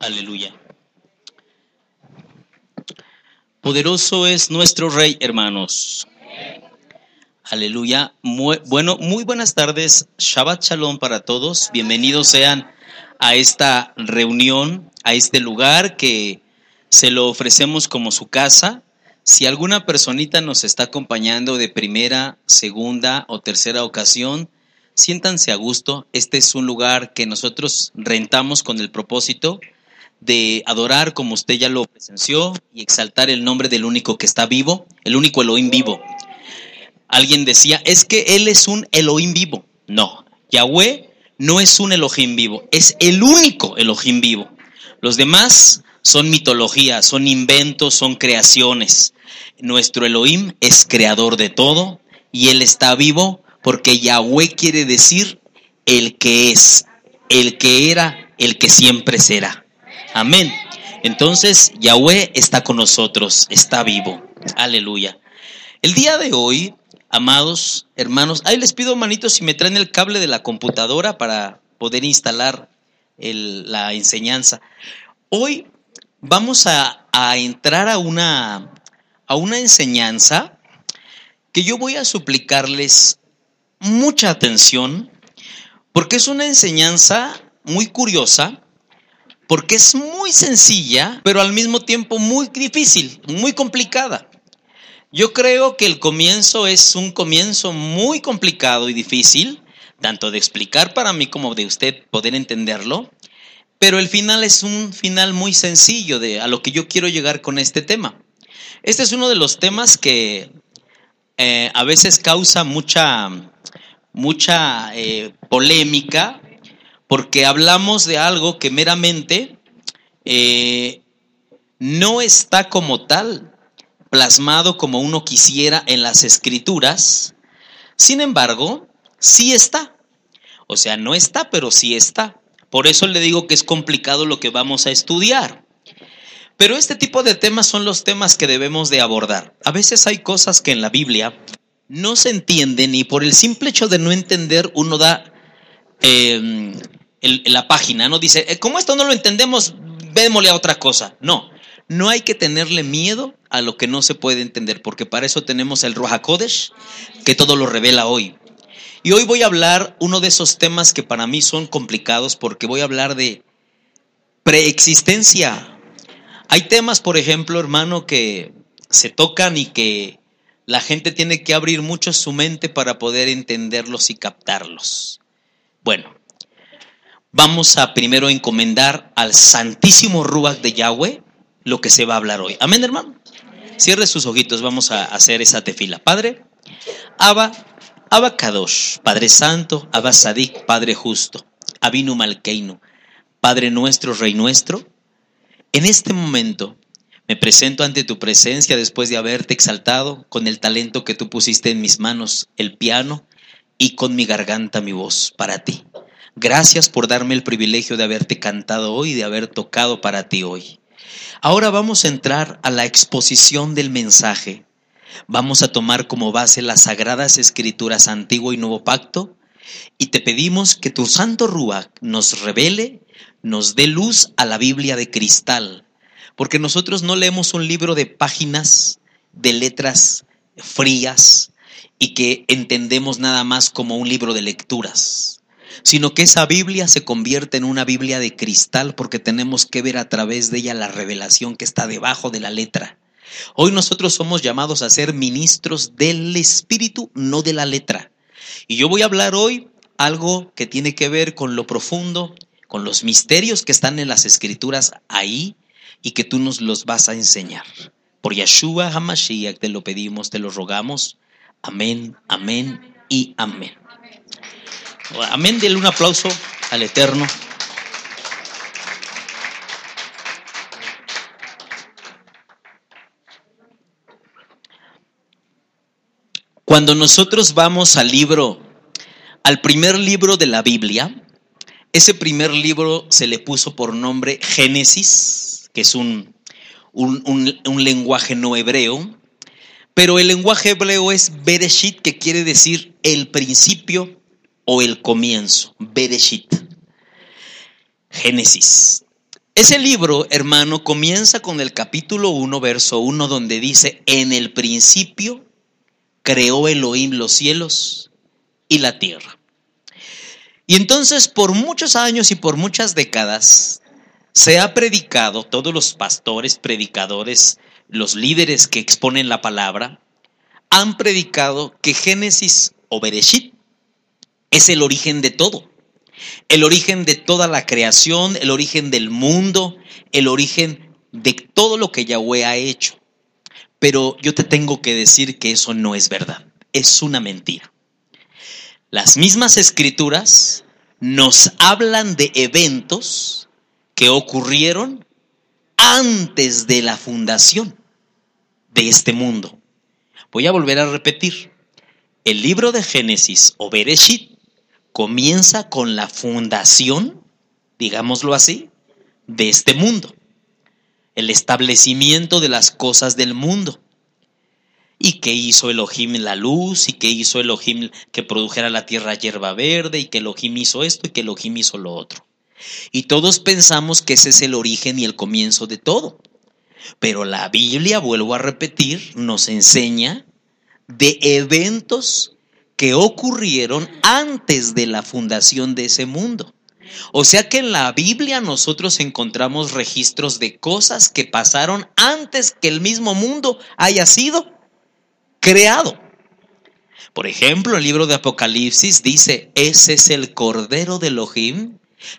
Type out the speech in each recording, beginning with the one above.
Aleluya. Poderoso es nuestro Rey, hermanos. Aleluya. bueno, muy buenas tardes. Shabbat Shalom para todos. Bienvenidos sean a esta reunión, a este lugar que se lo ofrecemos como su casa. Si alguna personita nos está acompañando de primera, segunda o tercera ocasión, siéntanse a gusto. Este es un lugar que nosotros rentamos con el propósito de adorar como usted ya lo presenció y exaltar el nombre del único que está vivo, el único Elohim vivo. Alguien decía, es que Él es un Elohim vivo. No, Yahweh no es un Elohim vivo, es el único Elohim vivo. Los demás son mitologías, son inventos, son creaciones. Nuestro Elohim es creador de todo y Él está vivo porque Yahweh quiere decir el que es, el que era, el que siempre será. Amén. Entonces, Yahweh está con nosotros, está vivo. Aleluya. El día de hoy, amados hermanos, ahí les pido manitos si me traen el cable de la computadora para poder instalar la enseñanza. Hoy vamos a, a entrar a una, a una enseñanza que yo voy a suplicarles mucha atención, porque es una enseñanza muy curiosa, porque es muy sencilla, pero al mismo tiempo muy difícil, muy complicada. Yo creo que el comienzo es un comienzo muy complicado y difícil, tanto de explicar para mí como de usted poder entenderlo, pero el final es un final muy sencillo de a lo que yo quiero llegar con este tema. Este es uno de los temas que eh, a veces causa mucha mucha eh, polémica porque hablamos de algo que meramente eh, no está como tal plasmado como uno quisiera en las escrituras, sin embargo, sí está. O sea, no está, pero sí está. Por eso le digo que es complicado lo que vamos a estudiar. Pero este tipo de temas son los temas que debemos de abordar. A veces hay cosas que en la Biblia no se entienden y por el simple hecho de no entender uno da la página, ¿no? Dice, eh, como esto no lo entendemos, vémosle a otra cosa. No, no hay que tenerle miedo a lo que no se puede entender, porque para eso tenemos el Roja Kodesh, que todo lo revela hoy. Y hoy voy a hablar uno de esos temas que para mí son complicados, porque voy a hablar de preexistencia. Hay temas, por ejemplo, hermano, que se tocan y que la gente tiene que abrir mucho su mente para poder entenderlos y captarlos. Bueno, vamos a primero encomendar al Santísimo Ruach de Yahweh lo que se va a hablar hoy. Amén, hermano. Cierre sus ojitos, vamos a hacer esa tefila. Padre, Abba, Abba Kadosh, Padre Santo, Abba Sadik, Padre Justo, Abinu Malkeinu, Padre nuestro, Rey nuestro, en este momento me presento ante tu presencia después de haberte exaltado con el talento que tú pusiste en mis manos, el piano, y con mi garganta mi voz para ti. Gracias por darme el privilegio de haberte cantado hoy de haber tocado para ti hoy. Ahora vamos a entrar a la exposición del mensaje. Vamos a tomar como base las sagradas escrituras Antiguo y Nuevo Pacto y te pedimos que tu Santo Ruach nos revele, nos dé luz a la Biblia de cristal porque nosotros no leemos un libro de páginas, de letras frías y que entendemos nada más como un libro de lecturas, sino que esa Biblia se convierte en una Biblia de cristal porque tenemos que ver a través de ella la revelación que está debajo de la letra. Hoy nosotros somos llamados a ser ministros del Espíritu, no de la letra. Y yo voy a hablar hoy algo que tiene que ver con lo profundo, con los misterios que están en las escrituras ahí, y que tú nos los vas a enseñar. Por Yeshua HaMashiach te lo pedimos, te lo rogamos. Amén, amén y amén. Amén, denle un aplauso al Eterno. Cuando nosotros vamos al libro, al primer libro de la Biblia, ese primer libro se le puso por nombre Génesis que es un, un, lenguaje no hebreo, pero el lenguaje hebreo es Bereshit, que quiere decir el principio o el comienzo. Bereshit. Génesis. Ese libro, hermano, comienza con el capítulo 1, verso 1, donde dice, en el principio creó Elohim los cielos y la tierra. Y entonces por muchos años y por muchas décadas se ha predicado, todos los pastores, predicadores, los líderes que exponen la palabra, han predicado que Génesis o Bereshit es el origen de todo el origen de toda la creación, el origen del mundo, el origen de todo lo que Yahweh ha hecho. Pero yo te tengo que decir que eso no es verdad, es una mentira. Las mismas escrituras nos hablan de eventos que ocurrieron antes de la fundación de este mundo. Voy a volver a repetir. El libro de Génesis o Bereshit comienza con la fundación, digámoslo así, de este mundo, el establecimiento de las cosas del mundo. Y que hizo Elohim la luz, y que hizo Elohim que produjera la tierra hierba verde, y que Elohim hizo esto, y que Elohim hizo lo otro. Y todos pensamos que ese es el origen y el comienzo de todo. Pero la Biblia, vuelvo a repetir, nos enseña de eventos que ocurrieron antes de la fundación de ese mundo. O sea que en la Biblia nosotros encontramos registros de cosas que pasaron antes que el mismo mundo haya sido creado. Por ejemplo, el libro de Apocalipsis dice, ese es el Cordero de Elohim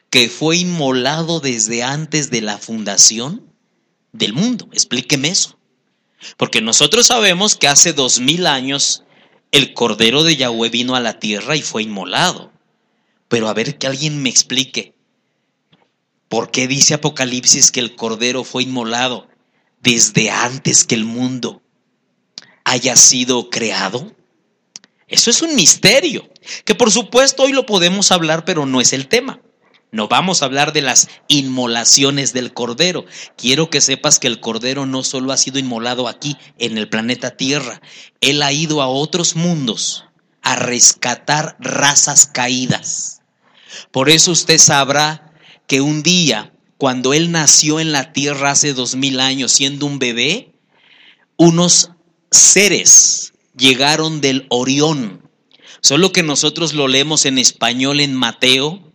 que fue inmolado desde antes de la fundación del mundo. Explíqueme eso. Porque nosotros sabemos que hace dos mil años el Cordero de Yahweh vino a la tierra y fue inmolado. Pero a ver que alguien me explique, ¿por qué dice Apocalipsis que el Cordero fue inmolado desde antes que el mundo haya sido creado? Eso es un misterio, que por supuesto hoy lo podemos hablar, pero no es el tema. No vamos a hablar de las inmolaciones del Cordero. Quiero que sepas que el Cordero no solo ha sido inmolado aquí en el planeta Tierra, Él ha ido a otros mundos a rescatar razas caídas. Por eso usted sabrá que un día, cuando Él nació en la Tierra hace dos mil años siendo un bebé, unos seres llegaron del Orión. Solo que nosotros lo leemos en español en Mateo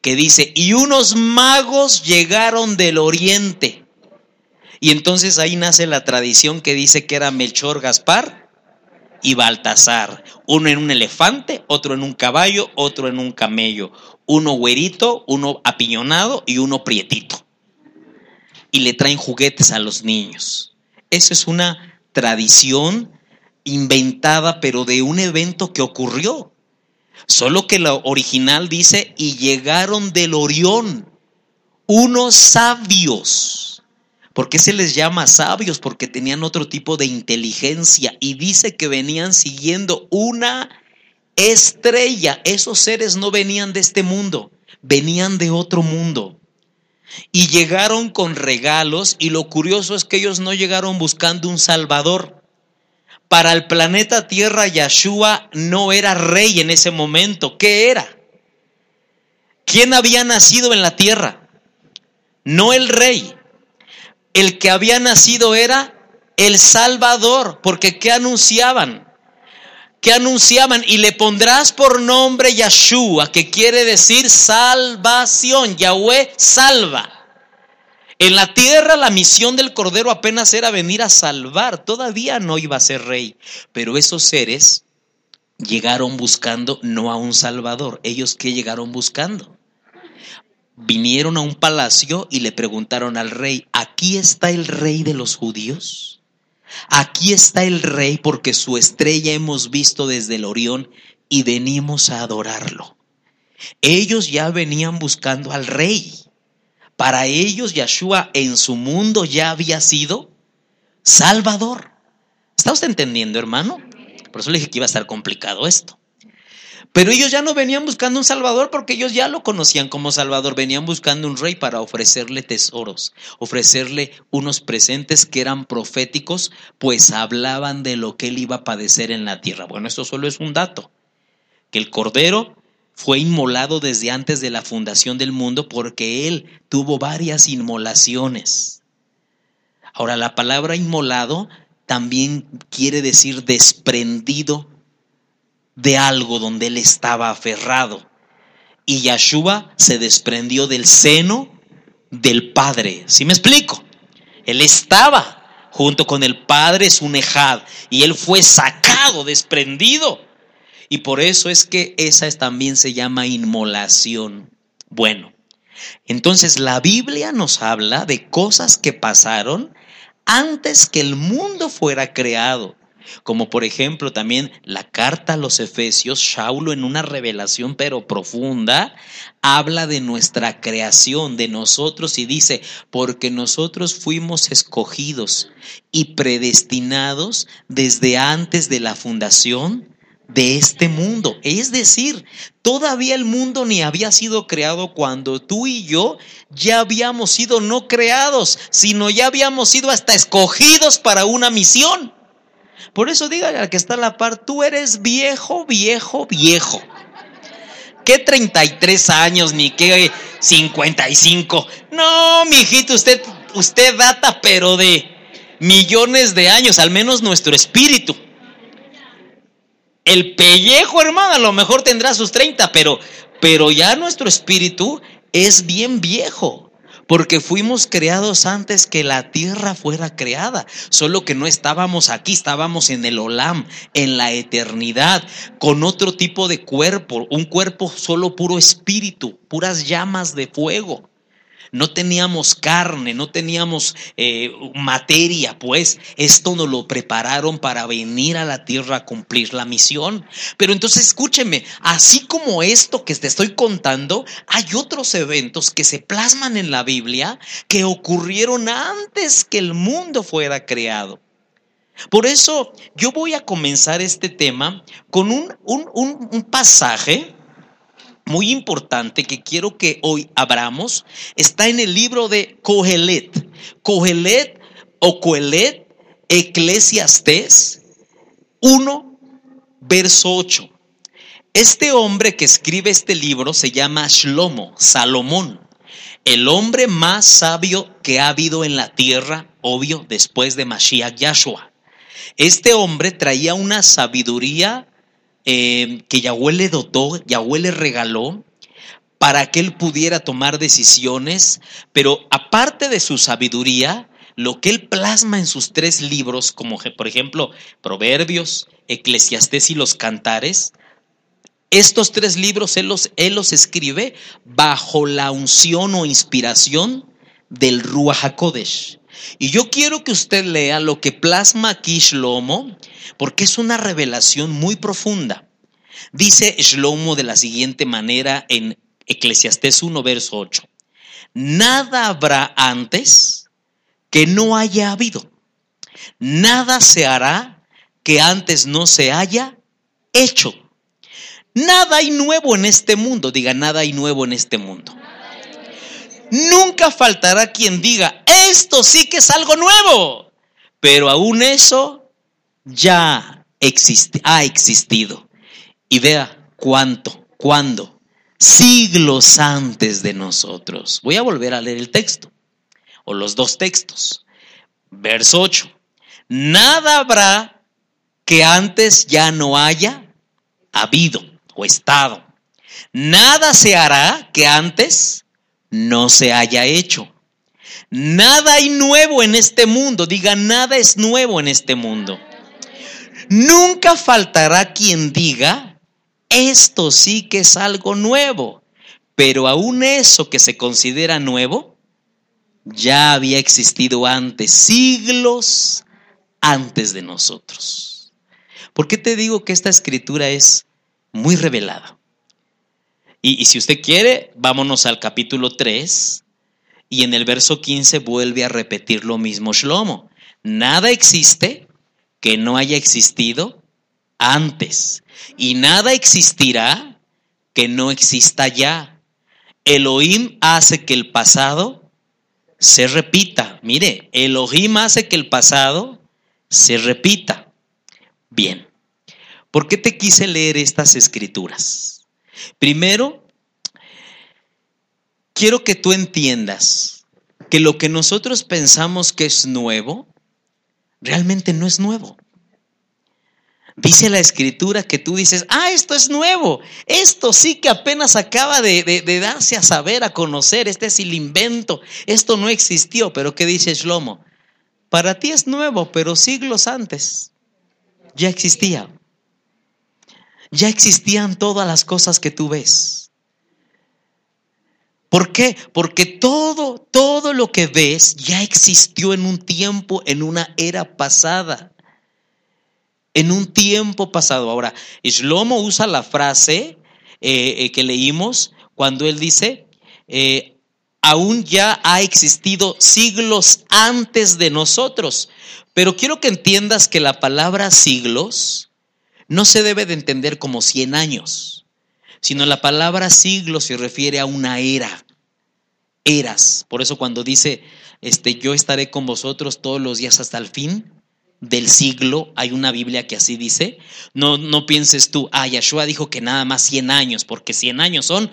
que dice, y unos magos llegaron del oriente. Y entonces ahí nace la tradición que dice que era Melchor, Gaspar y Baltasar. Uno en un elefante, otro en un caballo, otro en un camello. Uno güerito, uno apiñonado y uno prietito. Y le traen juguetes a los niños. Esa es una tradición inventada, pero de un evento que ocurrió. Solo que la original dice, y llegaron del Orión unos sabios. ¿Por qué se les llama sabios? Porque tenían otro tipo de inteligencia y dice que venían siguiendo una estrella. Esos seres no venían de este mundo, venían de otro mundo. Y llegaron con regalos y lo curioso es que ellos no llegaron buscando un salvador. Para el planeta Tierra, Yahshua no era rey en ese momento. ¿Qué era? ¿Quién había nacido en la tierra? No el rey. El que había nacido era el Salvador, porque ¿qué anunciaban? ¿Qué anunciaban? Y le pondrás por nombre Yahshua, que quiere decir salvación. Yahweh salva. En la tierra la misión del Cordero apenas era venir a salvar, todavía no iba a ser rey, pero esos seres llegaron buscando no a un Salvador, ellos qué llegaron buscando. Vinieron a un palacio y le preguntaron al rey, ¿aquí está el rey de los judíos? Aquí está el rey porque su estrella hemos visto desde el Orión y venimos a adorarlo. Ellos ya venían buscando al rey. Para ellos Yeshua en su mundo ya había sido Salvador. ¿Está usted entendiendo, hermano? Por eso le dije que iba a estar complicado esto. Pero ellos ya no venían buscando un Salvador porque ellos ya lo conocían como Salvador, venían buscando un rey para ofrecerle tesoros, ofrecerle unos presentes que eran proféticos, pues hablaban de lo que él iba a padecer en la tierra. Bueno, esto solo es un dato, que el Cordero fue inmolado desde antes de la fundación del mundo porque él tuvo varias inmolaciones. Ahora, la palabra inmolado también quiere decir desprendido de algo donde él estaba aferrado. Y Yahshua se desprendió del seno del Padre. ¿Sí me explico? Él estaba junto con el Padre Sunejad y él fue sacado, desprendido. Y por eso es que esa también se llama inmolación. Bueno, entonces la Biblia nos habla de cosas que pasaron antes que el mundo fuera creado. Como por ejemplo también la carta a los Efesios, Shaulo en una revelación pero profunda, habla de nuestra creación, de nosotros y dice, porque nosotros fuimos escogidos y predestinados desde antes de la fundación de este mundo. Es decir, todavía el mundo ni había sido creado cuando tú y yo ya habíamos sido no creados, sino ya habíamos sido hasta escogidos para una misión. Por eso dígale al que está a la par, tú eres viejo, viejo, viejo. ¿Qué 33 años ni qué 55? No, mijito, usted, usted data, pero de millones de años, al menos nuestro espíritu. El pellejo, hermano, a lo mejor tendrá sus 30, pero, pero ya nuestro espíritu es bien viejo, porque fuimos creados antes que la tierra fuera creada, solo que no estábamos aquí, estábamos en el Olam, en la eternidad, con otro tipo de cuerpo, un cuerpo solo puro espíritu, puras llamas de fuego no teníamos carne, no teníamos eh, materia, pues esto nos lo prepararon para venir a la tierra a cumplir la misión. Pero entonces escúcheme, así como esto que te estoy contando, hay otros eventos que se plasman en la Biblia que ocurrieron antes que el mundo fuera creado. Por eso yo voy a comenzar este tema con un, un, un pasaje muy importante que quiero que hoy abramos está en el libro de Cogelet. Cogelet o Coelet, Eclesiastes 1, verso 8. Este hombre que escribe este libro se llama Shlomo, Salomón, el hombre más sabio que ha habido en la tierra, obvio, después de Mashiach Yahshua. Este hombre traía una sabiduría eh, que Yahweh le dotó, Yahweh le regaló para que él pudiera tomar decisiones, pero aparte de su sabiduría, lo que él plasma en sus tres libros, como por ejemplo Proverbios, Eclesiastés y los Cantares, estos tres libros él los, él los escribe bajo la unción o inspiración del Ruach HaKodesh. Y yo quiero que usted lea lo que plasma aquí Shlomo, porque es una revelación muy profunda. Dice Shlomo de la siguiente manera en Eclesiastés 1, verso 8. Nada habrá antes que no haya habido. Nada se hará que antes no se haya hecho. Nada hay nuevo en este mundo. Diga, nada hay nuevo en este mundo. Nunca faltará quien diga, esto sí que es algo nuevo. Pero aún eso ya ha existido. Y vea cuánto, cuándo, siglos antes de nosotros. Voy a volver a leer el texto, o los dos textos. Verso 8. Nada habrá que antes ya no haya habido o estado. Nada se hará que antes no se haya hecho. Nada hay nuevo en este mundo. Diga, nada es nuevo en este mundo. Nunca faltará quien diga, esto sí que es algo nuevo. Pero aún eso que se considera nuevo, ya había existido antes, siglos antes de nosotros. ¿Por qué te digo que esta escritura es muy revelada? Y, si usted quiere, vámonos al capítulo 3 y en el verso 15 vuelve a repetir lo mismo Shlomo. Nada existe que no haya existido antes y nada existirá que no exista ya. Elohim hace que el pasado se repita. Mire, Elohim hace que el pasado se repita. Bien, ¿por qué te quise leer estas escrituras? Primero, quiero que tú entiendas que lo que nosotros pensamos que es nuevo, realmente no es nuevo. Dice la escritura que tú dices, ah, esto es nuevo, esto sí que apenas acaba de, darse a saber, a conocer, este es el invento, esto no existió, pero ¿qué dice Shlomo? Para ti es nuevo, pero siglos antes ya existía. Ya existían todas las cosas que tú ves. ¿Por qué? Porque todo, todo lo que ves ya existió en un tiempo, en una era pasada en un tiempo pasado. Ahora, Shlomo usa la frase eh, eh, que leímos cuando él dice, eh, aún ya ha existido siglos antes de nosotros. Pero quiero que entiendas que la palabra siglos no se debe de entender como 100 años, sino la palabra siglo se refiere a una era, eras. Por eso cuando dice, este, yo estaré con vosotros todos los días hasta el fin, del siglo, hay una Biblia que así dice, no, no pienses tú, ah, Yahshua dijo que nada más 100 años, porque 100 años son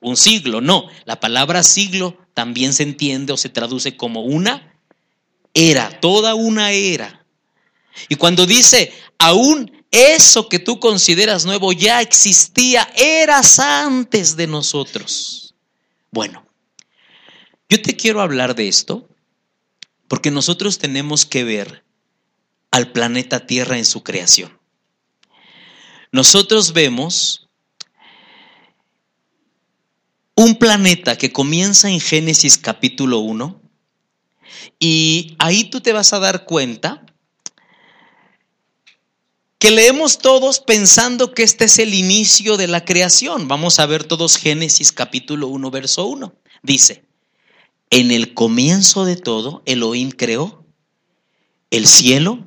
un siglo, no, la palabra siglo también se entiende o se traduce como una era, toda una era. Y cuando dice, aún eso que tú consideras nuevo ya existía, eras antes de nosotros. Bueno, yo te quiero hablar de esto porque nosotros tenemos que ver al planeta Tierra en su creación. Nosotros vemos un planeta que comienza en Génesis capítulo 1 y ahí tú te vas a dar cuenta que leemos todos pensando que este es el inicio de la creación. Vamos a ver todos Génesis capítulo 1, verso 1. Dice, en el comienzo de todo, Elohim creó el cielo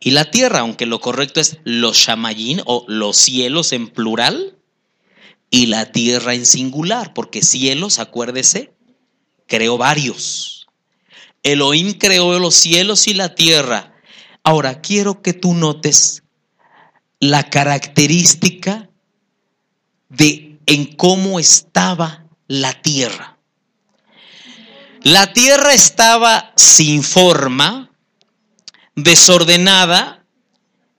y la tierra, aunque lo correcto es los shamayín o los cielos en plural y la tierra en singular, porque cielos, acuérdese, creó varios. Elohim creó los cielos y la tierra. Ahora, quiero que tú notes la característica de en cómo estaba la tierra. La tierra estaba sin forma, desordenada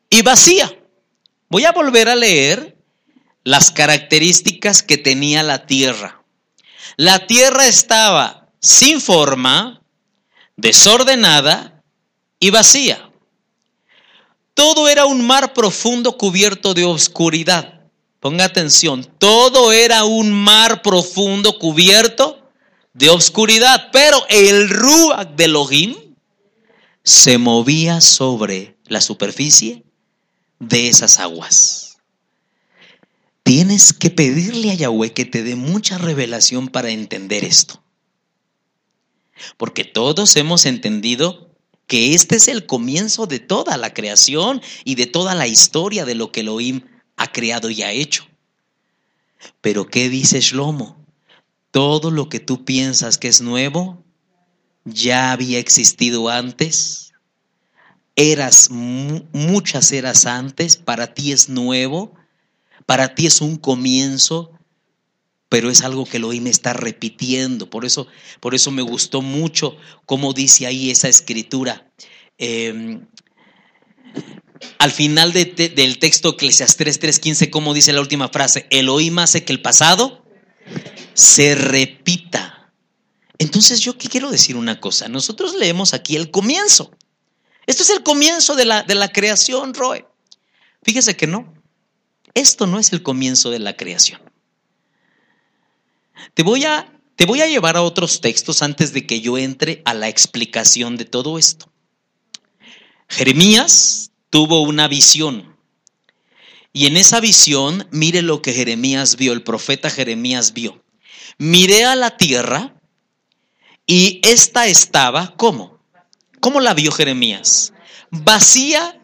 y vacía. Voy a volver a leer las características que tenía la tierra. La tierra estaba sin forma, desordenada y vacía. Todo era un mar profundo cubierto de oscuridad. Ponga atención, todo era un mar profundo cubierto de oscuridad, pero el Ruach de Elohim se movía sobre la superficie de esas aguas. Tienes que pedirle a Yahweh que te dé mucha revelación para entender esto. Porque todos hemos entendido que este es el comienzo de toda la creación y de toda la historia de lo que Elohim ha creado y ha hecho. Pero ¿qué dice Shlomo? Todo lo que tú piensas que es nuevo ya había existido antes, eras muchas eras antes, para ti es nuevo, para ti es un comienzo, pero es algo que Elohim está repitiendo. Por eso, por eso me gustó mucho cómo dice ahí esa escritura. Em, al final del texto Eclesiastes 3.15, ¿cómo dice la última frase? Elohim hace que el pasado se repita. Entonces yo quiero decir una cosa, nosotros leemos aquí el comienzo. Esto es el comienzo de la, de la creación, Roy. Fíjese que no, esto no es el comienzo de la creación. Te voy a, te voy a llevar a otros textos antes de que yo entre a la explicación de todo esto. Jeremías tuvo una visión. Y en esa visión, mire lo que Jeremías vio, el profeta Jeremías vio. Miré a la tierra y esta estaba, ¿cómo? ¿Cómo la vio Jeremías? Vacía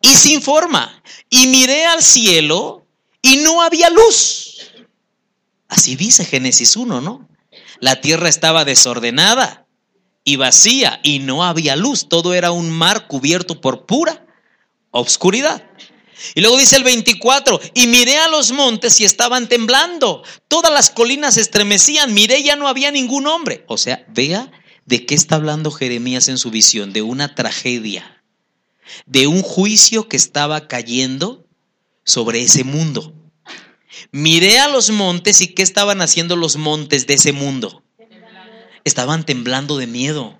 y sin forma. Y miré al cielo y no había luz. Así dice Génesis 1, ¿no? La tierra estaba desordenada y vacía y no había luz. Todo era un mar cubierto por pura obscuridad. Y luego dice el 24, y miré a los montes y estaban temblando, todas las colinas se estremecían, miré ya no había ningún hombre. O sea, vea de qué está hablando Jeremías en su visión, de una tragedia, de un juicio que estaba cayendo sobre ese mundo. Miré a los montes y qué estaban haciendo los montes de ese mundo. Estaban temblando de miedo.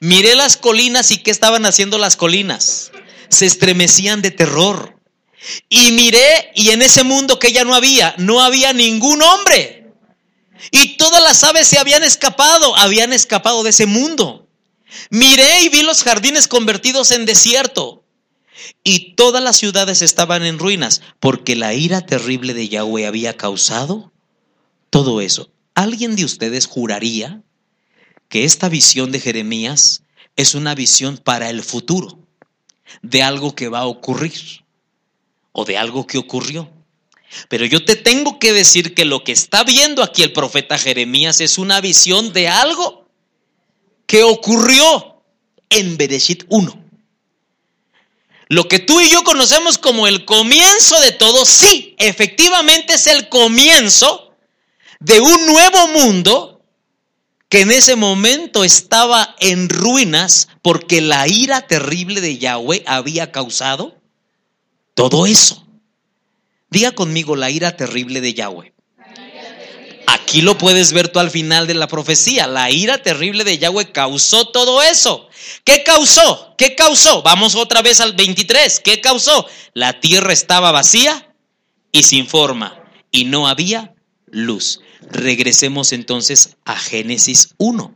Miré las colinas y qué estaban haciendo las colinas. Se estremecían de terror. Y miré y en ese mundo que ya no había, no había ningún hombre. Y todas las aves se habían escapado, habían escapado de ese mundo. Miré y vi los jardines convertidos en desierto. Y todas las ciudades estaban en ruinas, porque la ira terrible de Yahweh había causado todo eso. ¿Alguien de ustedes juraría que esta visión de Jeremías es una visión para el futuro, de algo que va a ocurrir o de algo que ocurrió? Pero yo te tengo que decir que lo que está viendo aquí el profeta Jeremías es una visión de algo que ocurrió en Bereshit 1. Lo que tú y yo conocemos como el comienzo de todo, sí, efectivamente es el comienzo de un nuevo mundo que en ese momento estaba en ruinas porque la ira terrible de Yahweh había causado todo eso. Diga conmigo la ira terrible de Yahweh. Aquí lo puedes ver tú al final de la profecía. La ira terrible de Yahweh causó todo eso. ¿Qué causó? ¿Qué causó? Vamos otra vez al 23. ¿Qué causó? La tierra estaba vacía y sin forma y no había luz. Regresemos entonces a Génesis 1.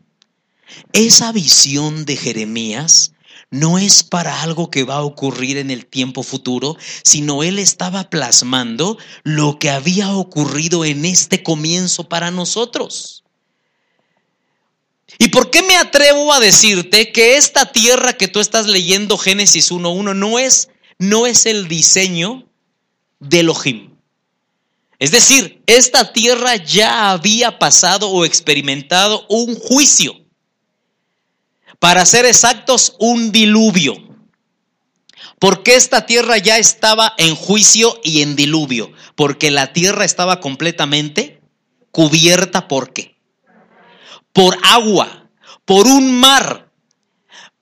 Esa visión de Jeremías no es para algo que va a ocurrir en el tiempo futuro, sino él estaba plasmando lo que había ocurrido en este comienzo para nosotros. ¿Y por qué me atrevo a decirte que esta tierra que tú estás leyendo Génesis 1.1 no es, no es el diseño de Elohim? Es decir, esta tierra ya había pasado o experimentado un juicio para ser exactos, un diluvio. Porque esta tierra ya estaba en juicio y en diluvio. Porque la tierra estaba completamente cubierta por qué? Por agua, por un mar.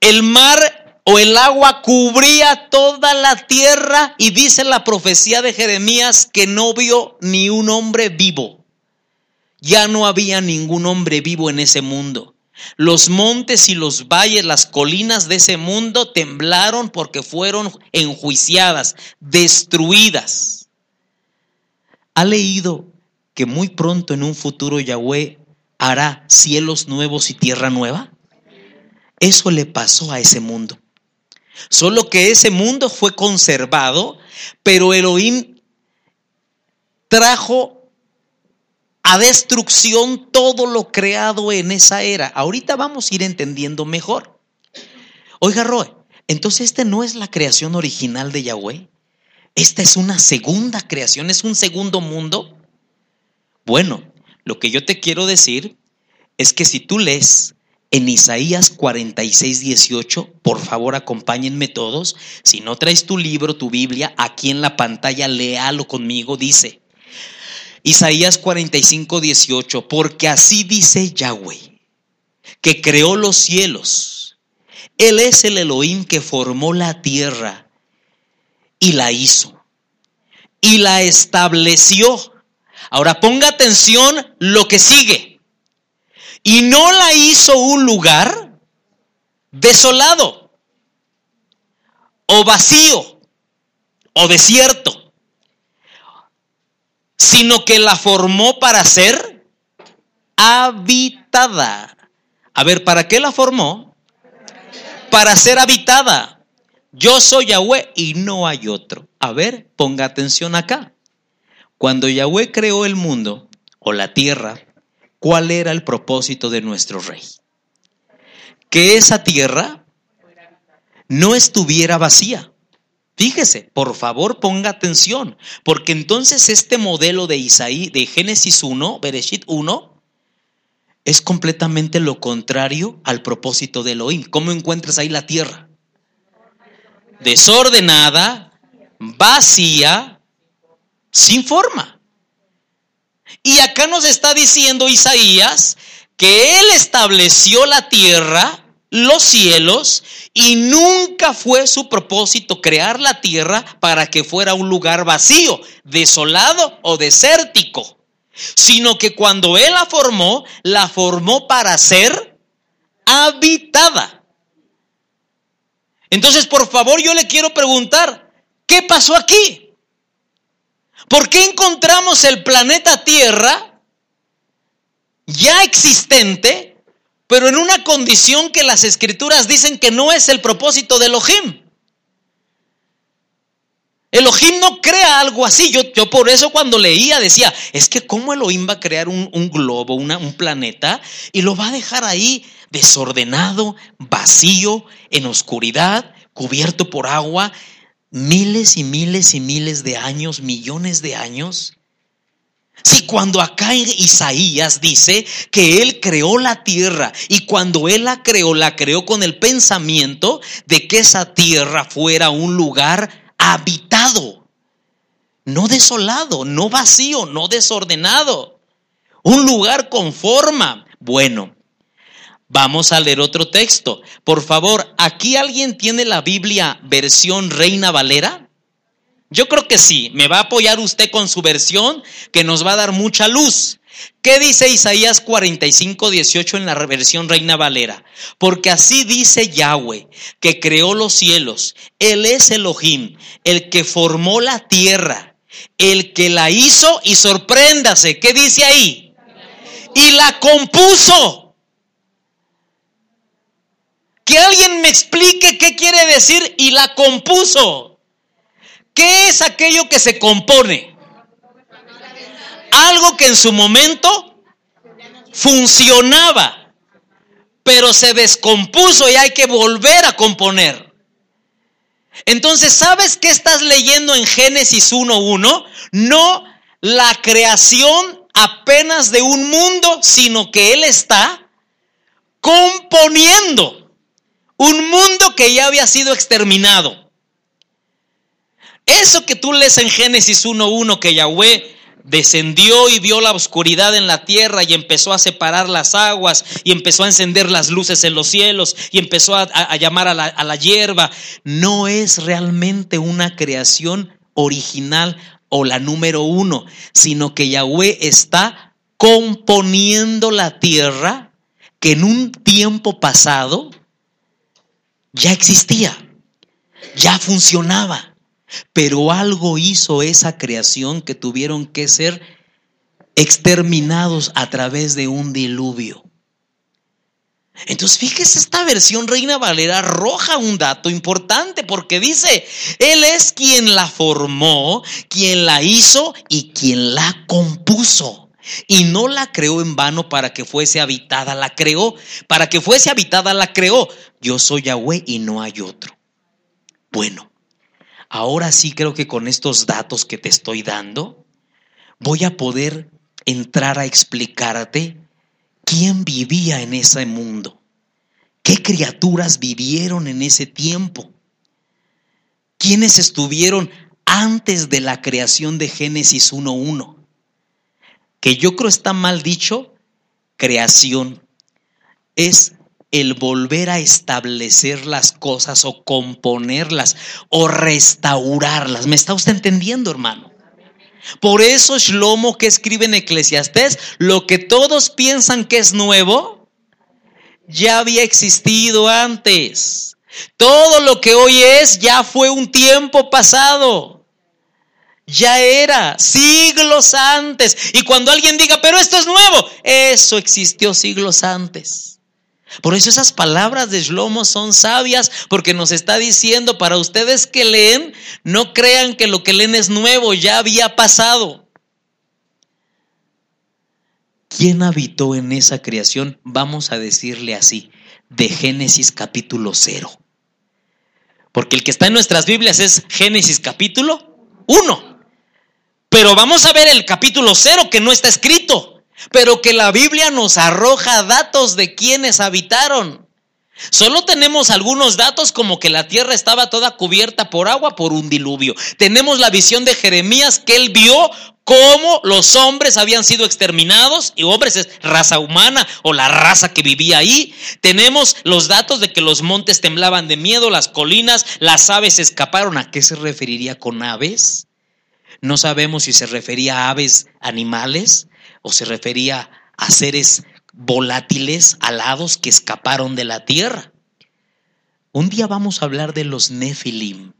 El mar o el agua cubría toda la tierra y dice la profecía de Jeremías que no vio ni un hombre vivo. Ya no había ningún hombre vivo en ese mundo. Los montes y los valles, las colinas de ese mundo temblaron porque fueron enjuiciadas, destruidas. ¿Ha leído que muy pronto en un futuro Yahweh hará cielos nuevos y tierra nueva? Eso le pasó a ese mundo. Solo que ese mundo fue conservado, pero Elohim trajo a destrucción todo lo creado en esa era. Ahorita vamos a ir entendiendo mejor. Oiga, Roe, entonces esta no es la creación original de Yahweh. Esta es una segunda creación, es un segundo mundo. Bueno, lo que yo te quiero decir es que si tú lees en Isaías 46, 18, por favor acompáñenme todos. Si no traes tu libro, tu Biblia, aquí en la pantalla, léalo conmigo, dice. Isaías 45, 18, porque así dice Yahweh, que creó los cielos. Él es el Elohim que formó la tierra y la hizo y la estableció. Ahora ponga atención lo que sigue. Y no la hizo un lugar desolado o vacío o desierto sino que la formó para ser habitada. A ver, ¿para qué la formó? Para ser habitada. Yo soy Yahweh y no hay otro. A ver, ponga atención acá. Cuando Yahweh creó el mundo o la tierra, ¿cuál era el propósito de nuestro rey? Que esa tierra no estuviera vacía. Fíjese, por favor ponga atención, porque entonces este modelo de Isaí, de Génesis 1, Bereshit 1, es completamente lo contrario al propósito de Elohim. ¿Cómo encuentras ahí la tierra? Desordenada vacía, sin forma. Y acá nos está diciendo Isaías que Él estableció la tierra, los cielos, y nunca fue su propósito crear la tierra para que fuera un lugar vacío, desolado o desértico, sino que cuando Él la formó, la formó para ser habitada. Entonces, por favor, yo le quiero preguntar, ¿qué pasó aquí? ¿Por qué encontramos el planeta Tierra ya existente, pero en una condición que las escrituras dicen que no es el propósito de Elohim. Elohim no crea algo así. Yo, yo por eso cuando leía decía, es que cómo Elohim va a crear un, globo, un planeta, y lo va a dejar ahí desordenado, vacío, en oscuridad, cubierto por agua, miles y miles y miles de años, millones de años. Si cuando acá Isaías dice que Él creó la tierra y cuando Él la creó, la creó con el pensamiento de que esa tierra fuera un lugar habitado, no desolado, no vacío, no desordenado, un lugar con forma. Bueno, vamos a leer otro texto. Por favor, ¿aquí alguien tiene la Biblia versión Reina Valera? Yo creo que sí, me va a apoyar usted con su versión que nos va a dar mucha luz. ¿Qué dice Isaías 45, 18 en la versión Reina Valera? Porque así dice Yahweh, que creó los cielos. Él es Elohim, el que formó la tierra, el que la hizo y sorpréndase. ¿Qué dice ahí? Y la compuso. Que alguien me explique qué quiere decir y la compuso. ¿Qué es aquello que se compone? Algo que en su momento funcionaba, pero se descompuso y hay que volver a componer. Entonces, ¿sabes qué estás leyendo en Génesis 1.1? No la creación apenas de un mundo, sino que Él está componiendo un mundo que ya había sido exterminado. Eso que tú lees en Génesis 1.1, que Yahweh descendió y vio la oscuridad en la tierra y empezó a separar las aguas y empezó a encender las luces en los cielos y empezó a, llamar a la, a la hierba, no es realmente una creación original o la número uno, sino que Yahweh está componiendo la tierra que en un tiempo pasado ya existía, ya funcionaba. Pero algo hizo esa creación que tuvieron que ser exterminados a través de un diluvio. Entonces, fíjese, esta versión Reina Valera arroja un dato importante porque dice, Él es quien la formó, quien la hizo y quien la compuso. Y no la creó en vano para que fuese habitada, la creó. Para que fuese habitada, la creó. Yo soy Yahweh y no hay otro. Bueno, ahora sí creo que con estos datos que te estoy dando, voy a poder entrar a explicarte quién vivía en ese mundo, qué criaturas vivieron en ese tiempo, quiénes estuvieron antes de la creación de Génesis 1.1, que yo creo está mal dicho, creación, es el volver a establecer las cosas o componerlas o restaurarlas. ¿Me está usted entendiendo, hermano? Por eso Shlomo que escribe en Eclesiastés, lo que todos piensan que es nuevo, ya había existido antes. Todo lo que hoy es ya fue un tiempo pasado. Ya era siglos antes. Y cuando alguien diga, pero esto es nuevo, eso existió siglos antes. Por eso esas palabras de Shlomo son sabias porque nos está diciendo para ustedes que leen, no crean que lo que leen es nuevo, ya había pasado. ¿Quién habitó en esa creación? Vamos a decirle así, de Génesis capítulo 0. Porque el que está en nuestras Biblias es Génesis capítulo 1. Pero vamos a ver el capítulo 0 que no está escrito pero que la Biblia nos arroja datos de quienes habitaron. Solo tenemos algunos datos como que la tierra estaba toda cubierta por agua por un diluvio. Tenemos la visión de Jeremías que él vio cómo los hombres habían sido exterminados, y hombres es raza humana o la raza que vivía ahí. Tenemos los datos de que los montes temblaban de miedo, las colinas, las aves escaparon. ¿A qué se referiría con aves? No sabemos si se refería a aves animales o se refería a seres volátiles, alados que escaparon de la tierra. Un día vamos a hablar de los Nefilim,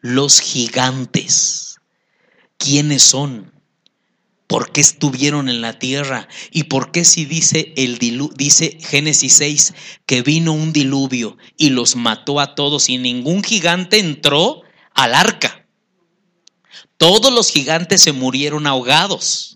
los gigantes. ¿Quiénes son? ¿Por qué estuvieron en la tierra? ¿Y por qué si dice, el dice Génesis 6 que vino un diluvio y los mató a todos y ningún gigante entró al arca? Todos los gigantes se murieron ahogados.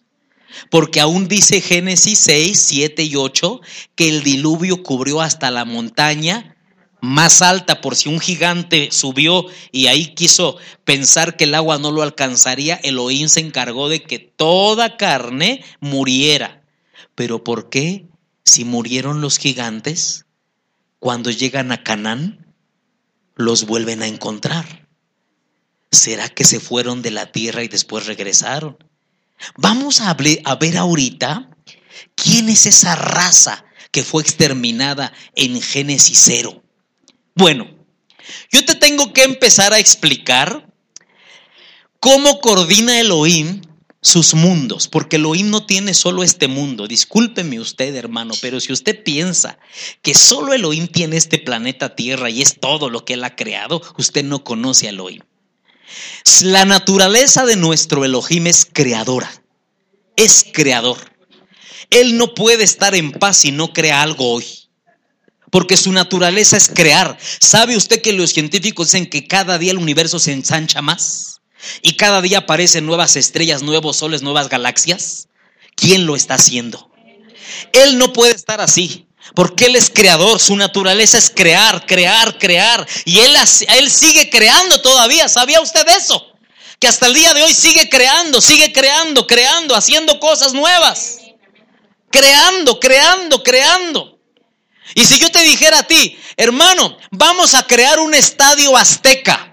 Porque aún dice Génesis 6, 7 y 8 que el diluvio cubrió hasta la montaña más alta por si un gigante subió y ahí quiso pensar que el agua no lo alcanzaría, Elohim se encargó de que toda carne muriera. Pero ¿por qué si murieron los gigantes, cuando llegan a Canaán, los vuelven a encontrar? ¿Será que se fueron de la tierra y después regresaron? Vamos a, a ver ahorita quién es esa raza que fue exterminada en Génesis 0. Bueno, yo te tengo que empezar a explicar cómo coordina Elohim sus mundos, porque Elohim no tiene solo este mundo. Discúlpeme usted, hermano, pero si usted piensa que solo Elohim tiene este planeta Tierra y es todo lo que él ha creado, usted no conoce a Elohim. La naturaleza de nuestro Elohim es creadora, es creador. Él no puede estar en paz si no crea algo hoy porque su naturaleza es crear. ¿Sabe usted que los científicos dicen que cada día el universo se ensancha más? Y cada día aparecen nuevas estrellas, nuevos soles, nuevas galaxias. ¿Quién lo está haciendo? Él no puede estar así, porque Él es creador, su naturaleza es crear, crear, crear. Y Él, él sigue creando todavía, ¿sabía usted eso? Que hasta el día de hoy sigue creando, sigue creando, creando, haciendo cosas nuevas. Creando, creando, creando. Y si yo te dijera a ti, hermano, vamos a crear un estadio azteca.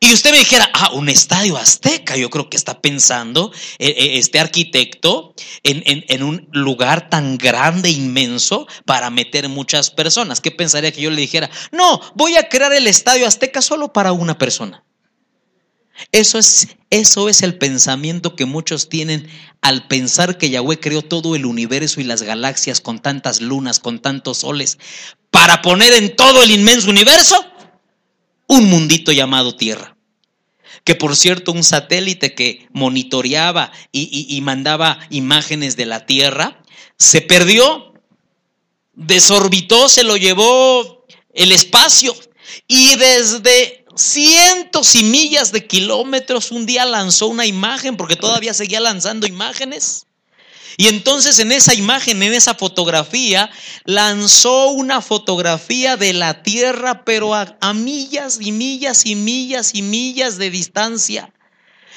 Y usted me dijera, ah, un estadio azteca. Yo creo que está pensando eh, eh, este arquitecto en, en, un lugar tan grande, inmenso, para meter muchas personas. ¿Qué pensaría que yo le dijera? No, voy a crear el estadio azteca solo para una persona. Eso es, eso es el pensamiento que muchos tienen al pensar que Yahweh creó todo el universo y las galaxias con tantas lunas, con tantos soles, para poner en todo el inmenso universo un mundito llamado Tierra. Que por cierto, un satélite que monitoreaba y, y mandaba imágenes de la Tierra, se perdió, desorbitó, se lo llevó el espacio y desde cientos y millas de kilómetros, un día lanzó una imagen, porque todavía seguía lanzando imágenes. Y entonces en esa imagen, en esa fotografía, lanzó una fotografía de la Tierra, pero a, millas y millas y millas y millas de distancia.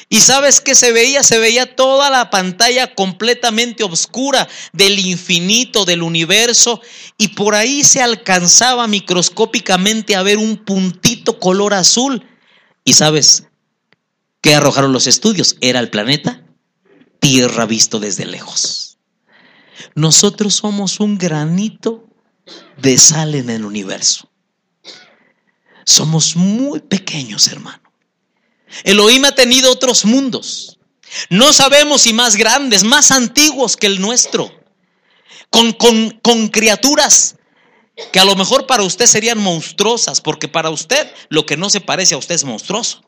Y sabes que se veía, se veía toda la pantalla completamente oscura del infinito, del universo, y por ahí se alcanzaba microscópicamente a ver un puntito color azul. Y sabes qué arrojaron los estudios? Era el planeta Tierra visto desde lejos. Nosotros somos un granito de sal en el universo. Somos muy pequeños, hermano. Elohim ha tenido otros mundos. No sabemos si más grandes, más antiguos que el nuestro. Con, con, criaturas que a lo mejor para usted serían monstruosas, porque para usted lo que no se parece a usted es monstruoso.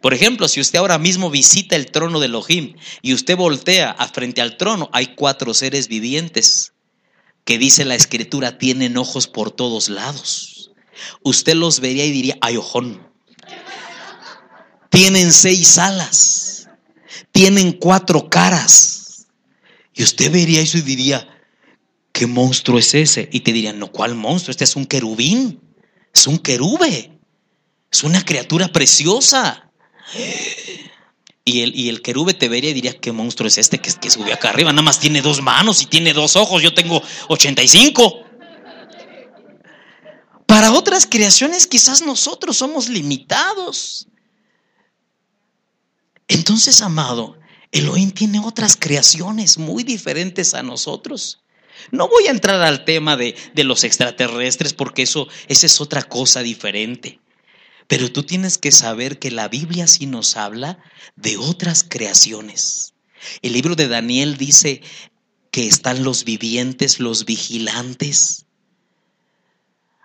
Por ejemplo, si usted ahora mismo visita el trono de Elohim y usted voltea frente al trono, hay cuatro seres vivientes que dice la escritura tienen ojos por todos lados. Usted los vería y diría, ay ojón tienen seis alas, tienen cuatro caras. Y usted vería eso y diría, ¿qué monstruo es ese? Y te dirían, no, ¿cuál monstruo? Este es un querubín, es un querube, es una criatura preciosa. Y el, y el querube te vería y diría, ¿qué monstruo es este que, que subió acá arriba? Nada más tiene dos manos y tiene dos ojos, yo tengo 85. Para otras creaciones quizás nosotros somos limitados. Entonces, amado, Elohim tiene otras creaciones muy diferentes a nosotros. No voy a entrar al tema de, de los extraterrestres porque eso, es otra cosa diferente. Pero tú tienes que saber que la Biblia sí nos habla de otras creaciones. El libro de Daniel dice que están los vivientes, los vigilantes.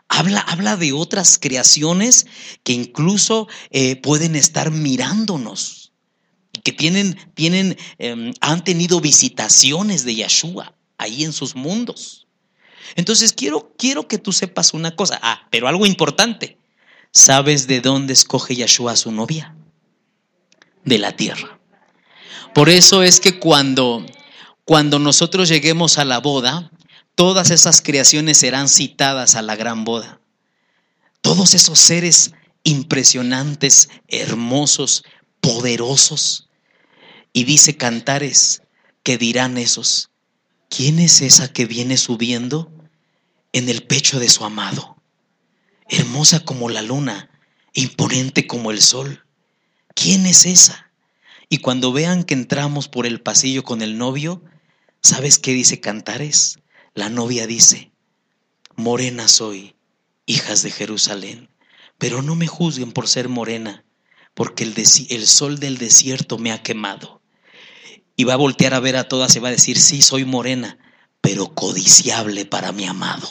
Habla, habla de otras creaciones que incluso eh, pueden estar mirándonos, que tienen, tienen, em, han tenido visitaciones de Yeshua ahí en sus mundos. Entonces quiero, quiero que tú sepas una cosa. Ah, pero algo importante. ¿Sabes de dónde escoge Yeshua a su novia? De la tierra. Por eso es que cuando, cuando nosotros lleguemos a la boda, todas esas creaciones serán citadas a la gran boda. Todos esos seres impresionantes, hermosos, poderosos. Y dice Cantares que dirán esos, ¿quién es esa que viene subiendo en el pecho de su amado? Hermosa como la luna, imponente como el sol. ¿Quién es esa? Y cuando vean que entramos por el pasillo con el novio, ¿sabes qué dice Cantares? La novia dice, morena soy, hijas de Jerusalén, pero no me juzguen por ser morena, porque el, el sol del desierto me ha quemado. Y va a voltear a ver a todas y va a decir, sí, soy morena, pero codiciable para mi amado.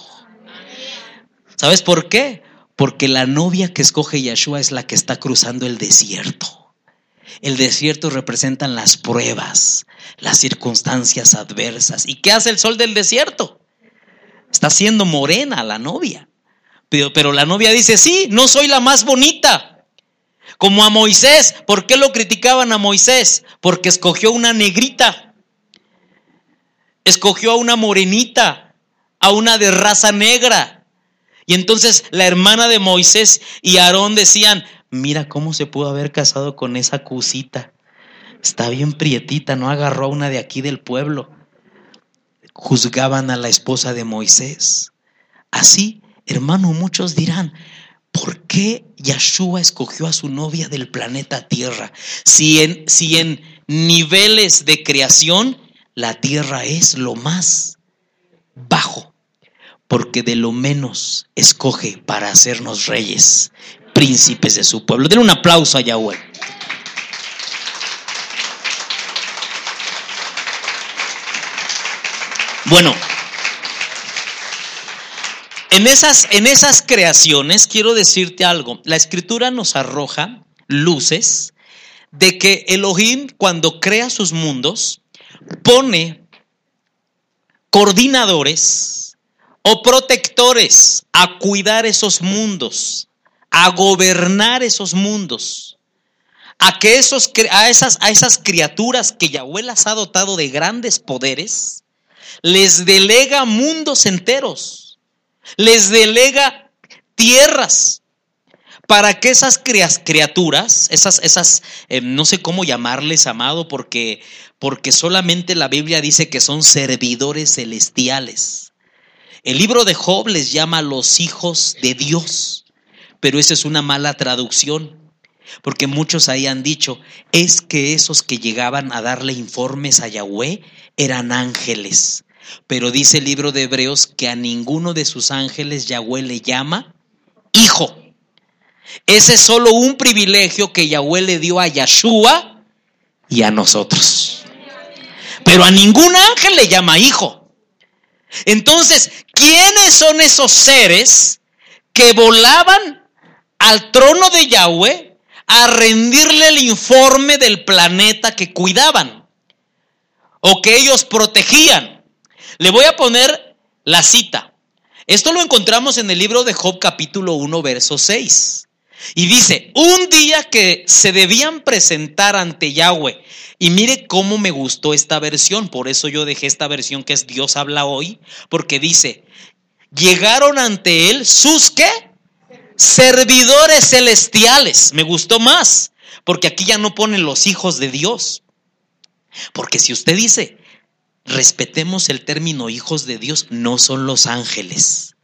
¿Sabes por qué? Porque la novia que escoge Yeshua es la que está cruzando el desierto. El desierto representan las pruebas, las circunstancias adversas. ¿Y qué hace el sol del desierto? Está siendo morena la novia. Pero, pero la novia dice, sí, no soy la más bonita. Como a Moisés. ¿Por qué lo criticaban a Moisés? Porque escogió una negrita. Escogió a una morenita, a una de raza negra. Y entonces la hermana de Moisés y Aarón decían, mira cómo se pudo haber casado con esa cusita. Está bien prietita, no agarró a una de aquí del pueblo. Juzgaban a la esposa de Moisés. Así, hermano, muchos dirán, ¿por qué Yahshua escogió a su novia del planeta Tierra? Si en, si en niveles de creación la Tierra es lo más bajo, porque de lo menos escoge para hacernos reyes príncipes de su pueblo. Denle un aplauso a Yahweh. Bueno, en esas, en esas creaciones quiero decirte algo. La escritura nos arroja luces de que Elohim cuando crea sus mundos pone coordinadores o protectores a cuidar esos mundos a gobernar esos mundos, a que esos, a esas, a esas criaturas que Yahweh las ha dotado de grandes poderes, les delega mundos enteros, les delega tierras, para que esas criaturas, esas, esas, eh, no sé cómo llamarles, amado, porque, porque solamente la Biblia dice que son servidores celestiales. El libro de Job les llama los hijos de Dios pero esa es una mala traducción, porque muchos ahí han dicho, es que esos que llegaban a darle informes a Yahweh eran ángeles. Pero dice el libro de Hebreos que a ninguno de sus ángeles Yahweh le llama hijo. Ese es solo un privilegio que Yahweh le dio a Yahshua y a nosotros. Pero a ningún ángel le llama hijo. Entonces, ¿quiénes son esos seres que volaban al trono de Yahweh a rendirle el informe del planeta que cuidaban o que ellos protegían. Le voy a poner la cita. Esto lo encontramos en el libro de Job capítulo 1, verso 6. Y dice, un día que se debían presentar ante Yahweh. Y mire cómo me gustó esta versión, por eso yo dejé esta versión que es Dios habla hoy, porque dice, llegaron ante él sus qué? servidores celestiales. Me gustó más, porque aquí ya no ponen los hijos de Dios. Porque si usted dice, respetemos el término hijos de Dios, no son los ángeles.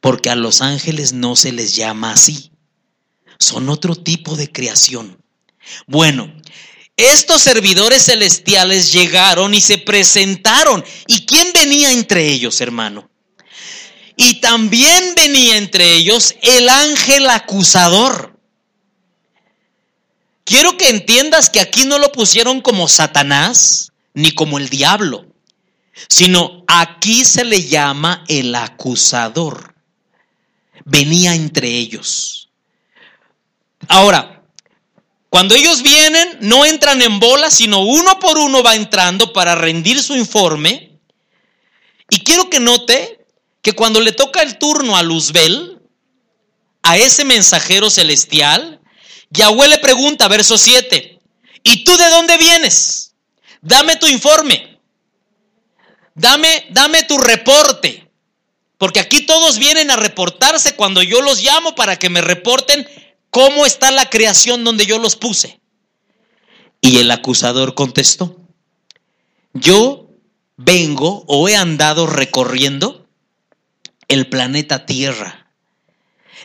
porque a los ángeles no se les llama así. Son otro tipo de creación. Bueno, estos servidores celestiales llegaron y se presentaron. ¿Y quién venía entre ellos, hermano? Y también venía entre ellos el ángel acusador. Quiero que entiendas que aquí no lo pusieron como Satanás ni como el diablo, sino aquí se le llama el acusador. Venía entre ellos. Ahora, cuando ellos vienen, no entran en bola, sino uno por uno va entrando para rendir su informe. Y quiero que note que cuando le toca el turno a Luzbel, a ese mensajero celestial, Yahweh le pregunta, verso 7, ¿y tú de dónde vienes? Dame tu informe. Dame, dame tu reporte. Porque aquí todos vienen a reportarse cuando yo los llamo para que me reporten cómo está la creación donde yo los puse. Y el acusador contestó, yo vengo o he andado recorriendo el planeta Tierra.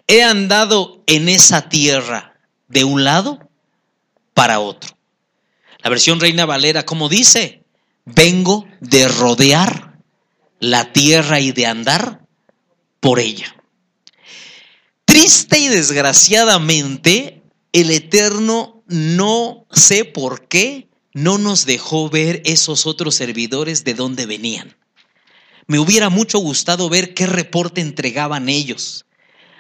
He andado en esa tierra de un lado para otro. La versión Reina Valera, como dice, vengo de rodear la tierra y de andar por ella. Triste y desgraciadamente, el Eterno no sé por qué no nos dejó ver esos otros servidores de dónde venían. Me hubiera mucho gustado ver qué reporte entregaban ellos.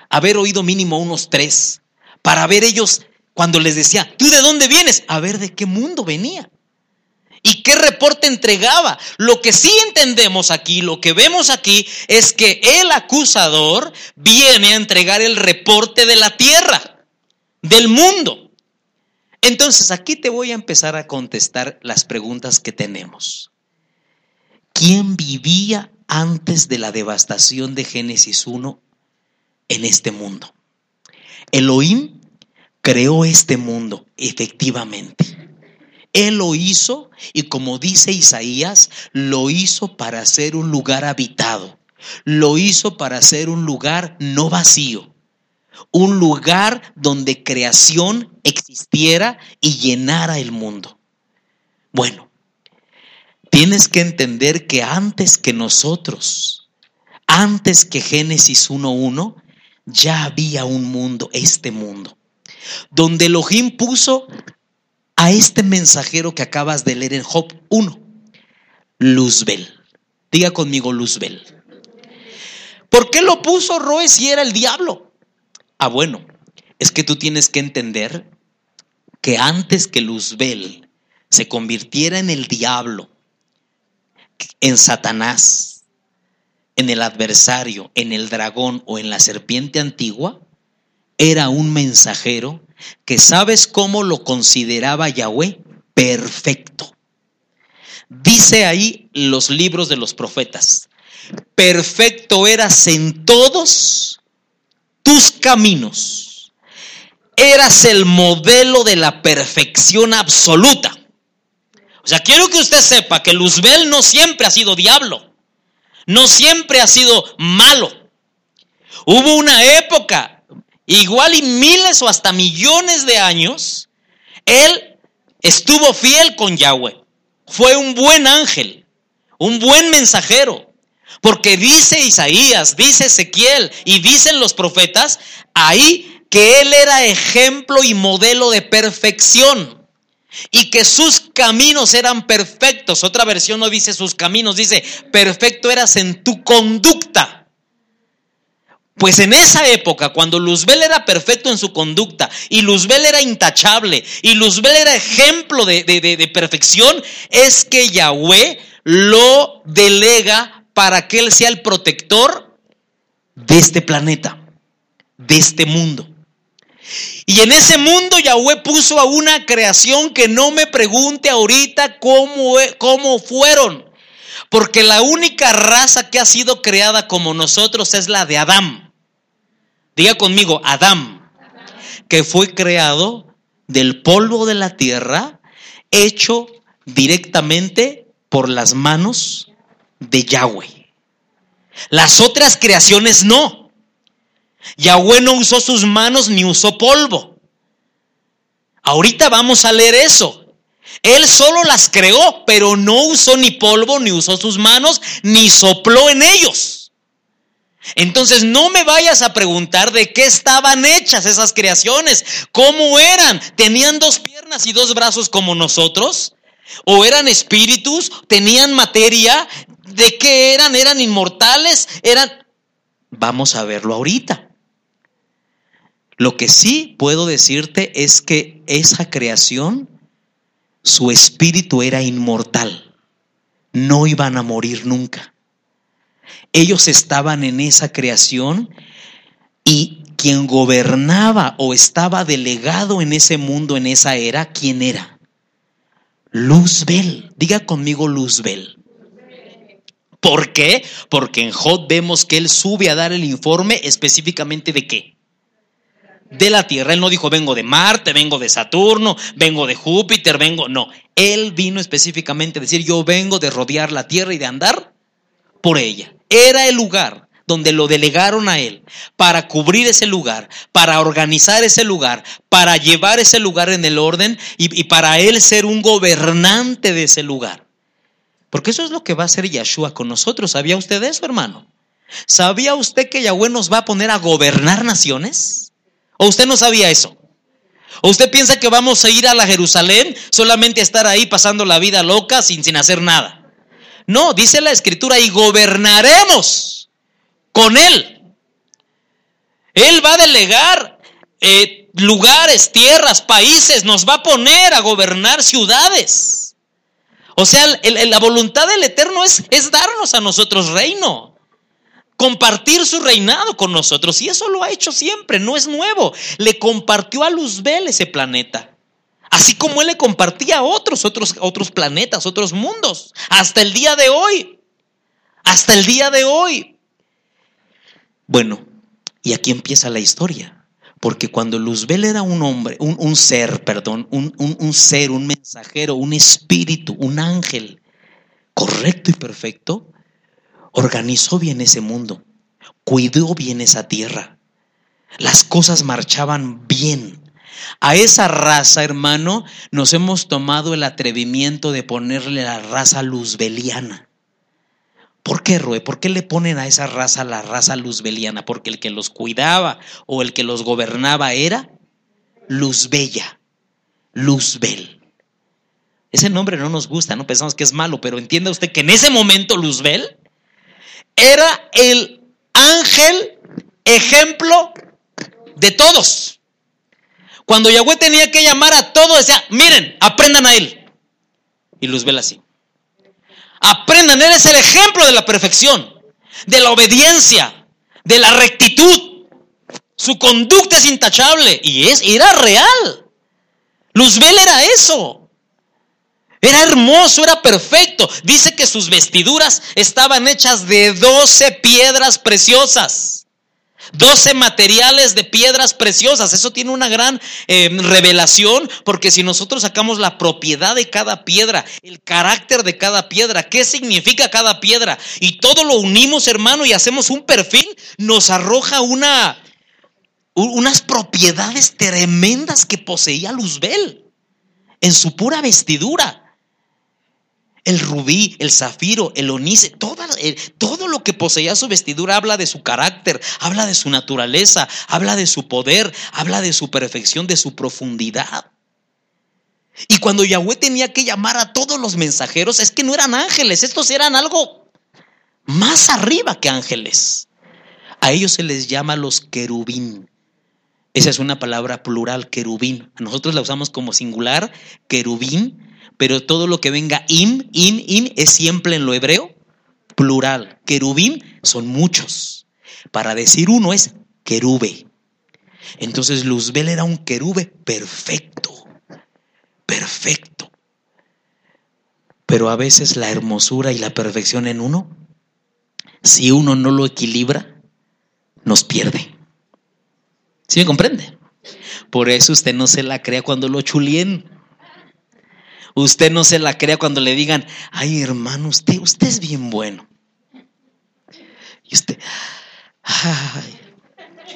Haber oído mínimo unos tres, para ver ellos cuando les decía, ¿tú de dónde vienes? A ver de qué mundo venía. ¿Y qué reporte entregaba? Lo que sí entendemos aquí, lo que vemos aquí, es que el acusador viene a entregar el reporte de la tierra, del mundo. Entonces aquí te voy a empezar a contestar las preguntas que tenemos. ¿Quién vivía antes de la devastación de Génesis 1 en este mundo? Elohim creó este mundo, efectivamente. Él lo hizo y como dice Isaías, lo hizo para ser un lugar habitado. Lo hizo para ser un lugar no vacío. Un lugar donde creación existiera y llenara el mundo. Bueno, tienes que entender que antes que nosotros, antes que Génesis 1.1, ya había un mundo, este mundo, donde Elohim puso a este mensajero que acabas de leer en Job 1, Luzbel. Diga conmigo Luzbel. ¿Por qué lo puso Roe si era el diablo? Ah, bueno, es que tú tienes que entender que antes que Luzbel se convirtiera en el diablo, en Satanás, en el adversario, en el dragón o en la serpiente antigua, era un mensajero que sabes cómo lo consideraba Yahweh perfecto. Dice ahí los libros de los profetas, perfecto eras en todos tus caminos. Eras el modelo de la perfección absoluta. O sea, quiero que usted sepa que Luzbel no siempre ha sido diablo, no siempre ha sido malo. Hubo una época igual y miles o hasta millones de años, él estuvo fiel con Yahweh. Fue un buen ángel, un buen mensajero. Porque dice Isaías, dice Ezequiel y dicen los profetas ahí que él era ejemplo y modelo de perfección y que sus caminos eran perfectos. Otra versión no dice sus caminos, dice perfecto eras en tu conducta. Pues en esa época, cuando Luzbel era perfecto en su conducta y Luzbel era intachable y Luzbel era ejemplo de, de, perfección, es que Yahweh lo delega para que él sea el protector de este planeta, de este mundo. Y en ese mundo Yahweh puso a una creación que no me pregunte ahorita cómo, cómo fueron. Porque la única raza que ha sido creada como nosotros es la de Adán. Diga conmigo, Adán, que fue creado del polvo de la tierra, hecho directamente por las manos de Yahweh. Las otras creaciones no. Yahweh no usó sus manos ni usó polvo. Ahorita vamos a leer eso. Él solo las creó, pero no usó ni polvo, ni usó sus manos, ni sopló en ellos. Entonces no me vayas a preguntar de qué estaban hechas esas creaciones, cómo eran, tenían dos piernas y dos brazos como nosotros, o eran espíritus, tenían materia, de qué eran, eran inmortales, eran... Vamos a verlo ahorita. Lo que sí puedo decirte es que esa creación, su espíritu era inmortal. No iban a morir nunca. Ellos estaban en esa creación y quien gobernaba o estaba delegado en ese mundo, en esa era, ¿quién era? Luzbel. Diga conmigo Luzbel. ¿Por qué? Porque en Jod vemos que él sube a dar el informe específicamente de qué? De la Tierra. Él no dijo vengo de Marte, vengo de Saturno, vengo de Júpiter, vengo... No, él vino específicamente a decir yo vengo de rodear la Tierra y de andar por ella. Era el lugar donde lo delegaron a él para cubrir ese lugar, para organizar ese lugar, para llevar ese lugar en el orden y, para él ser un gobernante de ese lugar. Porque eso es lo que va a hacer Yahshua con nosotros. ¿Sabía usted eso, hermano? ¿Sabía usted que Yahweh nos va a poner a gobernar naciones? ¿O usted no sabía eso? ¿O usted piensa que vamos a ir a la Jerusalén solamente a estar ahí pasando la vida loca sin, sin hacer nada? No, dice la escritura, y gobernaremos con Él. Él va a delegar eh, lugares, tierras, países, nos va a poner a gobernar ciudades. O sea, la voluntad del Eterno es, es darnos a nosotros reino, compartir su reinado con nosotros. Y eso lo ha hecho siempre, no es nuevo. Le compartió a Luzbel ese planeta. Así como él le compartía a otros, otros, otros planetas, otros mundos. Hasta el día de hoy. Hasta el día de hoy. Bueno, y aquí empieza la historia. Porque cuando Luzbel era un hombre, un, ser, perdón, un, un ser, un mensajero, un espíritu, un ángel correcto y perfecto, organizó bien ese mundo, cuidó bien esa tierra. Las cosas marchaban bien. A esa raza, hermano, nos hemos tomado el atrevimiento de ponerle la raza luzbeliana. ¿Por qué, Rue? ¿Por qué le ponen a esa raza la raza luzbeliana? Porque el que los cuidaba o el que los gobernaba era Luzbella, Luzbel. Ese nombre no nos gusta, no pensamos que es malo, pero entienda usted que en ese momento Luzbel era el ángel ejemplo de todos. Cuando Yahweh tenía que llamar a todos, decía, miren, aprendan a él. Y Luzbel así. Aprendan, Él es el ejemplo de la perfección, de la obediencia, de la rectitud. Su conducta es intachable y es, era real. Luzbel era eso. Era hermoso, era perfecto. Dice que sus vestiduras estaban hechas de doce piedras preciosas. 12 materiales de piedras preciosas. Eso tiene una gran eh, revelación porque si nosotros sacamos la propiedad de cada piedra, el carácter de cada piedra, qué significa cada piedra y todo lo unimos hermano y hacemos un perfil, nos arroja una, unas propiedades tremendas que poseía Luzbel en su pura vestidura el rubí, el zafiro, el onice, todo, todo lo que poseía su vestidura habla de su carácter, habla de su naturaleza, habla de su poder, habla de su perfección, de su profundidad. Y cuando Yahweh tenía que llamar a todos los mensajeros, es que no eran ángeles, estos eran algo más arriba que ángeles. A ellos se les llama los querubín. Esa es una palabra plural, querubín. Nosotros la usamos como singular, querubín pero todo lo que venga im, im, im es siempre en lo hebreo plural. Querubim son muchos. Para decir uno es querube. Entonces Luzbel era un querube perfecto, perfecto. Pero a veces la hermosura y la perfección en uno, si uno no lo equilibra, nos pierde. ¿Sí me comprende? Por eso usted no se la crea cuando lo chulien. Usted no se la crea cuando le digan, ay hermano, usted, usted es bien bueno. Y usted, ay,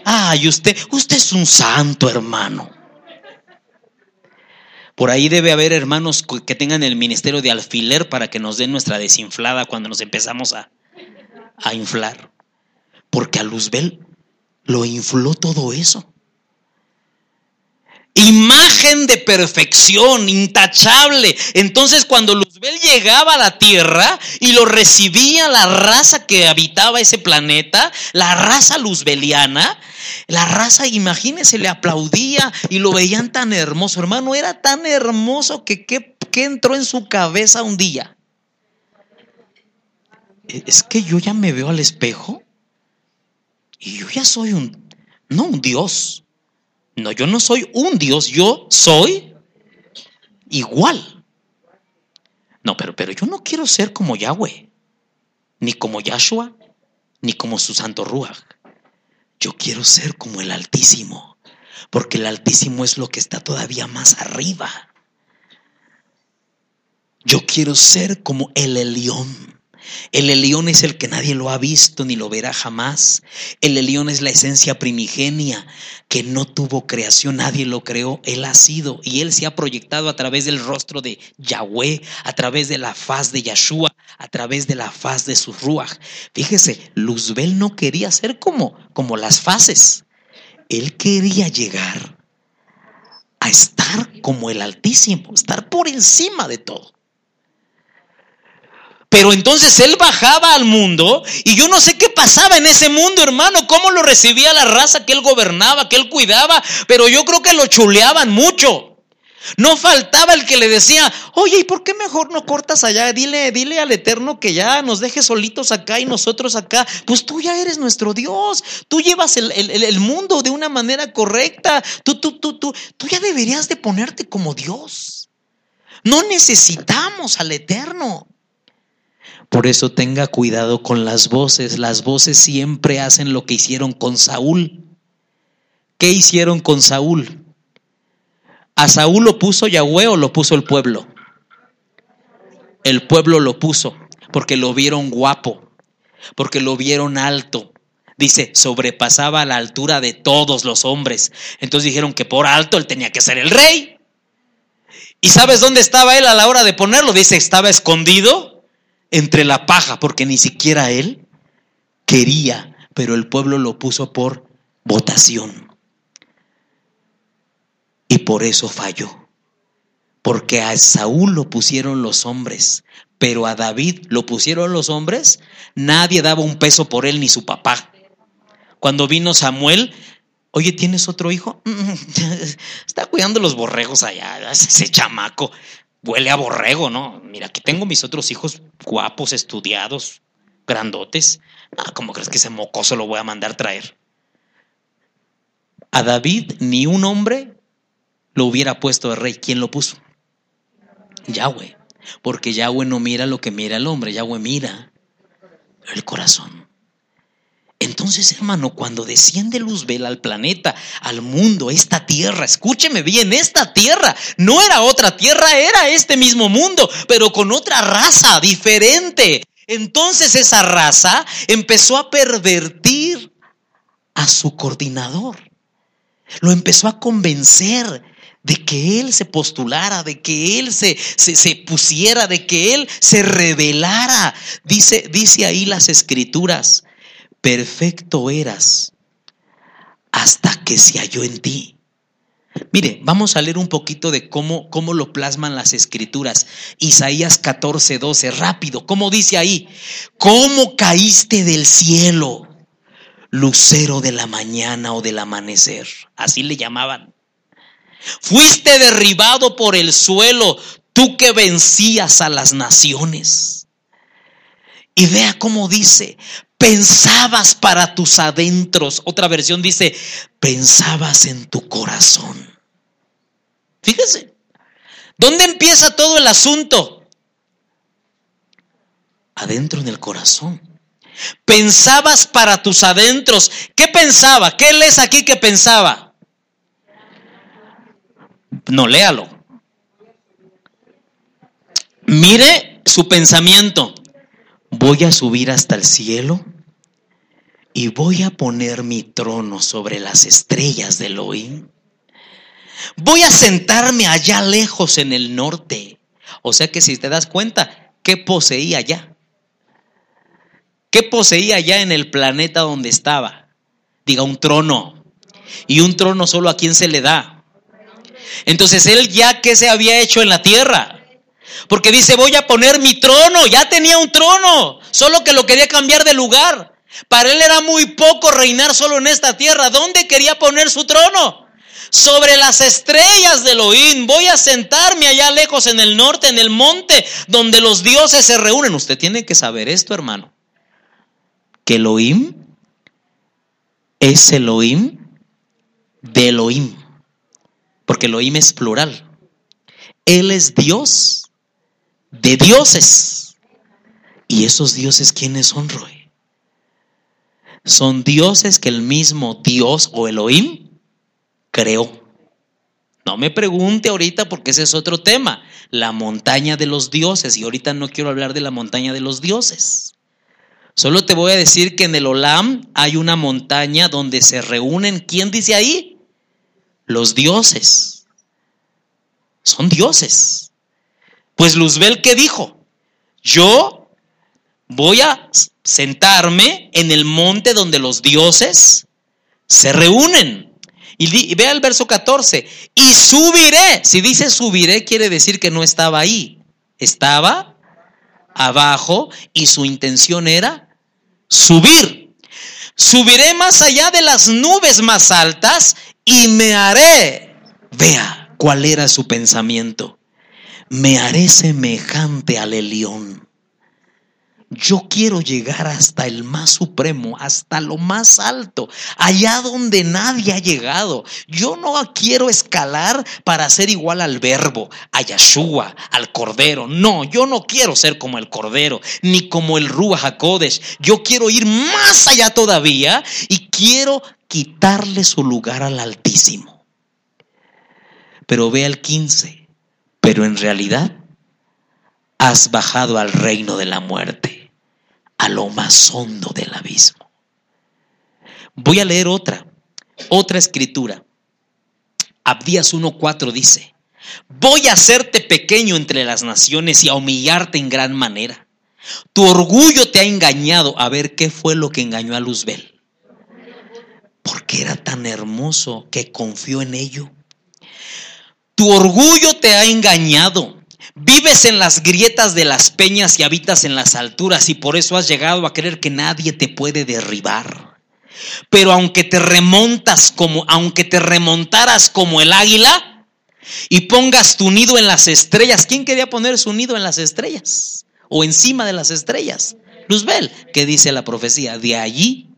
Ay, usted, usted es un santo, hermano. Por ahí debe haber hermanos que tengan el ministerio de alfiler para que nos den nuestra desinflada cuando nos empezamos a, a inflar. Porque a Luzbel lo infló todo eso imagen de perfección, intachable. Entonces cuando Luzbel llegaba a la tierra y lo recibía la raza que habitaba ese planeta, la raza luzbeliana, la raza, imagínense, le aplaudía y lo veían tan hermoso. Hermano, era tan hermoso que ¿qué, entró en su cabeza un día? Es que yo ya me veo al espejo y yo ya soy un, no un Dios, no, yo no soy un Dios, yo soy igual. No, pero, pero yo no quiero ser como Yahweh, ni como Yahshua, ni como su santo Ruach. Yo quiero ser como el Altísimo, porque el Altísimo es lo que está todavía más arriba. Yo quiero ser como el Elión. El Elión es el que nadie lo ha visto ni lo verá jamás. El Elión es la esencia primigenia que no tuvo creación, nadie lo creó, Él ha sido y Él se ha proyectado a través del rostro de Yahweh, a través de la faz de Yahshua, a través de la faz de su Ruach. Fíjese, Luzbel no quería ser como, como las fases. Él quería llegar a estar como el Altísimo, estar por encima de todo. Pero entonces él bajaba al mundo y yo no sé qué pasaba en ese mundo, hermano, cómo lo recibía la raza que él gobernaba, que él cuidaba, pero yo creo que lo chuleaban mucho. No faltaba el que le decía, oye, ¿y por qué mejor no cortas allá? Dile, dile al Eterno que ya nos deje solitos acá y nosotros acá. Pues tú ya eres nuestro Dios. Tú llevas el, el mundo de una manera correcta. Tú, tú, tú, tú, tú ya deberías de ponerte como Dios. No necesitamos al Eterno. Por eso tenga cuidado con las voces. Las voces siempre hacen lo que hicieron con Saúl. ¿Qué hicieron con Saúl? ¿A Saúl lo puso Yahweh o lo puso el pueblo? El pueblo lo puso porque lo vieron guapo, porque lo vieron alto. Dice, sobrepasaba la altura de todos los hombres. Entonces dijeron que por alto él tenía que ser el rey. ¿Y sabes dónde estaba él a la hora de ponerlo? Dice, estaba escondido entre la paja, porque ni siquiera él quería, pero el pueblo lo puso por votación. Y por eso falló. Porque a Saúl lo pusieron los hombres, pero a David lo pusieron los hombres. Nadie daba un peso por él ni su papá. Cuando vino Samuel, oye, ¿tienes otro hijo? Está cuidando los borregos allá, ese chamaco huele a borrego, ¿no? Mira, aquí tengo mis otros hijos guapos, estudiados, grandotes. Ah, ¿Cómo crees que ese mocoso lo voy a mandar traer? A David ni un hombre lo hubiera puesto de rey. ¿Quién lo puso? Yahweh. Porque Yahweh no mira lo que mira el hombre, Yahweh mira el corazón. Entonces, hermano, cuando desciende Luzbel al planeta, al mundo, esta tierra, escúcheme bien, esta tierra no era otra tierra, era este mismo mundo, pero con otra raza diferente. Entonces esa raza empezó a pervertir a su coordinador. Lo empezó a convencer de que él se postulara, de que él se, se, pusiera, de que él se revelara. Dice, dice ahí las escrituras perfecto eras hasta que se halló en ti. Mire, vamos a leer un poquito de cómo, cómo lo plasman las escrituras. Isaías 14, 12, rápido, ¿cómo dice ahí? ¿Cómo caíste del cielo, lucero de la mañana o del amanecer? Así le llamaban. Fuiste derribado por el suelo, tú que vencías a las naciones. Y vea cómo dice, pensabas para tus adentros. Otra versión dice, pensabas en tu corazón. Fíjese, ¿dónde empieza todo el asunto? Adentro en el corazón. Pensabas para tus adentros. ¿Qué pensaba? ¿Qué lees aquí que pensaba? No, léalo. Mire su pensamiento voy a subir hasta el cielo y voy a poner mi trono sobre las estrellas de Elohim. Voy a sentarme allá lejos en el norte. O sea que si te das cuenta, ¿qué poseía allá? ¿Qué poseía allá en el planeta donde estaba? Diga, un trono. Y un trono solo a quién se le da. Entonces él ya que se había hecho en la tierra. Porque dice, voy a poner mi trono. Ya tenía un trono. Solo que lo quería cambiar de lugar. Para él era muy poco reinar solo en esta tierra. ¿Dónde quería poner su trono? Sobre las estrellas de Elohim. Voy a sentarme allá lejos en el norte, en el monte, donde los dioses se reúnen. Usted tiene que saber esto, hermano. Que Elohim es Elohim de Elohim. Porque Elohim es plural. Él es Dios de dioses. ¿Y esos dioses quiénes son, Roy? son dioses que el mismo Dios o Elohim creó. No me pregunte ahorita porque ese es otro tema, la montaña de los dioses. Y ahorita no quiero hablar de la montaña de los dioses. Solo te voy a decir que en el Olam hay una montaña donde se reúnen, ¿quién dice ahí? Los dioses. Son dioses. Pues Luzbel, ¿qué dijo? Yo voy a sentarme en el monte donde los dioses se reúnen. Y, vea el verso 14, y subiré. Si dice subiré, quiere decir que no estaba ahí. Estaba abajo y su intención era subir. Subiré más allá de las nubes más altas y me haré. Vea cuál era su pensamiento. Me haré semejante al león yo quiero llegar hasta el más supremo, hasta lo más alto, allá donde nadie ha llegado. Yo no quiero escalar para ser igual al verbo, a Yeshua, al cordero. No, yo no quiero ser como el cordero, ni como el Ruach HaKodesh. Yo quiero ir más allá todavía y quiero quitarle su lugar al Altísimo. Pero ve al 15, pero en realidad has bajado al reino de la muerte, a lo más hondo del abismo. Voy a leer otra, otra escritura. Abdías 1.4 dice, voy a hacerte pequeño entre las naciones y a humillarte en gran manera. Tu orgullo te ha engañado. A ver, ¿qué fue lo que engañó a Luzbel? Porque era tan hermoso que confió en ello. Tu orgullo te ha engañado. Vives en las grietas de las peñas y habitas en las alturas y por eso has llegado a creer que nadie te puede derribar. Pero aunque te remontas como, aunque te remontaras como el águila y pongas tu nido en las estrellas, ¿quién quería poner su nido en las estrellas? O encima de las estrellas. Luzbel, que dice la profecía, de allí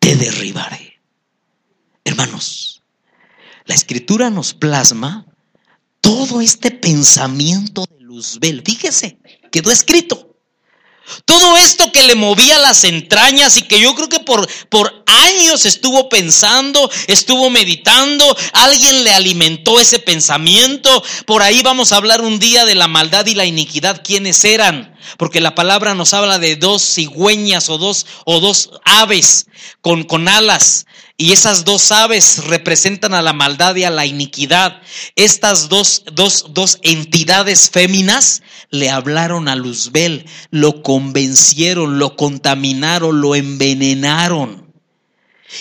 te derribaré. Hermanos, la escritura nos plasma todo este pensamiento de Luzbel, fíjese, quedó escrito. Todo esto que le movía las entrañas y que yo creo que por, por años estuvo pensando, estuvo meditando, alguien le alimentó ese pensamiento. Por ahí vamos a hablar un día de la maldad y la iniquidad, quiénes eran, porque la palabra nos habla de dos cigüeñas o dos, o dos aves con, con alas y esas dos aves representan a la maldad y a la iniquidad. Estas dos, dos, dos entidades féminas le hablaron a Luzbel, lo convencieron, lo contaminaron, lo envenenaron.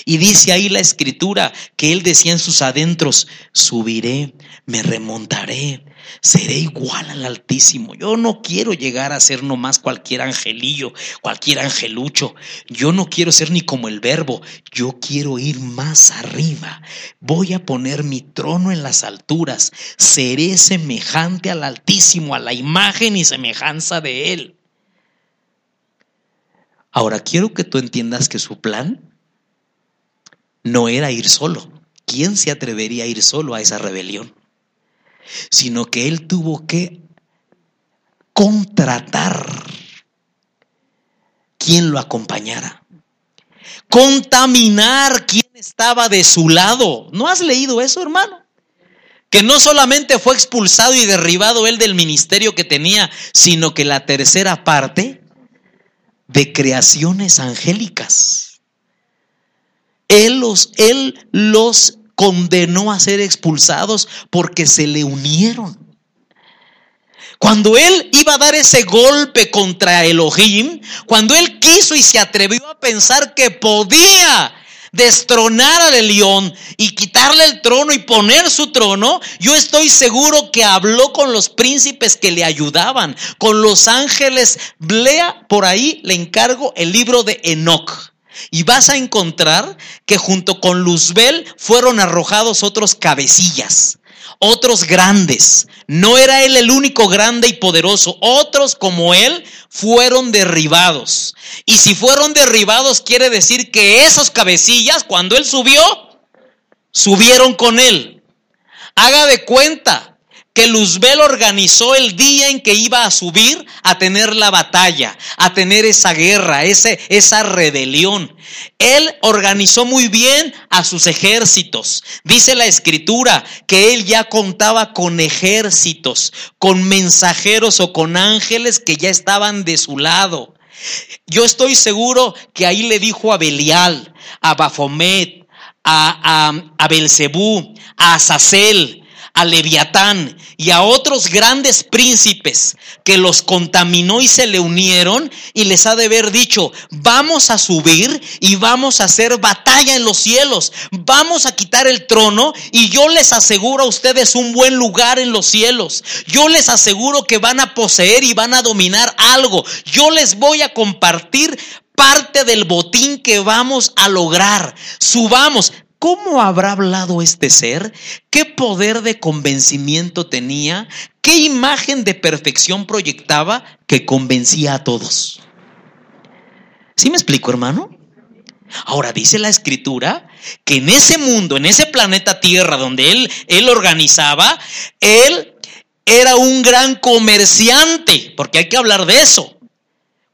Y dice ahí la escritura que él decía en sus adentros, subiré, me remontaré, seré igual al Altísimo. Yo no quiero llegar a ser nomás cualquier angelillo, cualquier angelucho. Yo no quiero ser ni como el verbo. Yo quiero ir más arriba. Voy a poner mi trono en las alturas. Seré semejante al Altísimo, a la imagen y semejanza de Él. Ahora quiero que tú entiendas que su plan no era ir solo. ¿Quién se atrevería a ir solo a esa rebelión? sino que él tuvo que contratar quien lo acompañara, contaminar quien estaba de su lado. ¿No has leído eso, hermano? Que no solamente fue expulsado y derribado él del ministerio que tenía, sino que la tercera parte de creaciones angélicas Él los, él los condenó a ser expulsados porque se le unieron. Cuando él iba a dar ese golpe contra Elohim, cuando él quiso y se atrevió a pensar que podía destronar al león y quitarle el trono y poner su trono, yo estoy seguro que habló con los príncipes que le ayudaban, con los ángeles. Lea por ahí, le encargo el libro de Enoch. Y vas a encontrar que junto con Luzbel fueron arrojados otros cabecillas otros grandes. No era él el único grande y poderoso. Otros como él fueron derribados. Y si fueron derribados quiere decir que esos cabecillas, cuando él subió, subieron con él. Haga de cuenta que Luzbel organizó el día en que iba a subir a tener la batalla, a tener esa guerra, ese, esa rebelión. Él organizó muy bien a sus ejércitos. Dice la escritura que él ya contaba con ejércitos, con mensajeros o con ángeles que ya estaban de su lado. Yo estoy seguro que ahí le dijo a Belial, a Bafomet, a, a, a Belcebú, a Azazel, a Leviatán y a otros grandes príncipes que los contaminó y se le unieron y les ha de haber dicho, vamos a subir y vamos a hacer batalla en los cielos, vamos a quitar el trono y yo les aseguro a ustedes un buen lugar en los cielos, yo les aseguro que van a poseer y van a dominar algo, yo les voy a compartir parte del botín que vamos a lograr. Subamos. ¿Cómo habrá hablado este ser? ¿Qué poder de convencimiento tenía? ¿Qué imagen de perfección proyectaba que convencía a todos? ¿Sí me explico, hermano? Ahora dice la escritura que en ese mundo, en ese planeta Tierra donde él, él organizaba, él era un gran comerciante, porque hay que hablar de eso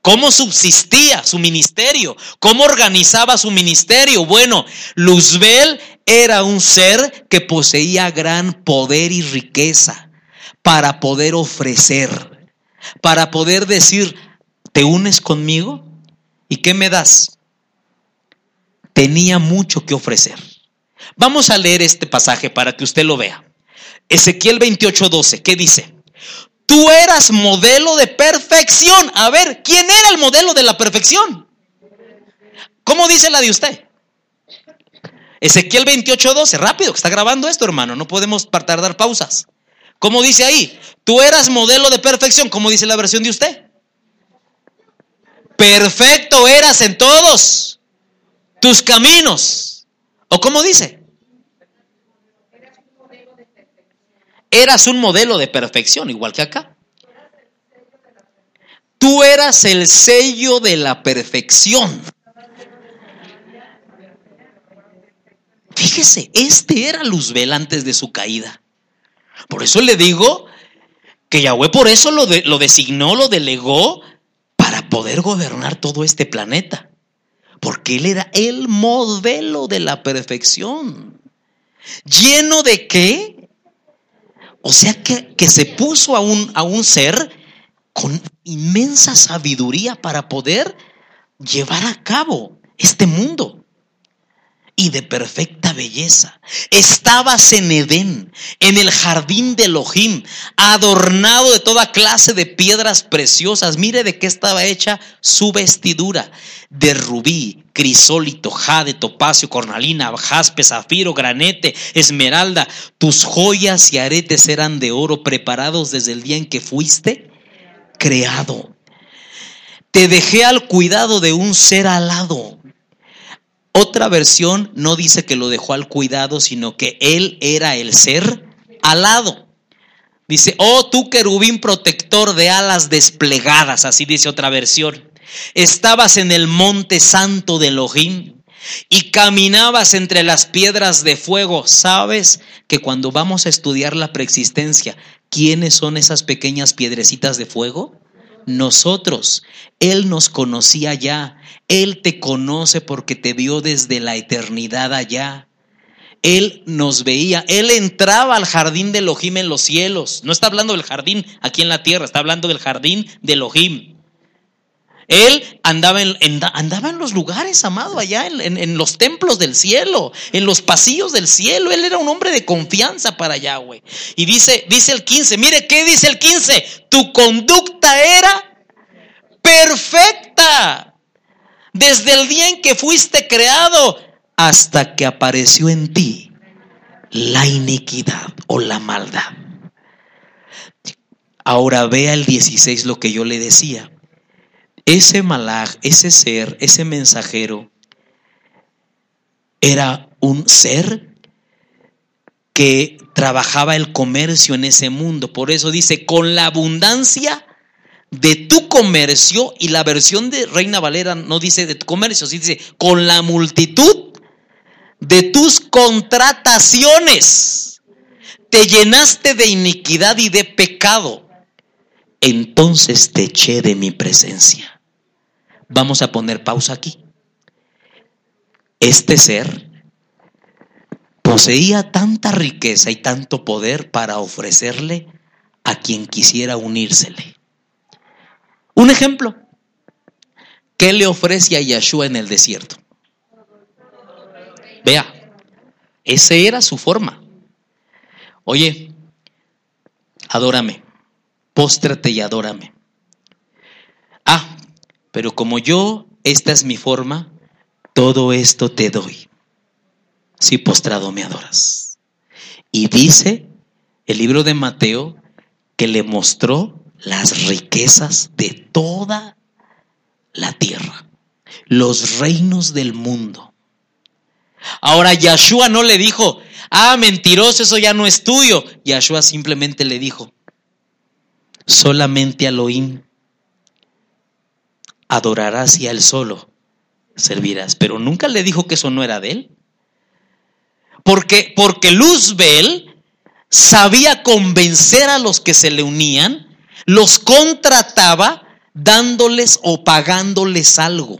cómo subsistía su ministerio, cómo organizaba su ministerio. Bueno, Luzbel era un ser que poseía gran poder y riqueza para poder ofrecer, para poder decir, ¿te unes conmigo? ¿Y qué me das? Tenía mucho que ofrecer. Vamos a leer este pasaje para que usted lo vea. Ezequiel 28:12, ¿qué dice? Tú eras modelo de perfección. A ver, ¿quién era el modelo de la perfección? ¿Cómo dice la de usted? Ezequiel 28:12, rápido, que está grabando esto, hermano, no podemos tardar pausas. ¿Cómo dice ahí? Tú eras modelo de perfección, ¿cómo dice la versión de usted? Perfecto eras en todos tus caminos. ¿O cómo dice? Eras un modelo de perfección, igual que acá. Tú eras el sello de la perfección. Fíjese, este era Luzbel antes de su caída. Por eso le digo que Yahweh por eso lo, lo designó, lo delegó para poder gobernar todo este planeta. Porque él era el modelo de la perfección. ¿Lleno de qué? O sea que, se puso a un, a un ser con inmensa sabiduría para poder llevar a cabo este mundo y de perfecta belleza. Estabas en Edén, en el jardín de Elohim, adornado de toda clase de piedras preciosas. Mire de qué estaba hecha su vestidura, de rubí, crisólito, jade, topacio, cornalina, jaspe, zafiro, granete, esmeralda. Tus joyas y aretes eran de oro preparados desde el día en que fuiste creado. Te dejé al cuidado de un ser alado otra versión no dice que lo dejó al cuidado, sino que él era el ser alado. Dice, oh tú querubín protector de alas desplegadas, así dice otra versión. Estabas en el monte santo de Elohim y caminabas entre las piedras de fuego. ¿Sabes que cuando vamos a estudiar la preexistencia, quiénes son esas pequeñas piedrecitas de fuego? Nosotros. Él nos conocía ya. Él te conoce porque te vio desde la eternidad allá. Él nos veía. Él entraba al jardín de Elohim en los cielos. No está hablando del jardín aquí en la tierra, está hablando del jardín de Elohim. Él andaba en, andaba en los lugares, amado, allá en, en, los templos del cielo, en los pasillos del cielo. Él era un hombre de confianza para Yahweh. Y dice, dice el 15, mire, ¿qué dice el 15? Tu conducta era perfecta. Desde el día en que fuiste creado hasta que apareció en ti la iniquidad o la maldad. Ahora vea el 16 lo que yo le decía. Ese malaj, ese ser, ese mensajero, era un ser que trabajaba el comercio en ese mundo. Por eso dice, con la abundancia de tu comercio, y la versión de Reina Valera no dice de tu comercio, sí dice, con la multitud de tus contrataciones, te llenaste de iniquidad y de pecado. Entonces te eché de mi presencia. Vamos a poner pausa aquí. Este ser poseía tanta riqueza y tanto poder para ofrecerle a quien quisiera unírsele. Un ejemplo, ¿qué le ofrece a Yahshua en el desierto? Vea, esa era su forma. Oye, adórame, póstrate y adórame. Ah, pero como yo, esta es mi forma, todo esto te doy. Si postrado me adoras. Y dice el libro de Mateo que le mostró las riquezas de toda la tierra, los reinos del mundo. Ahora Yahshua no le dijo, ah, mentiroso, eso ya no es tuyo. Yahshua simplemente le dijo, solamente Elohim adorarás y a él solo servirás. Pero nunca le dijo que eso no era de él. Porque, porque Luzbel sabía convencer a los que se le unían, los contrataba dándoles o pagándoles algo.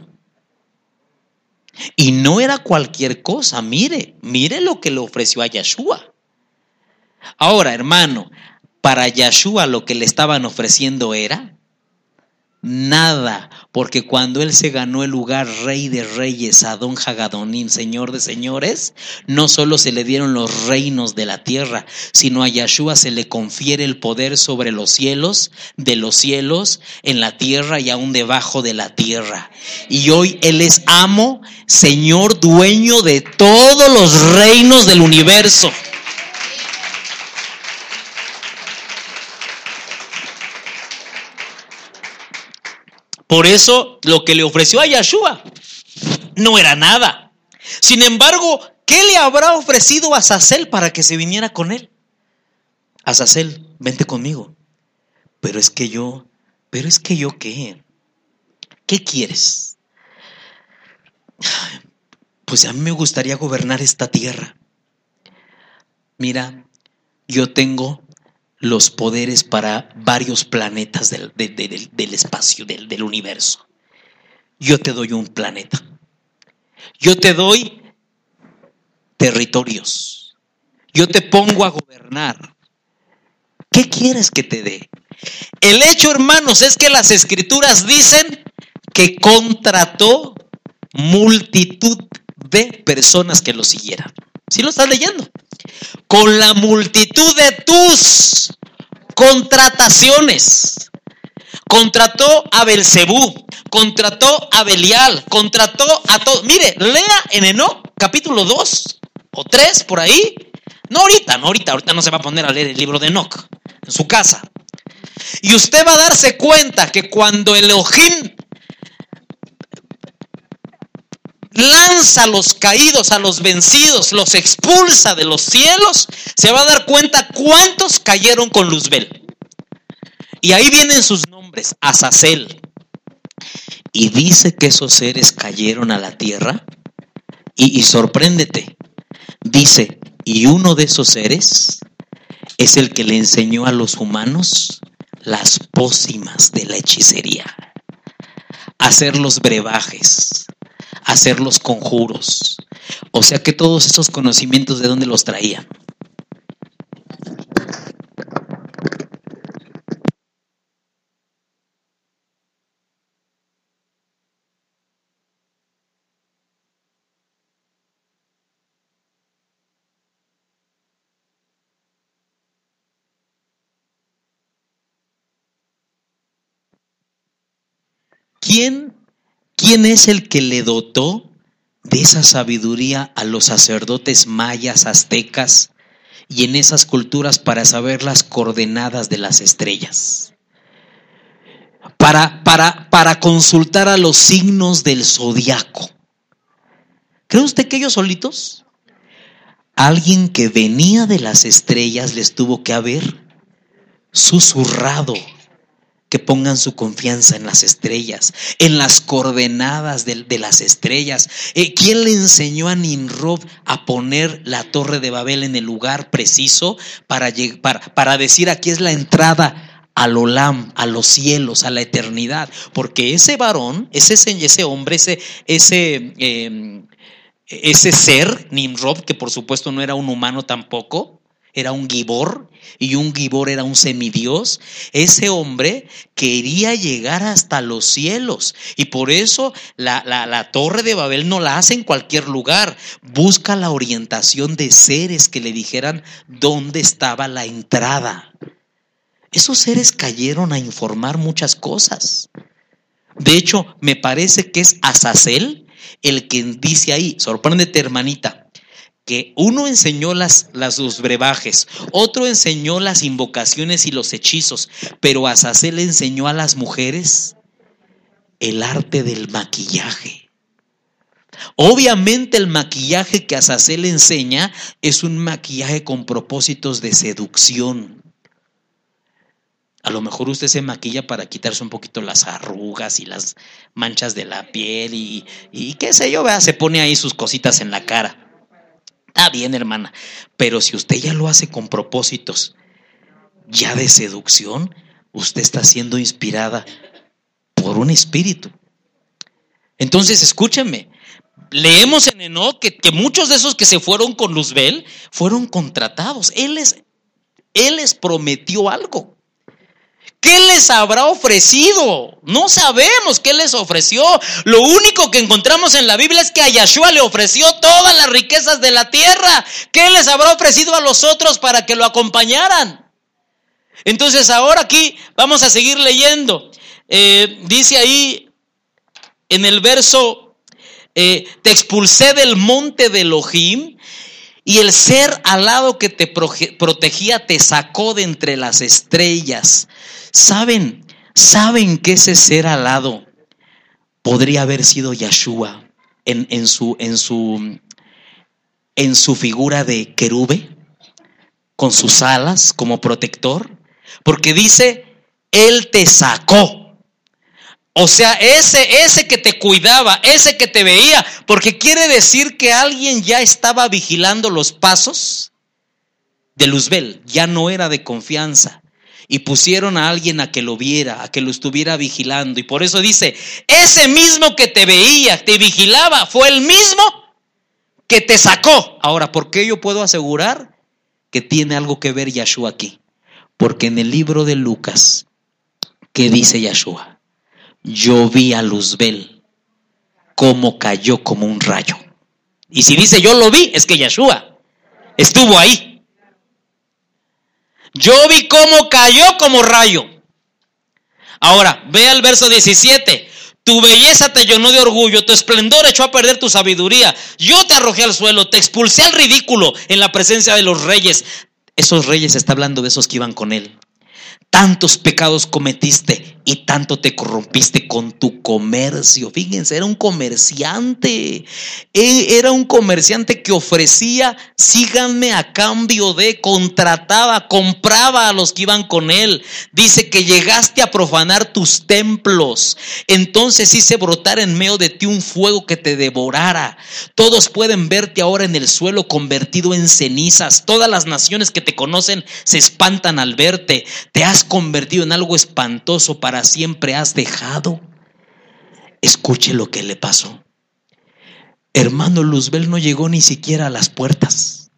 Y no era cualquier cosa, mire, mire lo que le ofreció a Yeshua. Ahora, hermano, para Yeshua lo que le estaban ofreciendo era nada, porque cuando él se ganó el lugar rey de reyes, Adón Hagadonín, señor de señores, no solo se le dieron los reinos de la tierra, sino a Yahshua se le confiere el poder sobre los cielos, de los cielos, en la tierra y aún debajo de la tierra. Y hoy él es amo, señor, dueño de todos los reinos del universo. Por eso lo que le ofreció a Yahshua no era nada. Sin embargo, ¿qué le habrá ofrecido a Sacel para que se viniera con él? A Sacel, vente conmigo. Pero es que yo, pero es que yo qué? ¿Qué quieres? Pues a mí me gustaría gobernar esta tierra. Mira, yo tengo los poderes para varios planetas del, espacio, del, del universo. Yo te doy un planeta. Yo te doy territorios. Yo te pongo a gobernar. ¿Qué quieres que te dé? El hecho, hermanos, es que las escrituras dicen que contrató multitud de personas que lo siguieran. ¿Sí lo estás leyendo? Con la multitud de tus contrataciones. Contrató a Belcebú, contrató a Belial, contrató a todos. Mire, lea en Eno, capítulo 2 o 3 por ahí. No ahorita, no ahorita, ahorita no se va a poner a leer el libro de Enoch en su casa. Y usted va a darse cuenta que cuando Elohim lanza a los caídos, a los vencidos, los expulsa de los cielos, se va a dar cuenta cuántos cayeron con Luzbel. Y ahí vienen sus nombres, Azazel. Y dice que esos seres cayeron a la tierra. Y, y sorpréndete, dice, y uno de esos seres es el que le enseñó a los humanos las pócimas de la hechicería, hacer los brebajes, hacer los conjuros. O sea que todos esos conocimientos de dónde los traía. ¿Quién quién es el que le dotó de esa sabiduría a los sacerdotes mayas, aztecas y en esas culturas para saber las coordenadas de las estrellas? Para, para, para consultar a los signos del zodiaco. ¿Cree usted que ellos solitos? Alguien que venía de las estrellas les tuvo que haber susurrado que pongan su confianza en las estrellas, en las coordenadas de, las estrellas. Eh, ¿Quién le enseñó a Nimrod a poner la torre de Babel en el lugar preciso para, para, para decir aquí es la entrada al Olam, a los cielos, a la eternidad? Porque ese varón, ese, ese hombre, ese, ese, em, ese ser, Nimrod, que por supuesto no era un humano tampoco, era un gibor y un gibor era un semidios. Ese hombre quería llegar hasta los cielos y por eso la, la, torre de Babel no la hace en cualquier lugar. Busca la orientación de seres que le dijeran dónde estaba la entrada. Esos seres cayeron a informar muchas cosas. De hecho, me parece que es Azazel el que dice ahí, sorpréndete hermanita, uno enseñó las, los brebajes, otro enseñó las invocaciones y los hechizos, pero Azazel enseñó a las mujeres el arte del maquillaje. Obviamente el maquillaje que Azazel enseña es un maquillaje con propósitos de seducción. A lo mejor usted se maquilla para quitarse un poquito las arrugas y las manchas de la piel y, qué sé yo, se pone ahí sus cositas en la cara. Está bien, hermana, pero si usted ya lo hace con propósitos ya de seducción, usted está siendo inspirada por un espíritu. Entonces, escúchenme, leemos en Enoch que, que, muchos de esos que se fueron con Luzbel fueron contratados. Él les, él les prometió algo. ¿Qué les habrá ofrecido? No sabemos qué les ofreció. Lo único que encontramos en la Biblia es que a Yahshua le ofreció todas las riquezas de la tierra. ¿Qué les habrá ofrecido a los otros para que lo acompañaran? Entonces ahora aquí vamos a seguir leyendo. Eh, dice ahí en el verso, eh, te expulsé del monte de Elohim y el ser alado que te protegía te sacó de entre las estrellas. ¿Saben? ¿Saben que ese ser alado podría haber sido Yeshua en, su, en su figura de querube? Con sus alas como protector. Porque dice, Él te sacó. O sea, ese, ese que te cuidaba, ese que te veía, porque quiere decir que alguien ya estaba vigilando los pasos de Luzbel, ya no era de confianza y pusieron a alguien a que lo viera, a que lo estuviera vigilando. Y por eso dice, ese mismo que te veía, te vigilaba, fue el mismo que te sacó. Ahora, ¿por qué yo puedo asegurar que tiene algo que ver Yahshua aquí? Porque en el libro de Lucas, ¿qué dice Yahshua? Yo vi a Luzbel como cayó como un rayo. Y si dice yo lo vi, es que Yahshua estuvo ahí. Yo vi cómo cayó como rayo. Ahora, ve al verso 17. Tu belleza te llenó de orgullo, tu esplendor echó a perder tu sabiduría. Yo te arrojé al suelo, te expulsé al ridículo en la presencia de los reyes. Esos reyes está hablando de esos que iban con él. Tantos pecados cometiste y tanto te corrompiste con tu comercio. Fíjense, era un comerciante. E, era un comerciante que ofrecía, síganme a cambio de, contrataba, compraba a los que iban con él. Dice que llegaste a profanar tus templos. Entonces hice brotar en medio de ti un fuego que te devorara. Todos pueden verte ahora en el suelo convertido en cenizas. Todas las naciones que te conocen se espantan al verte. Te has convertido en algo espantoso para siempre has dejado. Escuche lo que le pasó. Hermano Luzbel no llegó ni siquiera a las puertas.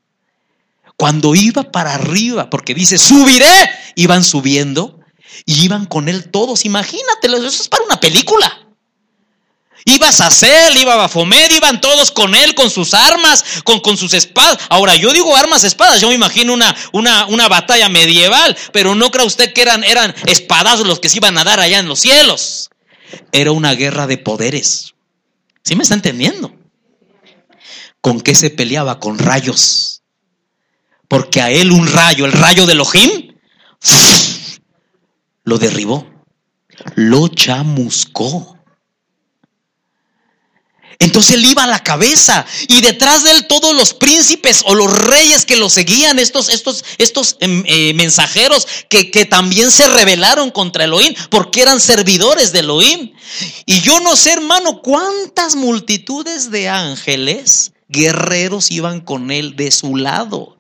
Cuando iba para arriba, porque dice, subiré, iban subiendo y iban con él todos. Imagínatelo, eso es para una película. Iba a Sacel, iba Bafomed, iban todos con él, con sus armas, con, con sus espadas. Ahora, yo digo armas, espadas, yo me imagino una, una, una batalla medieval, pero no crea usted que eran, eran espadazos los que se iban a dar allá en los cielos. Era una guerra de poderes. ¿Sí me está entendiendo? ¿Con qué se peleaba? Con rayos. Porque a él un rayo, el rayo de Elohim, lo derribó, lo chamuscó. Entonces él iba a la cabeza y detrás de él todos los príncipes o los reyes que lo seguían, estos, estos, estos em, eh, mensajeros que, que, también se rebelaron contra Elohim porque eran servidores de Elohim. Y yo no sé, hermano, cuántas multitudes de ángeles, guerreros iban con él de su lado.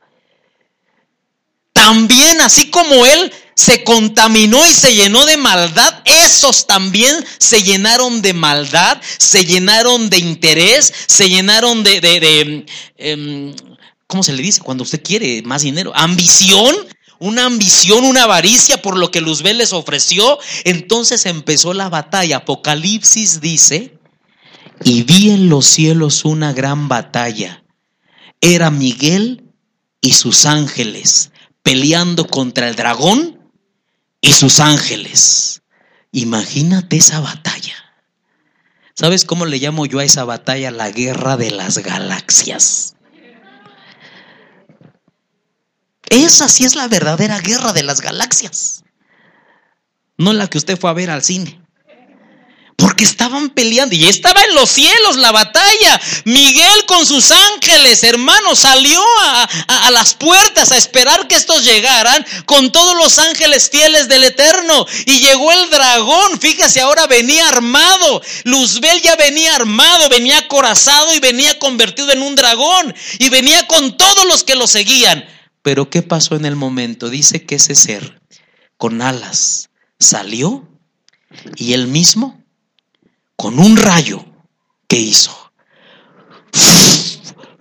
También, así como él se contaminó y se llenó de maldad, esos también se llenaron de maldad, se llenaron de interés, se llenaron de, de, em, ¿cómo se le dice? Cuando usted quiere más dinero, ambición, una ambición, una avaricia por lo que Luzbel les ofreció. Entonces empezó la batalla. Apocalipsis dice, y vi en los cielos una gran batalla. Era Miguel y sus ángeles peleando contra el dragón y sus ángeles. Imagínate esa batalla. ¿Sabes cómo le llamo yo a esa batalla? La guerra de las galaxias. Esa sí es la verdadera guerra de las galaxias. No la que usted fue a ver al cine. Porque estaban peleando y estaba en los cielos la batalla. Miguel con sus ángeles, hermanos, salió a, las puertas a esperar que estos llegaran con todos los ángeles fieles del Eterno. Y llegó el dragón, fíjese, ahora venía armado. Luzbel ya venía armado, venía acorazado y venía convertido en un dragón. Y venía con todos los que lo seguían. Pero ¿qué pasó en el momento? Dice que ese ser con alas salió y él mismo con un rayo que hizo,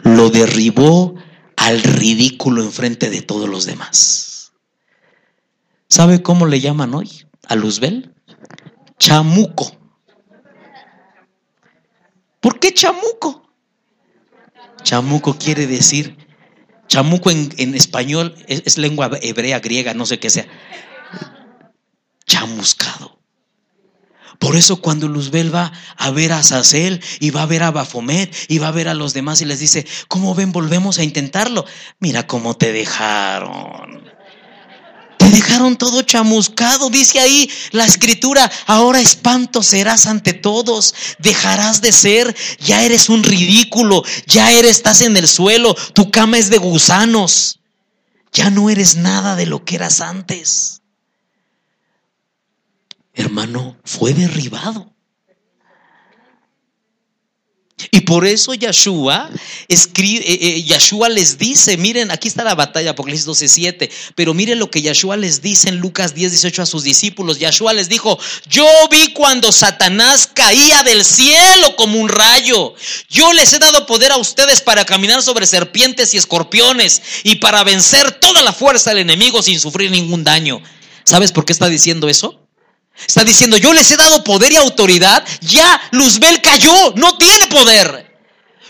lo derribó al ridículo enfrente de todos los demás. ¿Sabe cómo le llaman hoy a Luzbel? Chamuco. ¿Por qué chamuco? Chamuco quiere decir, chamuco en, español es, es, lengua hebrea, griega, no sé qué sea. Chamuscado. Por eso cuando Luzbel va a ver a Sacel y va a ver a Bafomet y va a ver a los demás y les dice, ¿cómo ven? Volvemos a intentarlo. Mira cómo te dejaron. Te dejaron todo chamuscado. Dice ahí la escritura, ahora espanto serás ante todos. Dejarás de ser, ya eres un ridículo, ya eres, estás en el suelo, tu cama es de gusanos. Ya no eres nada de lo que eras antes hermano, fue derribado. Y por eso Yeshua escribe, eh, eh, les dice, miren, aquí está la batalla, Apocalipsis 12, 7, pero miren lo que Yeshua les dice en Lucas 10, 18 a sus discípulos. Yeshua les dijo, yo vi cuando Satanás caía del cielo como un rayo. Yo les he dado poder a ustedes para caminar sobre serpientes y escorpiones y para vencer toda la fuerza del enemigo sin sufrir ningún daño. ¿Sabes por qué está diciendo eso? Está diciendo, yo les he dado poder y autoridad, ya Luzbel cayó, no tiene poder.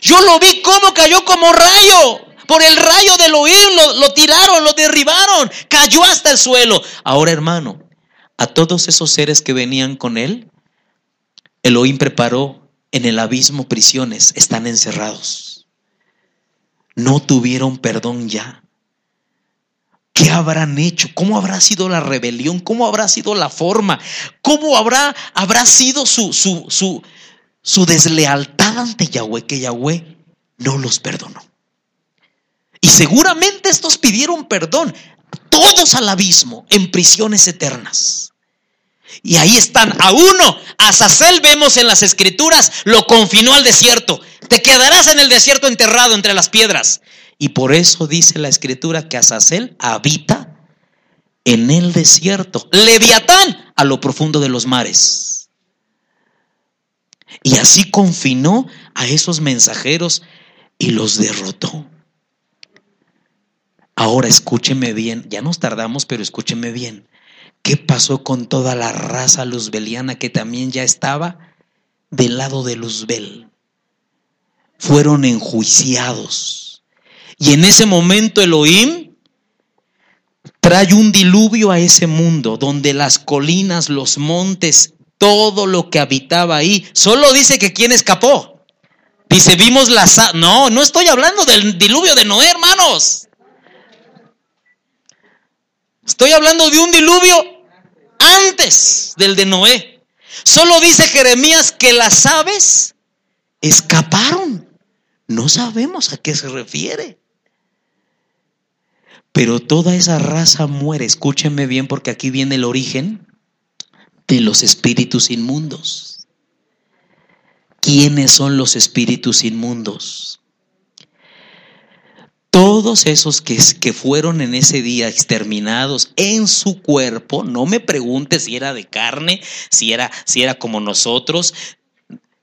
Yo lo vi como cayó como rayo. Por el rayo de Elohim lo, lo tiraron, lo derribaron, cayó hasta el suelo. Ahora, hermano, a todos esos seres que venían con él, Elohim preparó en el abismo prisiones, están encerrados. No tuvieron perdón ya. ¿Qué habrán hecho? ¿Cómo habrá sido la rebelión? ¿Cómo habrá sido la forma? ¿Cómo habrá, habrá sido su, su, su, su deslealtad ante Yahweh que Yahweh no los perdonó? Y seguramente estos pidieron perdón, todos al abismo, en prisiones eternas. Y ahí están, a uno, a Sacel vemos en las escrituras, lo confinó al desierto. Te quedarás en el desierto enterrado entre las piedras. Y por eso dice la escritura que Azazel habita en el desierto. Leviatán a lo profundo de los mares. Y así confinó a esos mensajeros y los derrotó. Ahora escúcheme bien, ya nos tardamos, pero escúcheme bien. ¿Qué pasó con toda la raza luzbeliana que también ya estaba del lado de Luzbel? Fueron enjuiciados y en ese momento Elohim trae un diluvio a ese mundo donde las colinas, los montes todo lo que habitaba ahí. Solo dice que quién escapó. Dice, vimos la... No, no estoy hablando del diluvio de Noé, hermanos. Estoy hablando de un diluvio antes del de Noé. Solo dice Jeremías que las aves escaparon. No sabemos a qué se refiere. Pero toda esa raza muere. Escúchenme bien porque aquí viene el origen de los espíritus inmundos. ¿Quiénes son los espíritus inmundos? Todos esos que, que, fueron en ese día exterminados en su cuerpo, no me pregunte si era de carne, si era, si era como nosotros,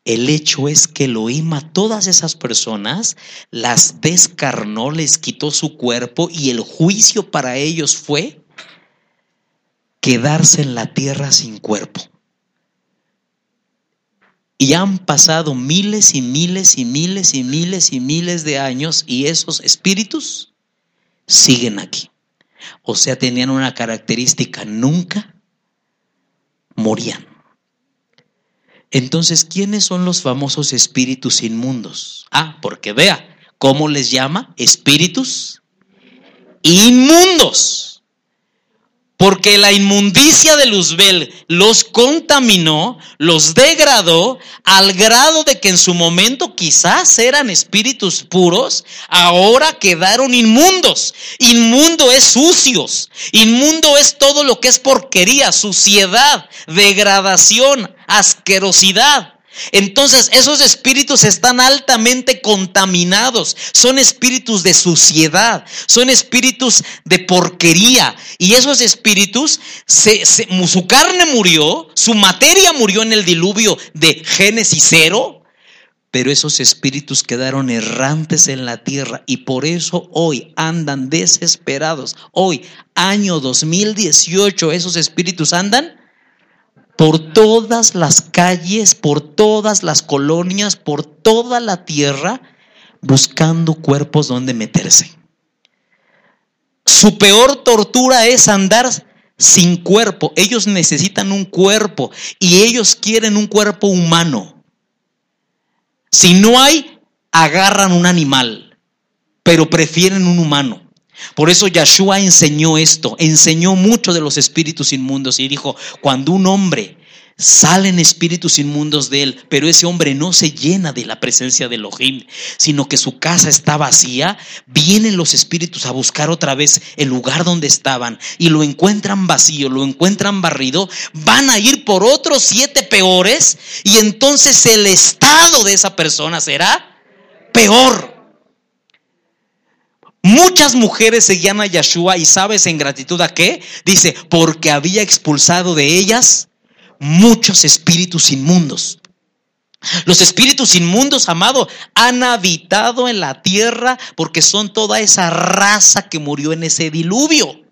el hecho es que Elohim a todas esas personas las descarnó, les quitó su cuerpo y el juicio para ellos fue quedarse en la tierra sin cuerpo. Y han pasado miles y miles y miles y miles y miles de años y esos espíritus siguen aquí. O sea, tenían una característica, nunca morían. Entonces, ¿quiénes son los famosos espíritus inmundos? Ah, porque vea, ¿cómo les llama? Espíritus inmundos. Porque la inmundicia de Luzbel los contaminó, los degradó al grado de que en su momento quizás eran espíritus puros, ahora quedaron inmundos. Inmundo es sucios, inmundo es todo lo que es porquería, suciedad, degradación, asquerosidad. Entonces esos espíritus están altamente contaminados, son espíritus de suciedad, son espíritus de porquería. Y esos espíritus, su carne murió, su materia murió en el diluvio de Génesis cero, pero esos espíritus quedaron errantes en la tierra y por eso hoy andan desesperados. Hoy, año 2018, esos espíritus andan por todas las calles, por todas las colonias, por toda la tierra, buscando cuerpos donde meterse. Su peor tortura es andar sin cuerpo. Ellos necesitan un cuerpo y ellos quieren un cuerpo humano. Si no hay, agarran un animal, pero prefieren un humano. Por eso Yahshua enseñó esto, enseñó mucho de los espíritus inmundos y dijo, cuando un hombre salen espíritus inmundos de él, pero ese hombre no se llena de la presencia de Elohim, sino que su casa está vacía, vienen los espíritus a buscar otra vez el lugar donde estaban y lo encuentran vacío, lo encuentran barrido, van a ir por otros siete peores y entonces el estado de esa persona será peor. Muchas mujeres seguían a Yeshua y sabes en gratitud a qué? Dice, porque había expulsado de ellas muchos espíritus inmundos. Los espíritus inmundos, amado, han habitado en la tierra porque son toda esa raza que murió en ese diluvio.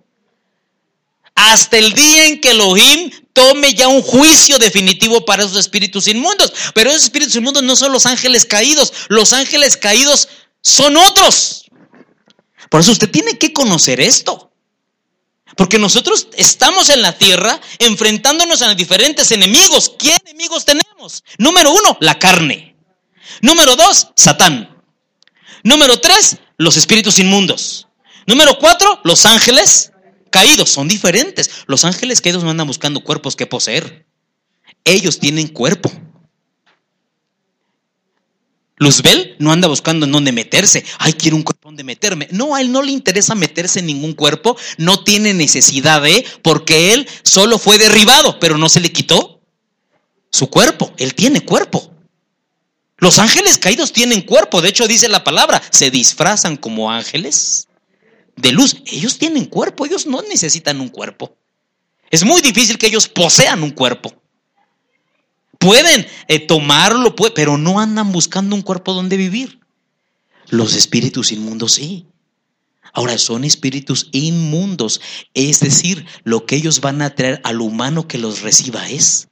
Hasta el día en que Elohim tome ya un juicio definitivo para esos espíritus inmundos. Pero esos espíritus inmundos no son los ángeles caídos. Los ángeles caídos son otros. Por eso usted tiene que conocer esto. Porque nosotros estamos en la tierra enfrentándonos a diferentes enemigos. ¿Qué enemigos tenemos? Número uno, la carne. Número dos, Satán. Número tres, los espíritus inmundos. Número cuatro, los ángeles caídos. Son diferentes. Los ángeles caídos no andan buscando cuerpos que poseer. Ellos tienen cuerpo. Luzbel no anda buscando en dónde meterse. Ay, quiero un cuerpo donde meterme. No, a él no le interesa meterse en ningún cuerpo. No tiene necesidad de, porque él solo fue derribado, pero no se le quitó su cuerpo. Él tiene cuerpo. Los ángeles caídos tienen cuerpo. De hecho, dice la palabra, se disfrazan como ángeles de luz. Ellos tienen cuerpo. Ellos no necesitan un cuerpo. Es muy difícil que ellos posean un cuerpo. Pueden eh, tomarlo, pero no andan buscando un cuerpo donde vivir. Los espíritus inmundos sí. Ahora son espíritus inmundos, es decir, lo que ellos van a traer al humano que los reciba es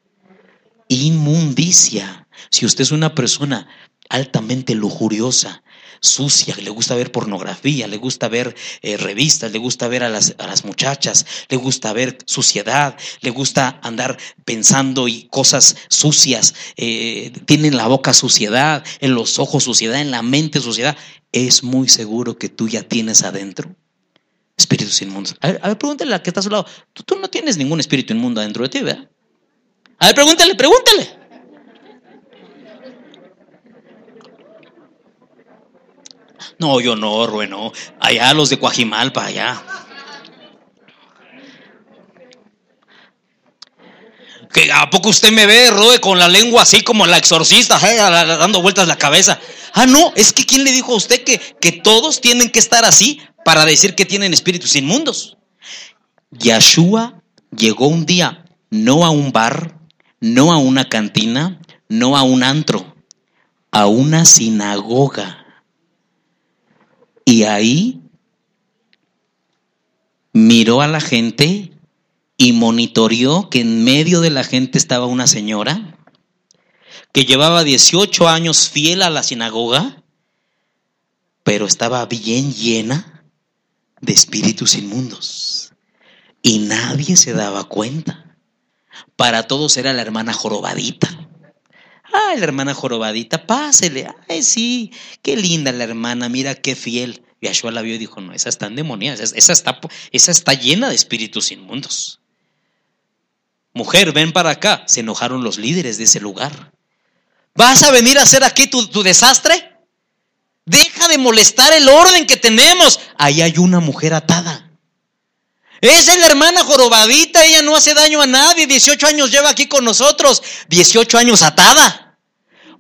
inmundicia. Si usted es una persona altamente lujuriosa, sucia, le gusta ver pornografía, le gusta ver eh, revistas, le gusta ver a las, a las, muchachas, le gusta ver suciedad, le gusta andar pensando y cosas sucias, eh, tiene en la boca suciedad, en los ojos suciedad, en la mente suciedad. Es muy seguro que tú ya tienes adentro espíritus inmundos. A ver, a ver pregúntale a la que está a su lado. Tú, tú no tienes ningún espíritu inmundo adentro de ti, ¿verdad? A ver, pregúntale, pregúntale. No, yo no, Rue, no. Allá los de Coajimalpa, allá. ¿Que ¿A poco usted me ve, Rue, con la lengua así como la exorcista, eh, dando vueltas la cabeza? Ah, no, es que ¿quién le dijo a usted que, que todos tienen que estar así para decir que tienen espíritus inmundos? Yeshua llegó un día, no a un bar, no a una cantina, no a un antro, a una sinagoga y ahí miró a la gente y monitoreó que en medio de la gente estaba una señora que llevaba 18 años fiel a la sinagoga, pero estaba bien llena de espíritus inmundos. Y nadie se daba cuenta. Para todos era la hermana jorobadita. Ay, la hermana jorobadita, pásele. Ay, sí, qué linda la hermana, mira qué fiel. Yahshua la vio y dijo, no, esa está endemoniada, esa está, esa está llena de espíritus inmundos. Mujer, ven para acá. Se enojaron los líderes de ese lugar. ¿Vas a venir a hacer aquí tu, tu desastre? Deja de molestar el orden que tenemos. Ahí hay una mujer atada. Esa es la hermana jorobadita, ella no hace daño a nadie, 18 años lleva aquí con nosotros, 18 años atada.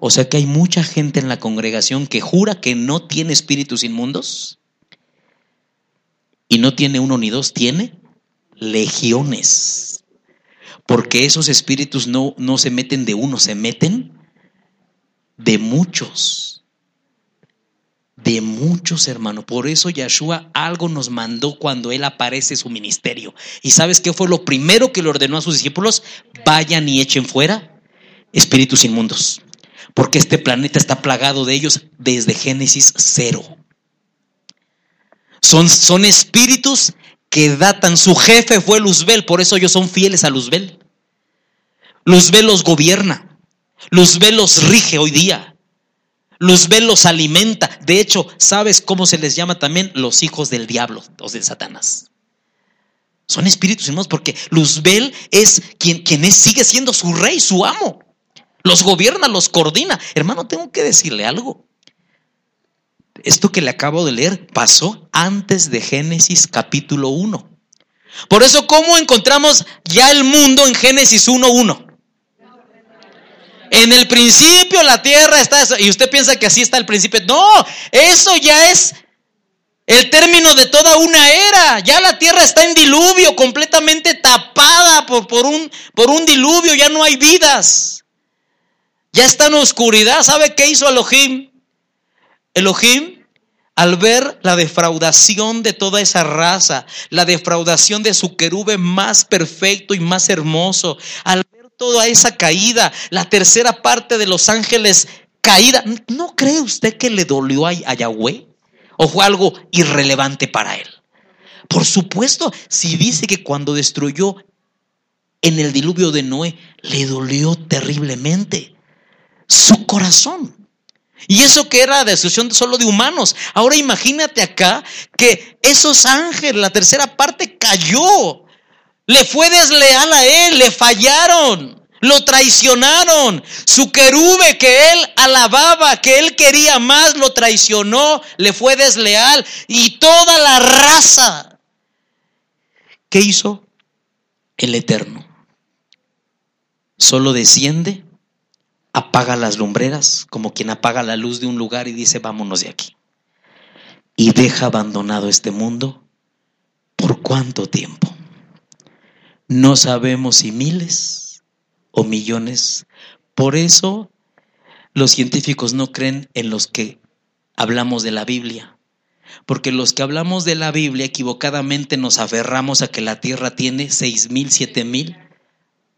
O sea que hay mucha gente en la congregación que jura que no tiene espíritus inmundos. Y no tiene uno ni dos, tiene legiones. Porque esos espíritus no, no se meten de uno, se meten de muchos. De muchos, hermanos. Por eso Yahshua algo nos mandó cuando él aparece su ministerio. ¿Y sabes qué fue lo primero que le ordenó a sus discípulos? Vayan y echen fuera espíritus inmundos porque este planeta está plagado de ellos desde Génesis cero. Son, son espíritus que datan, su jefe fue Luzbel, por eso ellos son fieles a Luzbel. Luzbel los gobierna, Luzbel los rige hoy día, Luzbel los alimenta. De hecho, ¿sabes cómo se les llama también los hijos del diablo, los de Satanás? Son espíritus hermanos porque Luzbel es quien, quien sigue siendo su rey, su amo los gobierna, los coordina. Hermano, tengo que decirle algo. Esto que le acabo de leer pasó antes de Génesis capítulo 1. Por eso, ¿cómo encontramos ya el mundo en Génesis 1.1? En el principio la tierra está, y usted piensa que así está el principio. No, eso ya es el término de toda una era. Ya la tierra está en diluvio, completamente tapada por, por, un, por un diluvio, ya no hay vidas. Ya está en oscuridad. ¿Sabe qué hizo Elohim? Elohim, al ver la defraudación de toda esa raza, la defraudación de su querube más perfecto y más hermoso, al ver toda esa caída, la tercera parte de los ángeles caída, ¿no cree usted que le dolió a, Yahweh? ¿O fue algo irrelevante para él? Por supuesto, si dice que cuando destruyó en el diluvio de Noé, le dolió terriblemente su corazón. Y eso que era destrucción solo de humanos. Ahora imagínate acá que esos ángeles, la tercera parte cayó. Le fue desleal a él, le fallaron, lo traicionaron. Su querube que él alababa, que él quería más, lo traicionó, le fue desleal. Y toda la raza. ¿Qué hizo? El Eterno. Solo desciende apaga las lumbreras, como quien apaga la luz de un lugar y dice, vámonos de aquí. Y deja abandonado este mundo. ¿Por cuánto tiempo? No sabemos si miles o millones. Por eso los científicos no creen en los que hablamos de la Biblia. Porque los que hablamos de la Biblia equivocadamente nos aferramos a que la Tierra tiene seis mil, siete mil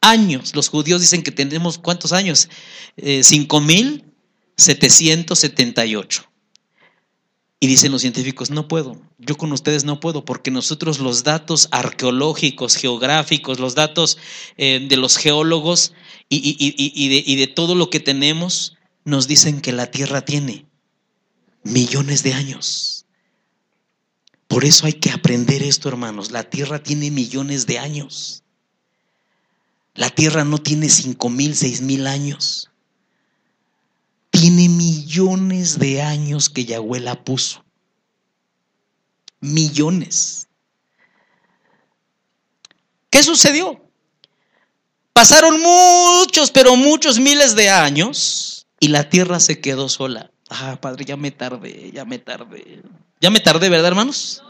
años. Los judíos dicen que tenemos cuántos años? Eh, cinco mil, 778. Y dicen los científicos, no puedo, yo con ustedes no puedo, porque nosotros los datos arqueológicos, geográficos, los datos eh, de los geólogos y, de, todo lo que tenemos, nos dicen que la Tierra tiene millones de años. Por eso hay que aprender esto, hermanos. La Tierra tiene millones de años. La Tierra no tiene cinco mil, seis mil años tiene millones de años que Yahweh la puso. Millones. ¿Qué sucedió? Pasaron muchos, pero muchos miles de años y la tierra se quedó sola. Ah, padre, ya me tardé, ya me tardé. Ya me tardé, ¿verdad, hermanos?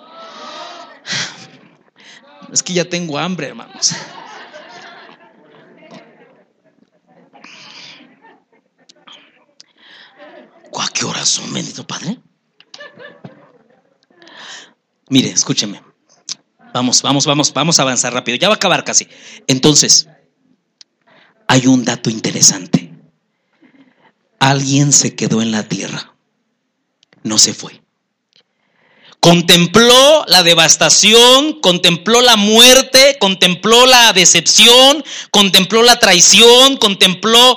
Es que ya tengo hambre, hermanos. ¿A qué horas son, bendito Padre? Mire, escúcheme. Vamos, vamos, vamos, vamos a avanzar rápido. Ya va a acabar casi. Entonces, hay un dato interesante. Alguien se quedó en la tierra. No se fue. Contempló la devastación, contempló la muerte, contempló la decepción, contempló la traición, contempló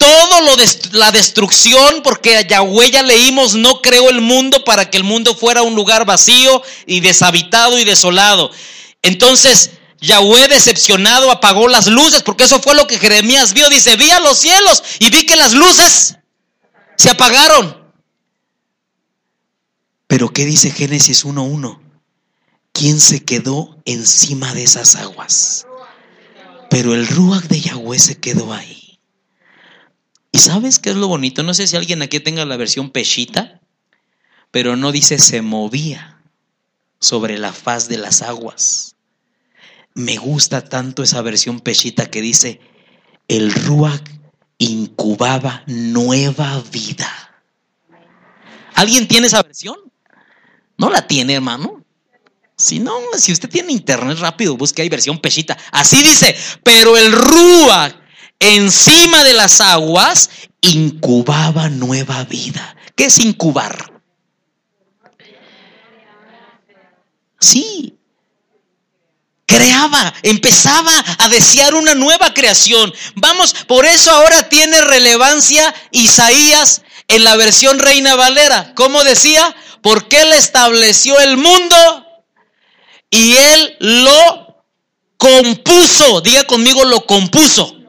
todo lo la destrucción, porque a Yahweh ya leímos, no creó el mundo para que el mundo fuera un lugar vacío y deshabitado y desolado. Entonces, Yahweh decepcionado apagó las luces, porque eso fue lo que Jeremías vio. Dice, vi a los cielos y vi que las luces se apagaron. Pero ¿qué dice Génesis 1.1? ¿Quién se quedó encima de esas aguas? Pero el Ruach de Yahweh se quedó ahí. ¿Y sabes qué es lo bonito? No sé si alguien aquí tenga la versión pechita, pero no dice se movía sobre la faz de las aguas. Me gusta tanto esa versión pechita que dice el Ruach incubaba nueva vida. ¿Alguien tiene esa versión? ¿No la tiene, hermano? Si no, si usted tiene internet rápido, busque ahí versión pechita. Así dice, pero el Ruach encima de las aguas, incubaba nueva vida. ¿Qué es incubar? Sí. Creaba, empezaba a desear una nueva creación. Vamos, por eso ahora tiene relevancia Isaías en la versión Reina Valera. ¿Cómo decía? Porque Él estableció el mundo y Él lo compuso. Diga conmigo, lo compuso.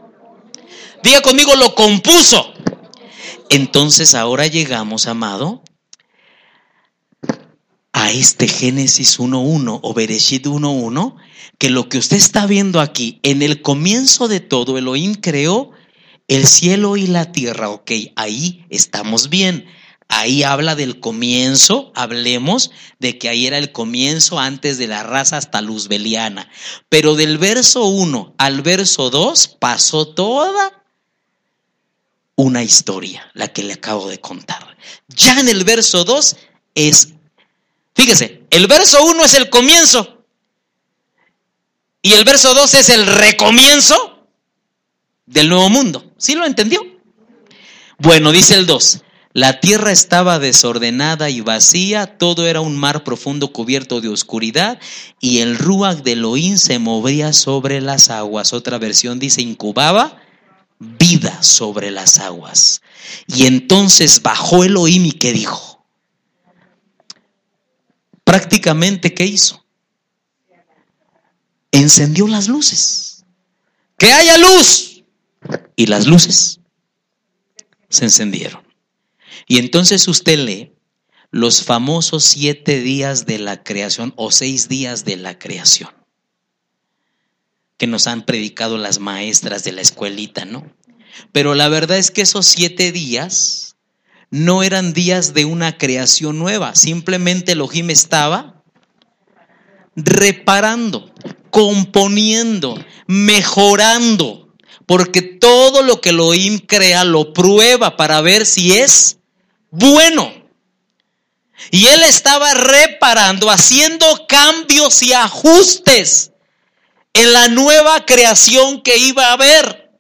Diga conmigo, lo compuso. Entonces ahora llegamos, amado, a este Génesis 1.1 o Bereshit 1.1, que lo que usted está viendo aquí, en el comienzo de todo, Elohim creó el cielo y la tierra. Ok, ahí estamos bien. Ahí habla del comienzo, hablemos de que ahí era el comienzo antes de la raza hasta luzbeliana. Pero del verso 1 al verso 2 pasó toda una historia, la que le acabo de contar. Ya en el verso 2 es, fíjese, el verso 1 es el comienzo y el verso 2 es el recomienzo del nuevo mundo. ¿Sí lo entendió? Bueno, dice el 2. La tierra estaba desordenada y vacía, todo era un mar profundo cubierto de oscuridad y el ruach de Elohim se movía sobre las aguas. Otra versión dice incubaba vida sobre las aguas. Y entonces bajó Elohim y ¿qué dijo? Prácticamente, ¿qué hizo? Encendió las luces. Que haya luz. Y las luces se encendieron. Y entonces usted lee los famosos siete días de la creación o seis días de la creación que nos han predicado las maestras de la escuelita, ¿no? Pero la verdad es que esos siete días no eran días de una creación nueva, simplemente Elohim estaba reparando, componiendo, mejorando, porque todo lo que Elohim crea lo prueba para ver si es bueno. Y él estaba reparando, haciendo cambios y ajustes en la nueva creación que iba a haber.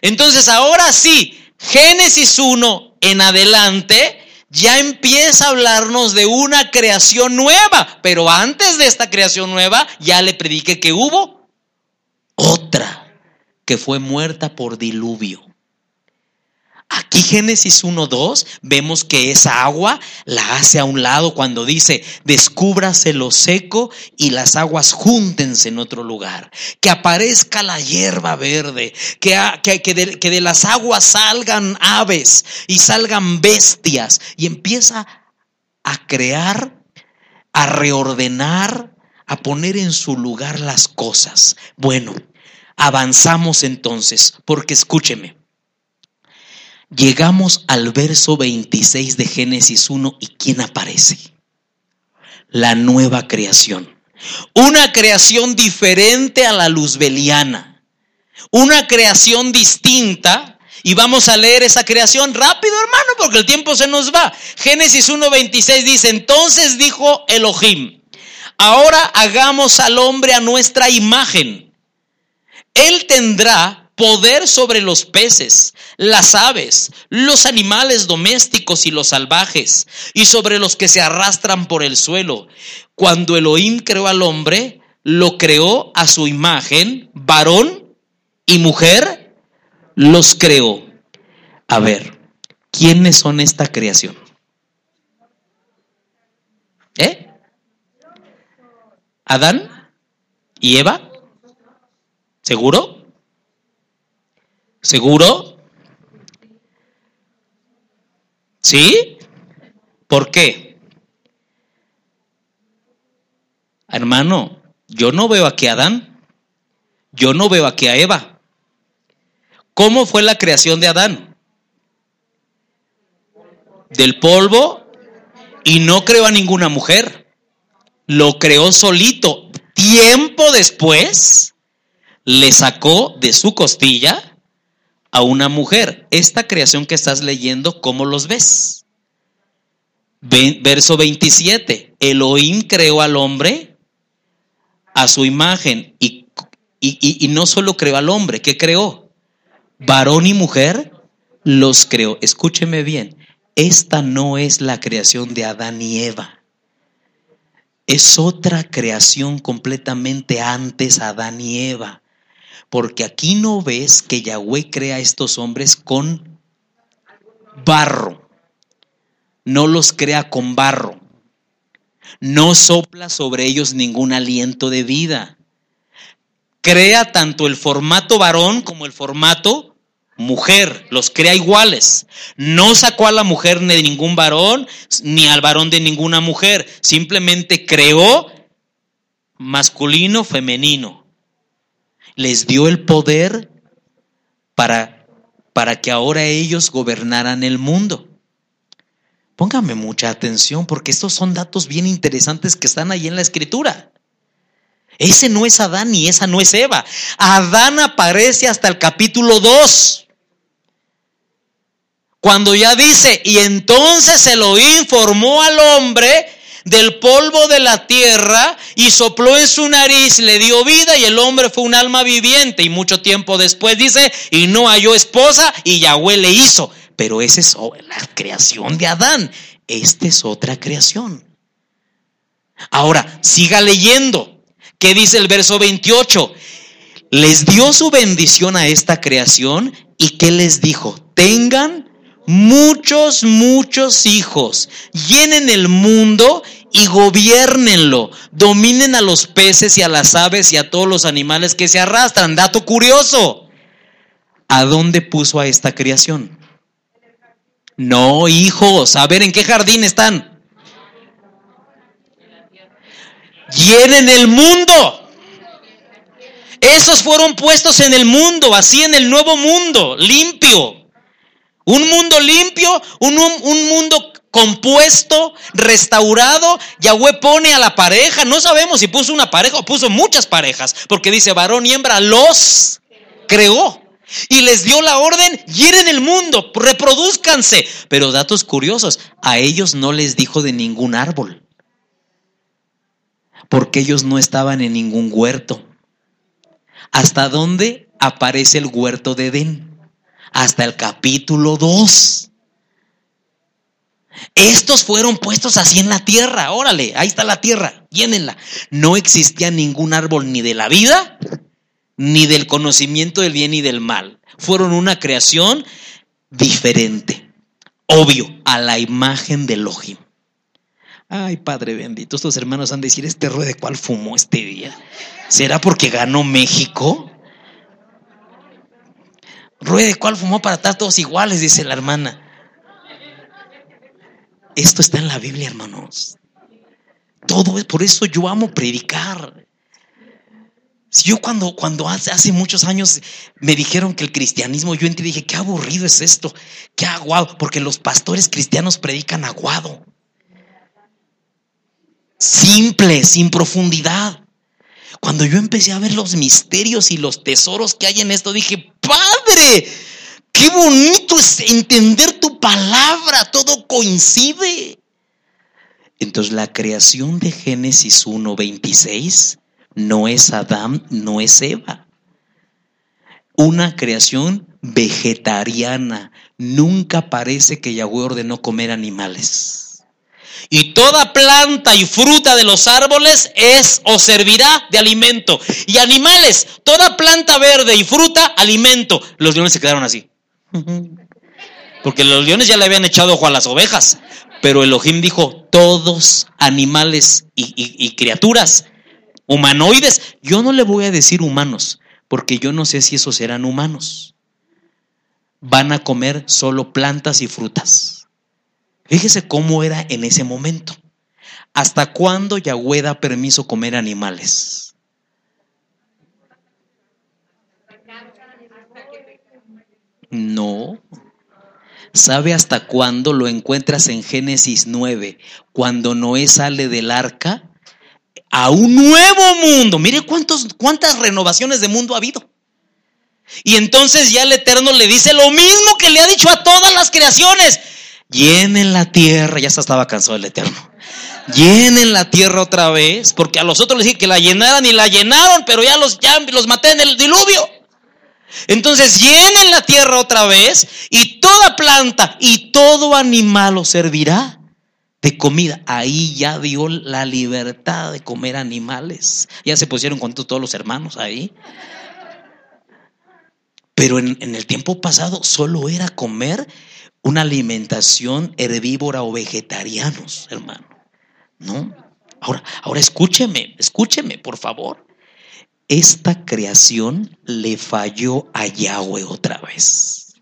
Entonces ahora sí, Génesis 1 en adelante ya empieza a hablarnos de una creación nueva, pero antes de esta creación nueva ya le prediqué que hubo otra que fue muerta por diluvio. Aquí Génesis 1.2 vemos que esa agua la hace a un lado cuando dice, descúbrase lo seco y las aguas júntense en otro lugar, que aparezca la hierba verde, que, que, de, que de las aguas salgan aves y salgan bestias y empieza a crear, a reordenar, a poner en su lugar las cosas. Bueno, avanzamos entonces, porque escúcheme. Llegamos al verso 26 de Génesis 1 y ¿quién aparece? La nueva creación. Una creación diferente a la luzbeliana. Una creación distinta. Y vamos a leer esa creación rápido, hermano, porque el tiempo se nos va. Génesis 1.26 dice, entonces dijo Elohim, ahora hagamos al hombre a nuestra imagen. Él tendrá poder sobre los peces, las aves, los animales domésticos y los salvajes, y sobre los que se arrastran por el suelo. Cuando Elohim creó al hombre, lo creó a su imagen, varón y mujer, los creó. A ver, ¿quiénes son esta creación? ¿Eh? ¿Adán y Eva? ¿Seguro? ¿Seguro? ¿Sí? ¿Por qué? Hermano, yo no veo aquí a Adán. Yo no veo aquí a Eva. ¿Cómo fue la creación de Adán? Del polvo y no creó a ninguna mujer. Lo creó solito. Tiempo después le sacó de su costilla a una mujer. Esta creación que estás leyendo, ¿cómo los ves? Verso 27. Elohim creó al hombre a su imagen y, y, no solo creó al hombre, ¿qué creó? Varón y mujer los creó. Escúcheme bien, esta no es la creación de Adán y Eva. Es otra creación completamente antes Adán y Eva. Porque aquí no ves que Yahweh crea a estos hombres con barro. No los crea con barro. No sopla sobre ellos ningún aliento de vida. Crea tanto el formato varón como el formato mujer, los crea iguales. No sacó a la mujer de ningún varón, ni al varón de ninguna mujer. Simplemente creó masculino, femenino les dio el poder para, para que ahora ellos gobernaran el mundo. Póngame mucha atención porque estos son datos bien interesantes que están ahí en la escritura. Ese no es Adán y esa no es Eva. Adán aparece hasta el capítulo 2. Cuando ya dice, y entonces Elohim formó al hombre del polvo de la tierra y sopló en su nariz, le dio vida y el hombre fue un alma viviente. Y mucho tiempo después dice, y no halló esposa y Yahweh le hizo. Pero esa es la creación de Adán. Esta es otra creación. Ahora, siga leyendo. ¿Qué dice el verso 28? Les dio su bendición a esta creación y ¿qué les dijo? Tengan muchos, muchos hijos, llenen el mundo y gobiernenlo, dominen a los peces y a las aves y a todos los animales que se arrastran. Dato curioso, ¿a dónde puso a esta creación? No, hijos, a ver en qué jardín están. Llenen el mundo. Esos fueron puestos en el mundo, así en el nuevo mundo, limpio. Un mundo limpio, un, un, mundo compuesto, restaurado. Yahweh pone a la pareja. No sabemos si puso una pareja o puso muchas parejas, porque dice varón y hembra los creó. Y les dio la orden, hieren el mundo, reproduzcanse. Pero datos curiosos, a ellos no les dijo de ningún árbol, porque ellos no estaban en ningún huerto. ¿Hasta dónde aparece el huerto de Edén? Hasta el capítulo 2. Estos fueron puestos así en la tierra. Órale, ahí está la tierra, llénenla. No existía ningún árbol ni de la vida, ni del conocimiento del bien y del mal. Fueron una creación diferente, obvio, a la imagen de Elohim. Ay, Padre bendito, estos hermanos han de decir, este de cuál fumó este día. ¿Será porque ganó México? De cuál fumó para estar todos iguales, dice la hermana. Esto está en la Biblia, hermanos. Todo es por eso yo amo predicar. Si yo cuando, cuando hace, hace, muchos años me dijeron que el cristianismo, yo entré y dije, qué aburrido es esto, qué aguado, porque los pastores cristianos predican aguado. Simple, sin profundidad. Cuando yo empecé a ver los misterios y los tesoros que hay en esto, dije, Qué bonito es entender tu palabra, todo coincide. Entonces la creación de Génesis 1.26 no es Adán, no es Eva. Una creación vegetariana. Nunca parece que Yahweh ordenó comer animales. Y toda planta y fruta de los árboles es o servirá de alimento. Y animales, toda planta verde y fruta, alimento. Los leones se quedaron así. Porque los leones ya le habían echado ojo a las ovejas. Pero Elohim dijo, todos animales y, criaturas, humanoides. Yo no le voy a decir humanos, porque yo no sé si esos serán humanos. Van a comer solo plantas y frutas. Fíjese cómo era en ese momento. ¿Hasta cuándo Yahweh da permiso comer animales? No. ¿Sabe hasta cuándo lo encuentras en Génesis 9? Cuando Noé sale del arca a un nuevo mundo. Mire cuántos, cuántas renovaciones de mundo ha habido. Y entonces ya el Eterno le dice lo mismo que le ha dicho a todas las creaciones. Llenen la tierra. Ya estaba cansado el Eterno. Llenen la tierra otra vez. Porque a los otros les dije que la llenaran y la llenaron, pero ya los, ya los maté en el diluvio. Entonces llenen la tierra otra vez y toda planta y todo animal os servirá de comida. Ahí ya dio la libertad de comer animales. Ya se pusieron con todos los hermanos ahí. Pero en, en, el tiempo pasado solo era comer una alimentación herbívora o vegetarianos, hermano. ¿No? Ahora, ahora escúcheme, escúcheme, por favor esta creación le falló a Yahweh otra vez.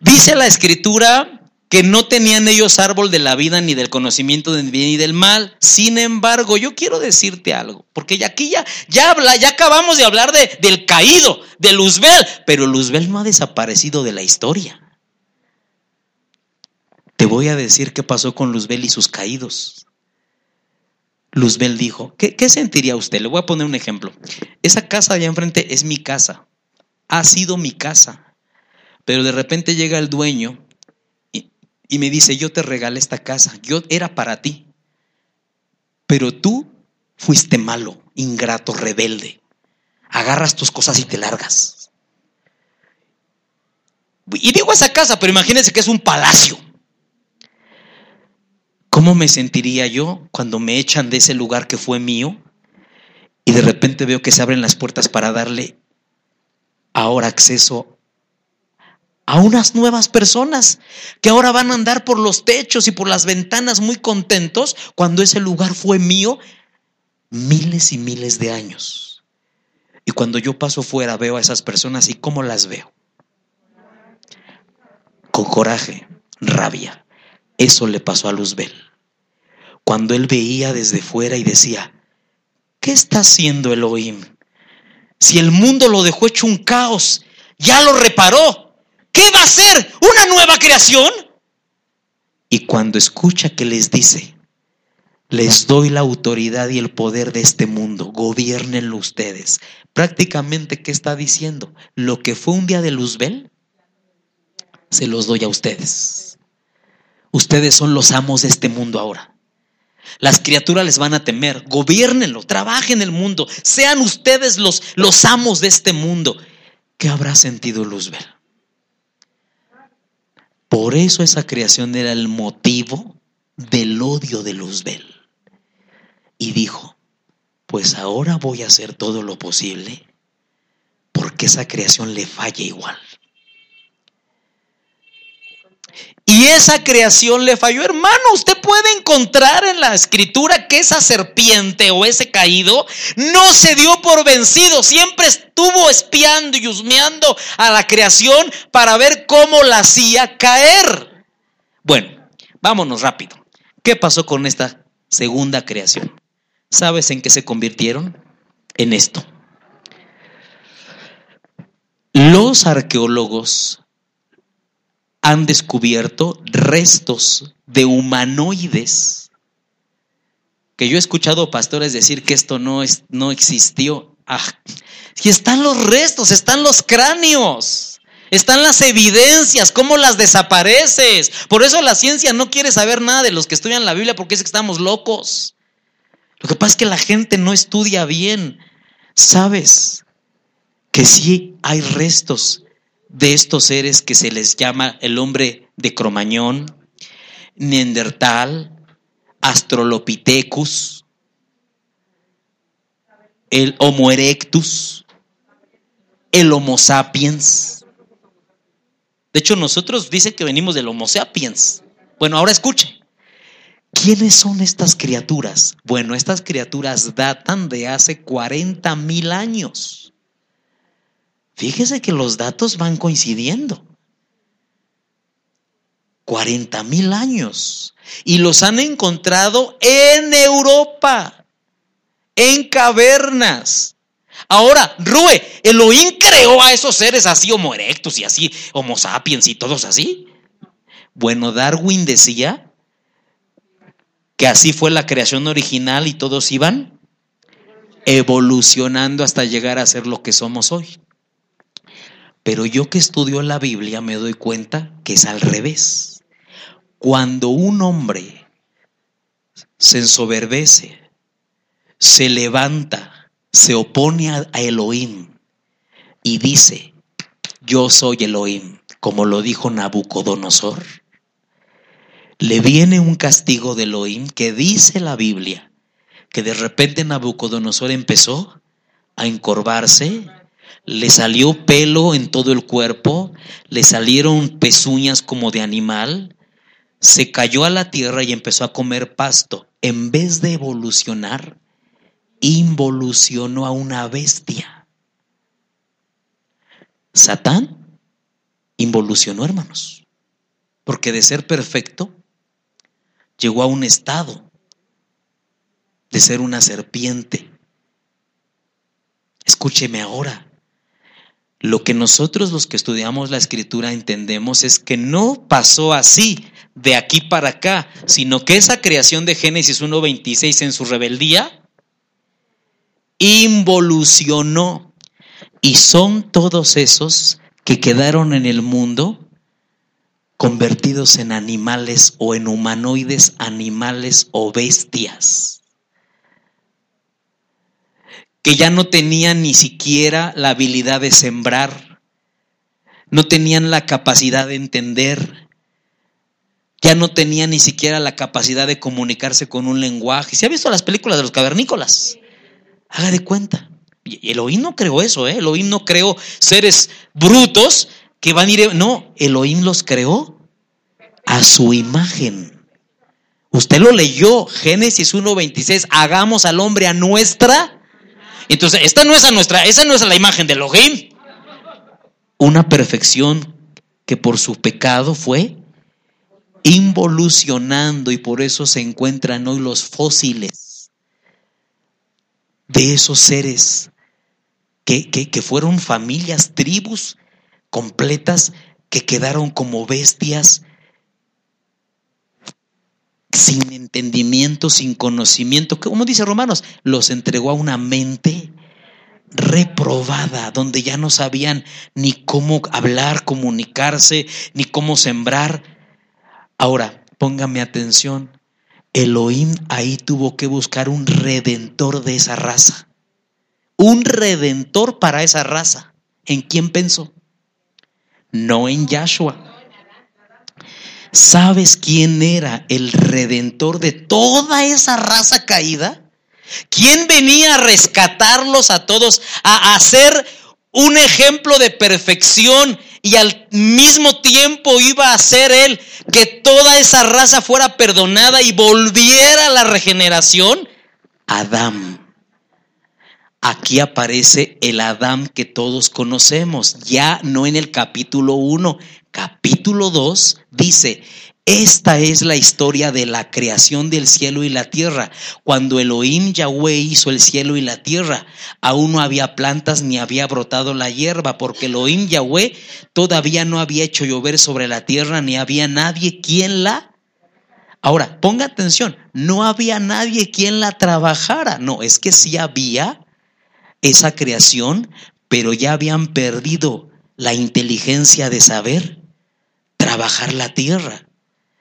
Dice la escritura que no tenían ellos árbol de la vida ni del conocimiento del bien y del mal. Sin embargo, yo quiero decirte algo, porque aquí ya, ya, habla, ya acabamos de hablar de, del caído, de Luzbel, pero Luzbel no ha desaparecido de la historia. Te voy a decir qué pasó con Luzbel y sus caídos. Luzbel dijo, ¿qué, sentiría usted? Le voy a poner un ejemplo. Esa casa allá enfrente es mi casa, ha sido mi casa, pero de repente llega el dueño y, y me dice, yo te regalé esta casa, yo era para ti, pero tú fuiste malo, ingrato, rebelde. Agarras tus cosas y te largas. Y digo esa casa, pero imagínense que es un palacio. ¿Cómo me sentiría yo cuando me echan de ese lugar que fue mío y de repente veo que se abren las puertas para darle ahora acceso a unas nuevas personas que ahora van a andar por los techos y por las ventanas muy contentos cuando ese lugar fue mío miles y miles de años? Y cuando yo paso fuera veo a esas personas y cómo las veo. Con coraje, rabia eso le pasó a Luzbel. Cuando él veía desde fuera y decía, ¿qué está haciendo Elohim? Si el mundo lo dejó hecho un caos, ya lo reparó. ¿Qué va a hacer? ¿Una nueva creación? Y cuando escucha que les dice, les doy la autoridad y el poder de este mundo, gobiernenlo ustedes. Prácticamente, ¿qué está diciendo? Lo que fue un día de Luzbel, se los doy a ustedes. Ustedes son los amos de este mundo ahora. Las criaturas les van a temer. Gobiernenlo, trabajen el mundo. Sean ustedes los, los amos de este mundo. ¿Qué habrá sentido Luzbel? Por eso esa creación era el motivo del odio de Luzbel. Y dijo, pues ahora voy a hacer todo lo posible porque esa creación le falle igual. Y esa creación le falló. Hermano, usted puede encontrar en la escritura que esa serpiente o ese caído no se dio por vencido. Siempre estuvo espiando y husmeando a la creación para ver cómo la hacía caer. Bueno, vámonos rápido. ¿Qué pasó con esta segunda creación? ¿Sabes en qué se convirtieron? En esto. Los arqueólogos han descubierto restos de humanoides. Que yo he escuchado pastores decir que esto no, es, no existió. Ah, y están los restos, están los cráneos, están las evidencias, cómo las desapareces. Por eso la ciencia no quiere saber nada de los que estudian la Biblia porque es que estamos locos. Lo que pasa es que la gente no estudia bien. ¿Sabes? Que sí hay restos de estos seres que se les llama el hombre de Cromañón, Neandertal, Astrolopithecus, el Homo erectus, el Homo sapiens. De hecho, nosotros dicen que venimos del Homo sapiens. Bueno, ahora escuche. ¿Quiénes son estas criaturas? Bueno, estas criaturas datan de hace 40 mil años. Fíjese que los datos van coincidiendo. 40 mil años. Y los han encontrado en Europa, en cavernas. Ahora, Rue, Elohim creó a esos seres así homo erectus y así, homo sapiens y todos así. Bueno, Darwin decía que así fue la creación original y todos iban evolucionando hasta llegar a ser lo que somos hoy. Pero yo que estudio la Biblia me doy cuenta que es al revés. Cuando un hombre se ensoberbece, se levanta, se opone a Elohim y dice, yo soy Elohim, como lo dijo Nabucodonosor, le viene un castigo de Elohim que dice la Biblia, que de repente Nabucodonosor empezó a encorvarse, le salió pelo en todo el cuerpo, le salieron pezuñas como de animal, se cayó a la tierra y empezó a comer pasto. En vez de evolucionar, involucionó a una bestia. Satán involucionó, hermanos, porque de ser perfecto, llegó a un estado de ser una serpiente. Escúcheme ahora, lo que nosotros los que estudiamos la escritura entendemos es que no pasó así de aquí para acá, sino que esa creación de Génesis 1.26 en su rebeldía involucionó. Y son todos esos que quedaron en el mundo convertidos en animales o en humanoides, animales o bestias que ya no tenían ni siquiera la habilidad de sembrar, no tenían la capacidad de entender, ya no tenían ni siquiera la capacidad de comunicarse con un lenguaje. ¿Se ha visto las películas de los cavernícolas? Haga de cuenta. Elohim no creó eso, ¿eh? Elohim no creó seres brutos que van a ir... No, Elohim los creó a su imagen. Usted lo leyó, Génesis 1.26, hagamos al hombre a nuestra entonces, esta no es a nuestra, esa no es la imagen de Elohim. Una perfección que por su pecado fue involucionando y por eso se encuentran hoy los fósiles de esos seres que, que fueron familias, tribus completas que quedaron como bestias sin entendimiento, sin conocimiento, como dice Romanos, los entregó a una mente reprobada, donde ya no sabían ni cómo hablar, comunicarse, ni cómo sembrar. Ahora, póngame atención, Elohim ahí tuvo que buscar un redentor de esa raza, un redentor para esa raza. ¿En quién pensó? No en Yahshua. ¿Sabes quién era el redentor de toda esa raza caída? ¿Quién venía a rescatarlos a todos, a hacer un ejemplo de perfección y al mismo tiempo iba a hacer él que toda esa raza fuera perdonada y volviera a la regeneración? Adán. Aquí aparece el Adán que todos conocemos, ya no en el capítulo 1, capítulo 2 dice, esta es la historia de la creación del cielo y la tierra. Cuando Elohim Yahweh hizo el cielo y la tierra, aún no había plantas ni había brotado la hierba, porque Elohim Yahweh todavía no había hecho llover sobre la tierra, ni había nadie quien la... Ahora, ponga atención, no había nadie quien la trabajara. No, es que sí había esa creación, pero ya habían perdido la inteligencia de saber trabajar la tierra.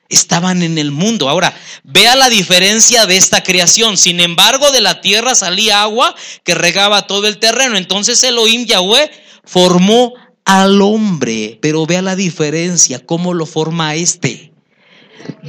Estaban en el mundo. Ahora, vea la diferencia de esta creación. Sin embargo, de la tierra salía agua que regaba todo el terreno. Entonces Elohim Yahweh formó al hombre. Pero vea la diferencia, cómo lo forma este.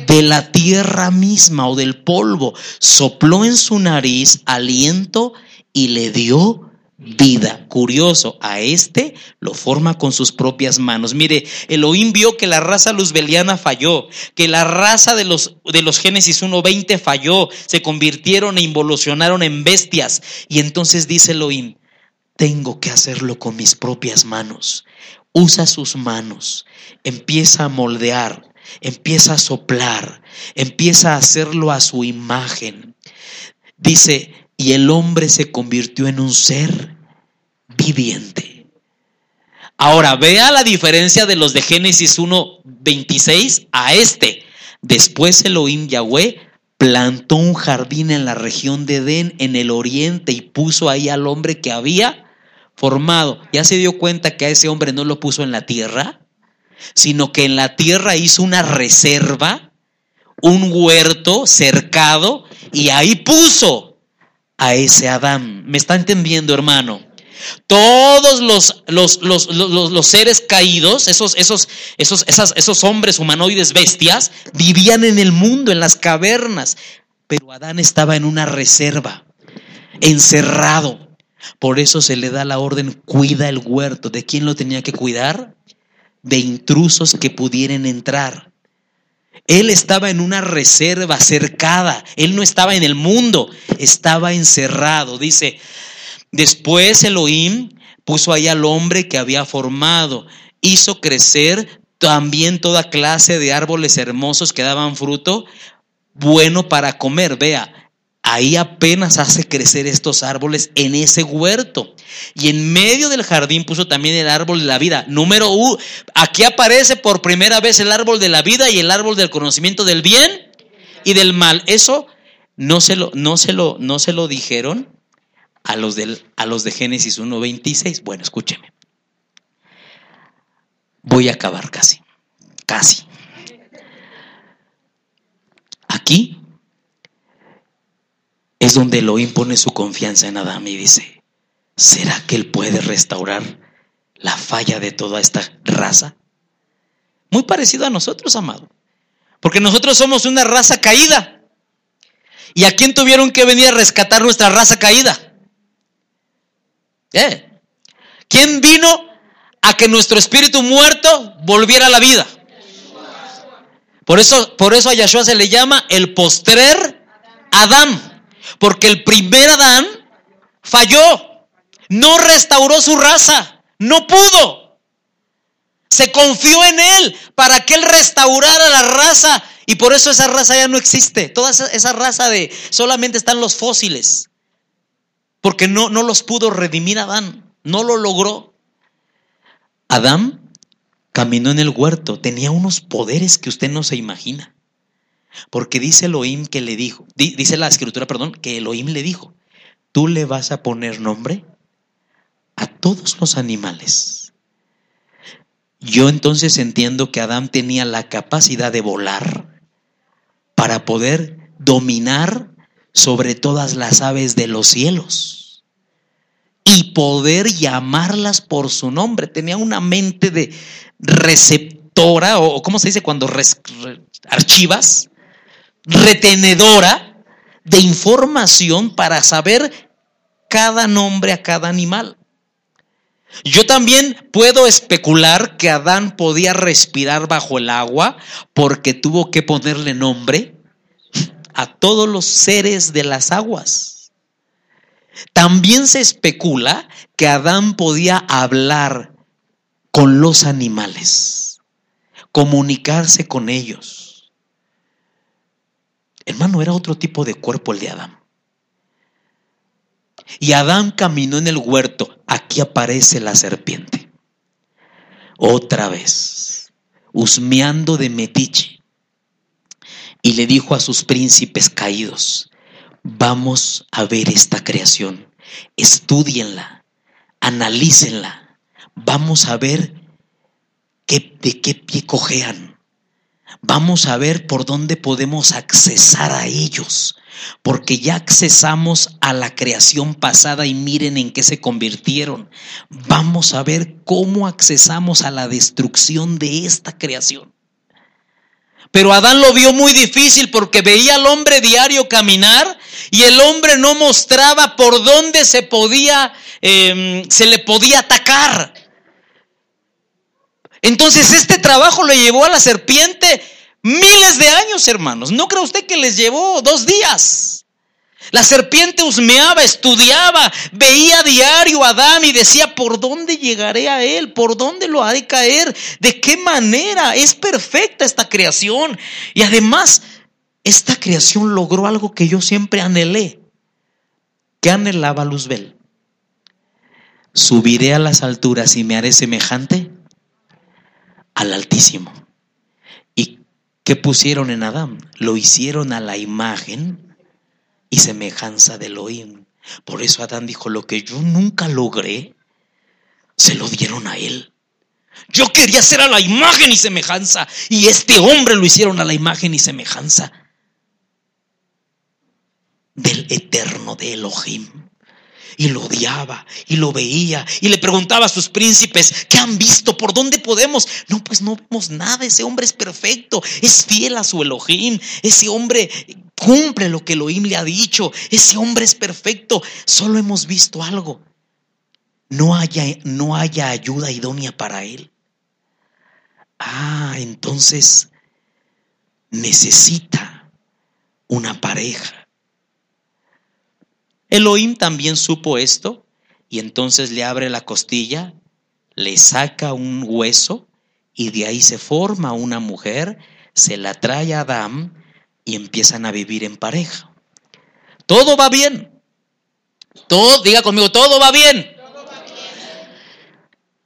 De la tierra misma o del polvo, sopló en su nariz aliento y le dio vida. Curioso, a este lo forma con sus propias manos. Mire, Elohim vio que la raza luzbeliana falló, que la raza de los, de los Génesis 1.20 falló, se convirtieron e involucionaron en bestias. Y entonces dice Elohim, tengo que hacerlo con mis propias manos. Usa sus manos, empieza a moldear, empieza a soplar, empieza a hacerlo a su imagen. Dice, y el hombre se convirtió en un ser viviente. Ahora, vea la diferencia de los de Génesis 1.26 a este. Después Elohim Yahweh plantó un jardín en la región de Edén, en el oriente, y puso ahí al hombre que había formado. ¿Ya se dio cuenta que a ese hombre no lo puso en la tierra? Sino que en la tierra hizo una reserva, un huerto cercado, y ahí puso a ese Adán. ¿Me está entendiendo, hermano? Todos los, los, los, los, seres caídos, esos, esos, esos, esos hombres humanoides bestias, vivían en el mundo, en las cavernas. Pero Adán estaba en una reserva, encerrado. Por eso se le da la orden, cuida el huerto. ¿De quién lo tenía que cuidar? De intrusos que pudieran entrar. Él estaba en una reserva cercada. Él no estaba en el mundo, estaba encerrado. Dice, después Elohim puso ahí al hombre que había formado, hizo crecer también toda clase de árboles hermosos que daban fruto, bueno para comer. Vea, ahí apenas hace crecer estos árboles en ese huerto. Y en medio del jardín puso también el árbol de la vida. Número uno, aquí aparece por primera vez el árbol de la vida y el árbol del conocimiento del bien y del mal. Eso no se lo, no se lo, no se lo dijeron a los, del, a los de Génesis 1.26. Bueno, escúcheme. Voy a acabar casi, casi. Aquí es donde Elohim pone su confianza en Adán y dice, ¿será que él puede restaurar la falla de toda esta raza? Muy parecido a nosotros, amado. Porque nosotros somos una raza caída. ¿Y a quién tuvieron que venir a rescatar nuestra raza caída? ¿Eh? ¿Quién vino a que nuestro espíritu muerto volviera a la vida? Por eso, por eso a Yahshua se le llama el postrer Adán. Porque el primer Adán falló, no restauró su raza, no pudo. Se confió en él para que él restaurara la raza y por eso esa raza ya no existe. Toda esa, raza de solamente están los fósiles. Porque no, no los pudo redimir Adán, no lo logró. Adán caminó en el huerto, tenía unos poderes que usted no se imagina. Porque dice Elohim que le dijo, dice la escritura, perdón, que Elohim le dijo, tú le vas a poner nombre a todos los animales. Yo entonces entiendo que Adán tenía la capacidad de volar para poder dominar sobre todas las aves de los cielos y poder llamarlas por su nombre. Tenía una mente de receptor receptora, o ¿cómo se dice cuando archivas? Retenedora de información para saber cada nombre a cada animal. Yo también puedo especular que Adán podía respirar bajo el agua porque tuvo que ponerle nombre a todos los seres de las aguas. También se especula que Adán podía hablar con los animales, comunicarse con ellos. Hermano, era otro tipo de cuerpo el de Adán. Y Adán caminó en el huerto. Aquí aparece la serpiente. Otra vez, husmeando de metiche. Y le dijo a sus príncipes caídos, vamos a ver esta creación, estudienla, analícenla, vamos a ver qué, de qué pie cojean, vamos a ver por dónde podemos accesar a ellos, porque ya accesamos a la creación pasada y miren en qué se convirtieron. Vamos a ver cómo accesamos a la destrucción de esta creación. Pero Adán lo vio muy difícil porque veía al hombre diario caminar y el hombre no mostraba por dónde se podía, em, se le podía atacar. Entonces este trabajo le llevó a la serpiente Miles de años, hermanos. ¿No cree usted que les llevó dos días? La serpiente husmeaba, estudiaba, veía diario a Adán y decía, ¿por dónde llegaré a él? ¿Por dónde lo haré caer? ¿De qué manera? Es perfecta esta creación. Y además, esta creación logró algo que yo siempre anhelé. ¿Qué anhelaba Luzbel? Subiré a las alturas y me haré semejante al Altísimo. ¿Qué pusieron en Adán? Lo hicieron a la imagen y semejanza de Elohim. Por eso Adán dijo, lo que yo nunca logré, se lo dieron a él. Yo quería ser a la imagen y semejanza y este hombre lo hicieron a la imagen y semejanza del eterno de Elohim y lo odiaba y lo veía y le preguntaba a sus príncipes, ¿qué han visto? ¿Por dónde podemos? No, pues no vemos nada, ese hombre es perfecto, es fiel a su Elohim, ese hombre cumple lo que Elohim le ha dicho, ese hombre es perfecto, solo hemos visto algo, no haya, no haya ayuda idónea para él. Ah, entonces necesita una pareja Elohim también supo esto y entonces le abre la costilla, le saca un hueso y de ahí se forma una mujer, se la trae a Adán y empiezan a vivir en pareja. Todo va bien. Todo, diga conmigo, todo va bien.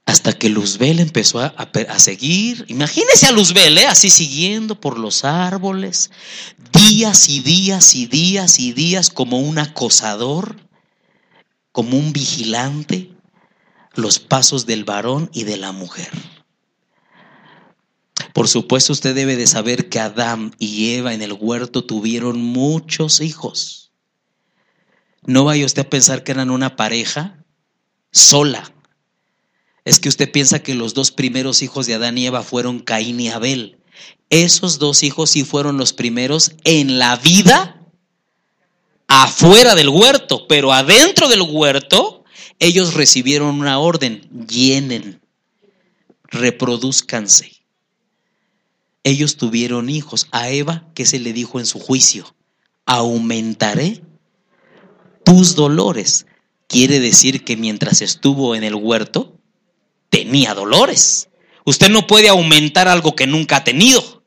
Hasta que Luzbel empezó a, seguir, imagínese a Luzbel, ¿eh? así siguiendo por los árboles, días y días y días y días como un acosador, como un vigilante, los pasos del varón y de la mujer. Por supuesto, usted debe de saber que Adán y Eva en el huerto tuvieron muchos hijos. No vaya usted a pensar que eran una pareja sola es que usted piensa que los dos primeros hijos de Adán y Eva fueron Caín y Abel. Esos dos hijos sí fueron los primeros en la vida afuera del huerto, pero adentro del huerto ellos recibieron una orden, llenen, reproduzcanse. Ellos tuvieron hijos. A Eva, ¿qué se le dijo en su juicio? Aumentaré tus dolores. Quiere decir que mientras estuvo en el huerto, tenía dolores. Usted no puede aumentar algo que nunca ha tenido.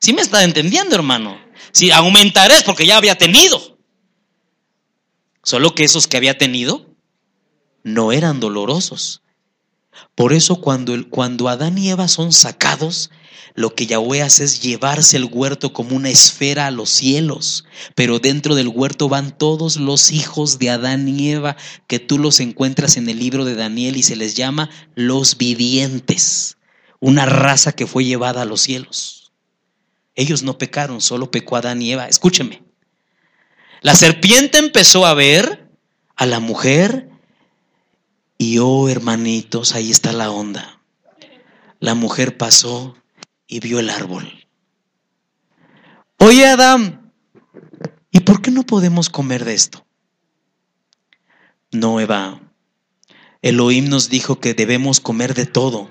¿Sí me está entendiendo, hermano? Si aumentar es porque ya había tenido. Solo que esos que había tenido no eran dolorosos. Por eso cuando, cuando Adán y Eva son sacados, lo que Yahweh hace es llevarse el huerto como una esfera a los cielos, pero dentro del huerto van todos los hijos de Adán y Eva que tú los encuentras en el libro de Daniel y se les llama los vivientes, una raza que fue llevada a los cielos. Ellos no pecaron, solo pecó Adán y Eva. Escúcheme. La serpiente empezó a ver a la mujer y oh hermanitos, ahí está la onda. la mujer pasó y vio el árbol. Oye, Adán, ¿y por qué no podemos comer de esto? No, Eva. Elohim nos dijo que debemos comer de todo.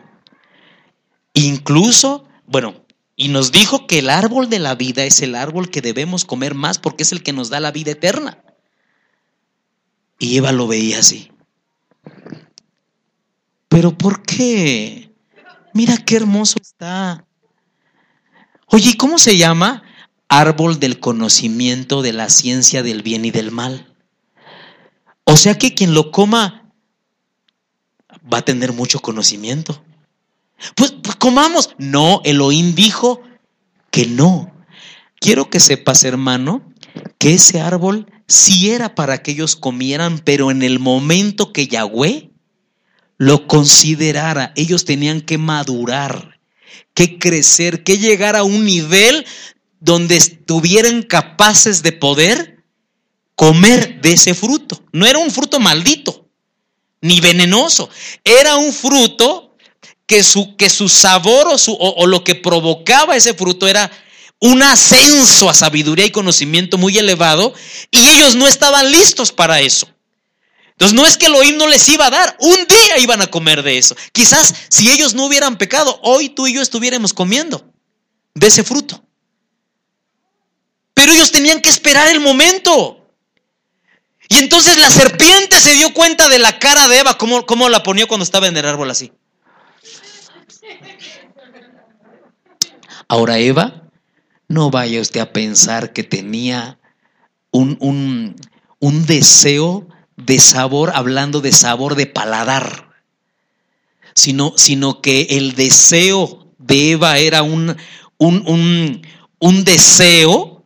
Incluso, bueno, y nos dijo que el árbol de la vida es el árbol que debemos comer más porque es el que nos da la vida eterna. Y Eva lo veía así. Pero ¿por qué? Mira qué hermoso está. Oye, ¿cómo se llama? Árbol del conocimiento de la ciencia del bien y del mal. O sea que quien lo coma va a tener mucho conocimiento. Pues, pues, comamos. No, Elohim dijo que no. Quiero que sepas, hermano, que ese árbol sí era para que ellos comieran, pero en el momento que Yahweh lo considerara, ellos tenían que madurar, que crecer, que llegar a un nivel donde estuvieran capaces de poder comer de ese fruto. No era un fruto maldito, ni venenoso, era un fruto que su, que su sabor o, su, o, lo que provocaba ese fruto era un ascenso a sabiduría y conocimiento muy elevado y ellos no estaban listos para eso. Entonces no es que Elohim no les iba a dar, un día iban a comer de eso. Quizás si ellos no hubieran pecado, hoy tú y yo estuviéramos comiendo de ese fruto. Pero ellos tenían que esperar el momento. Y entonces la serpiente se dio cuenta de la cara de Eva, cómo, cómo la ponía cuando estaba en el árbol así. Ahora Eva, no vaya usted a pensar que tenía un, un, un deseo de sabor, hablando de sabor de paladar, sino, sino que el deseo de Eva era un, un, un, un deseo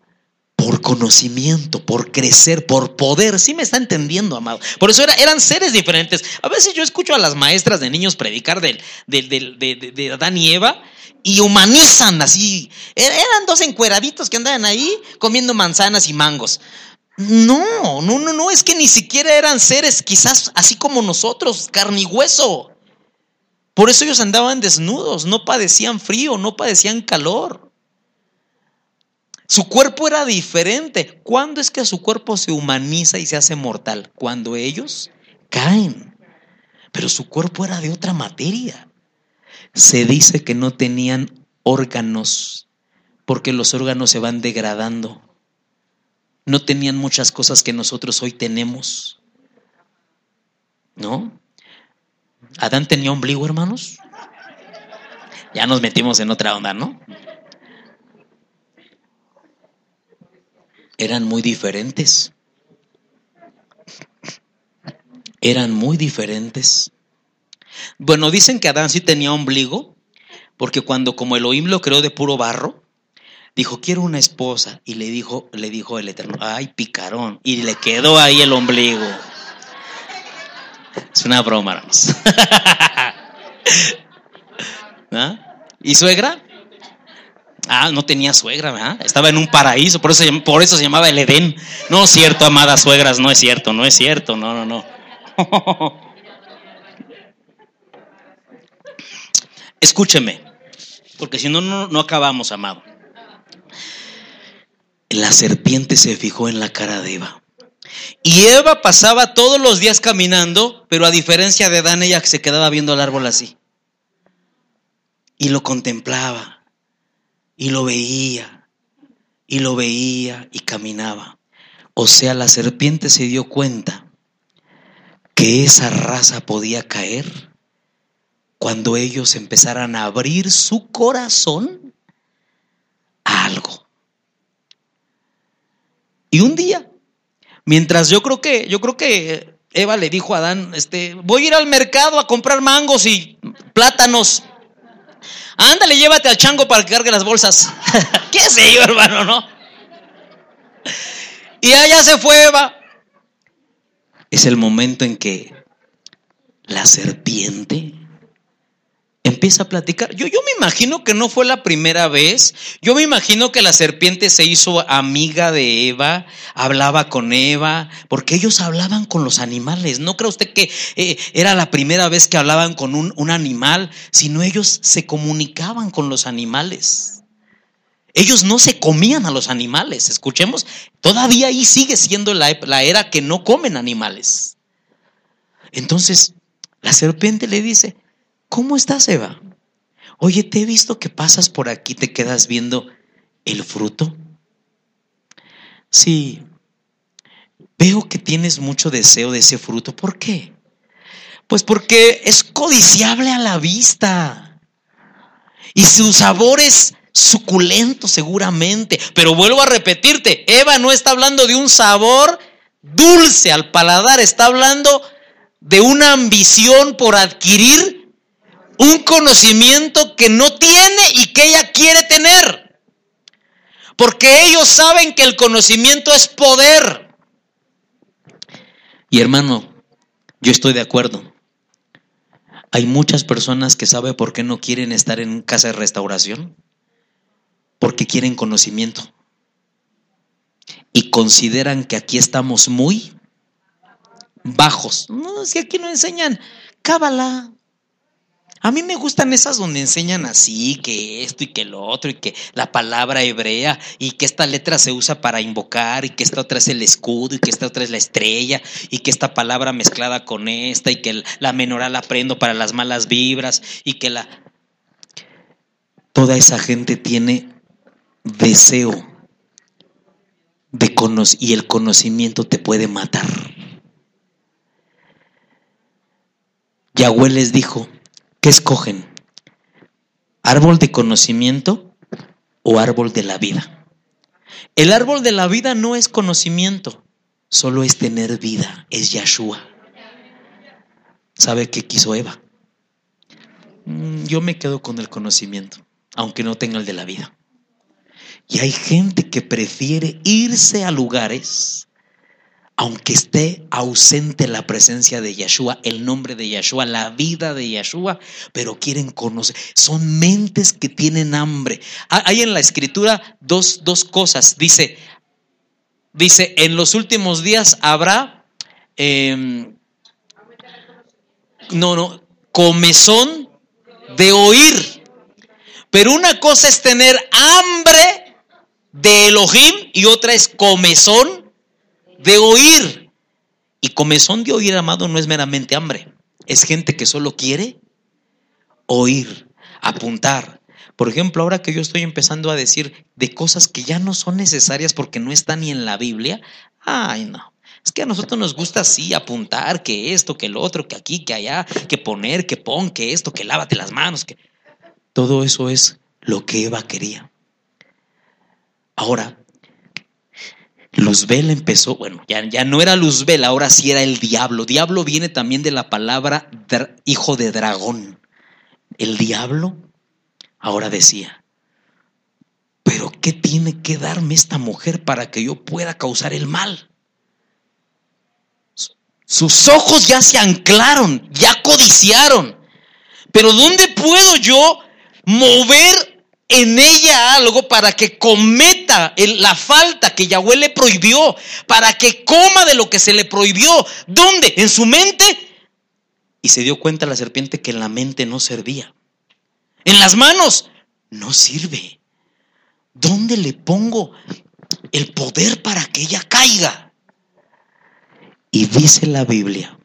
por conocimiento, por crecer, por poder. Sí me está entendiendo, amado. Por eso eran seres diferentes. A veces yo escucho a las maestras de niños predicar del, del, de, de, Adán y Eva y humanizan así. Er, eran dos encueraditos que andaban ahí comiendo manzanas y mangos. No, no, no, no, es que ni siquiera eran seres quizás así como nosotros, carne y hueso. Por eso ellos andaban desnudos, no padecían frío, no padecían calor. Su cuerpo era diferente. ¿Cuándo es que su cuerpo se humaniza y se hace mortal? Cuando ellos caen. Pero su cuerpo era de otra materia. Se dice que no tenían órganos porque los órganos se van degradando. No tenían muchas cosas que nosotros hoy tenemos. ¿No? Adán tenía ombligo, hermanos. Ya nos metimos en otra onda, ¿no? eran muy diferentes. Eran muy diferentes. Bueno, dicen que Adán sí tenía ombligo, porque cuando como Elohim lo creó de puro barro, dijo, quiero una esposa. Y le dijo, le dijo el Eterno, ay, picarón. Y le quedó ahí el ombligo. Es una broma, hermanos. ¿Ah? ¿Y suegra? Ah, no tenía suegra, ¿verdad? Estaba en un paraíso, por eso, por eso se llamaba el Edén. No es cierto, amadas suegras, no es cierto, no es cierto, no, no, no. Escúcheme, porque si no, no, no acabamos, amado. La serpiente se fijó en la cara de Eva. Y Eva pasaba todos los días caminando, pero a diferencia de Adán, ella se quedaba viendo el árbol así. Y lo contemplaba y lo veía, y lo veía y caminaba. O sea, la serpiente se dio cuenta que esa raza podía caer cuando ellos empezaran a abrir su corazón a algo. Y un día, mientras yo creo que, yo creo que Eva le dijo a Adán, este, voy a ir al mercado a comprar mangos y plátanos. Ándale, llévate al chango para que cargue las bolsas. ¿Qué sé yo, hermano, no? Y allá se fue Eva. Es el momento en que la serpiente empieza a platicar. Yo, yo me imagino que no fue la primera vez. Yo me imagino que la serpiente se hizo amiga de Eva, hablaba con Eva, porque ellos hablaban con los animales. No cree usted que eh, era la primera vez que hablaban con un, un animal, sino ellos se comunicaban con los animales. Ellos no se comían a los animales, escuchemos, todavía ahí sigue siendo la, la era que no comen animales. Entonces, la serpiente le dice, ¿Cómo estás, Eva? Oye, te he visto que pasas por aquí, te quedas viendo el fruto. Sí, veo que tienes mucho deseo de ese fruto. ¿Por qué? Pues porque es codiciable a la vista. Y su sabor es suculento seguramente. Pero vuelvo a repetirte, Eva no está hablando de un sabor dulce al paladar, está hablando de una ambición por adquirir un conocimiento que no tiene y que ella quiere tener. Porque ellos saben que el conocimiento es poder. Y hermano, yo estoy de acuerdo. Hay muchas personas que saben por qué no quieren estar en casa de restauración. Porque quieren conocimiento. Y consideran que aquí estamos muy bajos. No, si aquí no enseñan cábala, a mí me gustan esas donde enseñan así, que esto y que lo otro, y que la palabra hebrea, y que esta letra se usa para invocar, y que esta otra es el escudo, y que esta otra es la estrella, y que esta palabra mezclada con esta, y que la menoral la para las malas vibras, y que la... Toda esa gente tiene deseo de conocer, y el conocimiento te puede matar. Yahweh les dijo, ¿Qué escogen? ¿Árbol de conocimiento o árbol de la vida? El árbol de la vida no es conocimiento, solo es tener vida, es Yahshua. ¿Sabe qué quiso Eva? Mm, yo me quedo con el conocimiento, aunque no tenga el de la vida. Y hay gente que prefiere irse a lugares aunque esté ausente la presencia de Yeshua, el nombre de Yeshua, la vida de Yeshua, pero quieren conocer. Son mentes que tienen hambre. Hay en la escritura dos, dos cosas. Dice, dice, en los últimos días habrá, em, no, no, comezón de oír. Pero una cosa es tener hambre de Elohim y otra es comezón de oír. Y comezón de oír, amado, no es meramente hambre. Es gente que solo quiere oír, apuntar. Por ejemplo, ahora que yo estoy empezando a decir de cosas que ya no son necesarias porque no están ni en la Biblia, ay no. Es que a nosotros nos gusta así apuntar que esto, que lo otro, que aquí, que allá, que poner, que pon, que esto, que lávate las manos, que todo eso es lo que Eva quería. Ahora, Luzbel empezó, bueno, ya, ya no era Luzbel, ahora sí era el diablo. Diablo viene también de la palabra hijo de dragón. El diablo ahora decía, pero ¿qué tiene que darme esta mujer para que yo pueda causar el mal? Sus ojos ya se anclaron, ya codiciaron. Pero ¿dónde puedo yo mover en ella algo para que cometa la falta que Yahweh le prohibió, para que coma de lo que se le prohibió. ¿Dónde? En su mente. Y se dio cuenta la serpiente que en la mente no servía. En las manos no sirve. ¿Dónde le pongo el poder para que ella caiga? Y dice la Biblia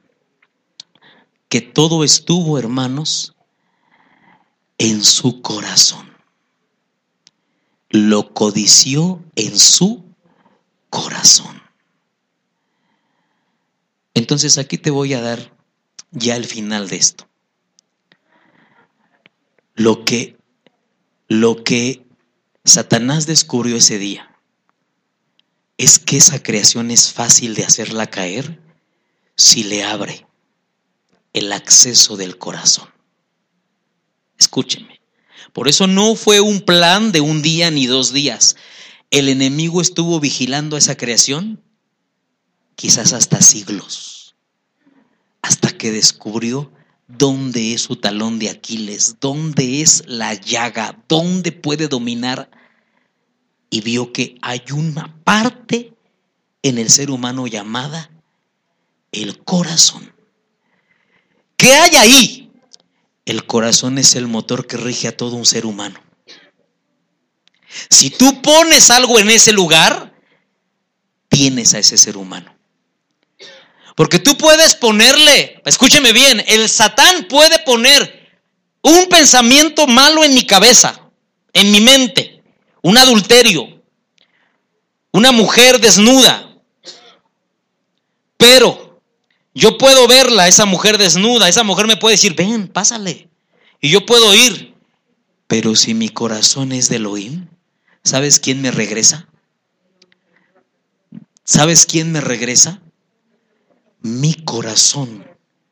que todo estuvo, hermanos, en su corazón lo codició en su corazón. Entonces aquí te voy a dar ya el final de esto. Lo que lo que Satanás descubrió ese día es que esa creación es fácil de hacerla caer si le abre el acceso del corazón. Escúcheme. Por eso no fue un plan de un día ni dos días. El enemigo estuvo vigilando esa creación quizás hasta siglos, hasta que descubrió dónde es su talón de Aquiles, dónde es la llaga, dónde puede dominar. Y vio que hay una parte en el ser humano llamada el corazón. ¿Qué hay ahí? El corazón es el motor que rige a todo un ser humano. Si tú pones algo en ese lugar, tienes a ese ser humano. Porque tú puedes ponerle, escúcheme bien, el Satán puede poner un pensamiento malo en mi cabeza, en mi mente, un adulterio, una mujer desnuda. Pero yo puedo verla, esa mujer desnuda, esa mujer me puede decir, ven, pásale. Y yo puedo ir. Pero si mi corazón es de Elohim, ¿sabes quién me regresa? ¿Sabes quién me regresa? Mi corazón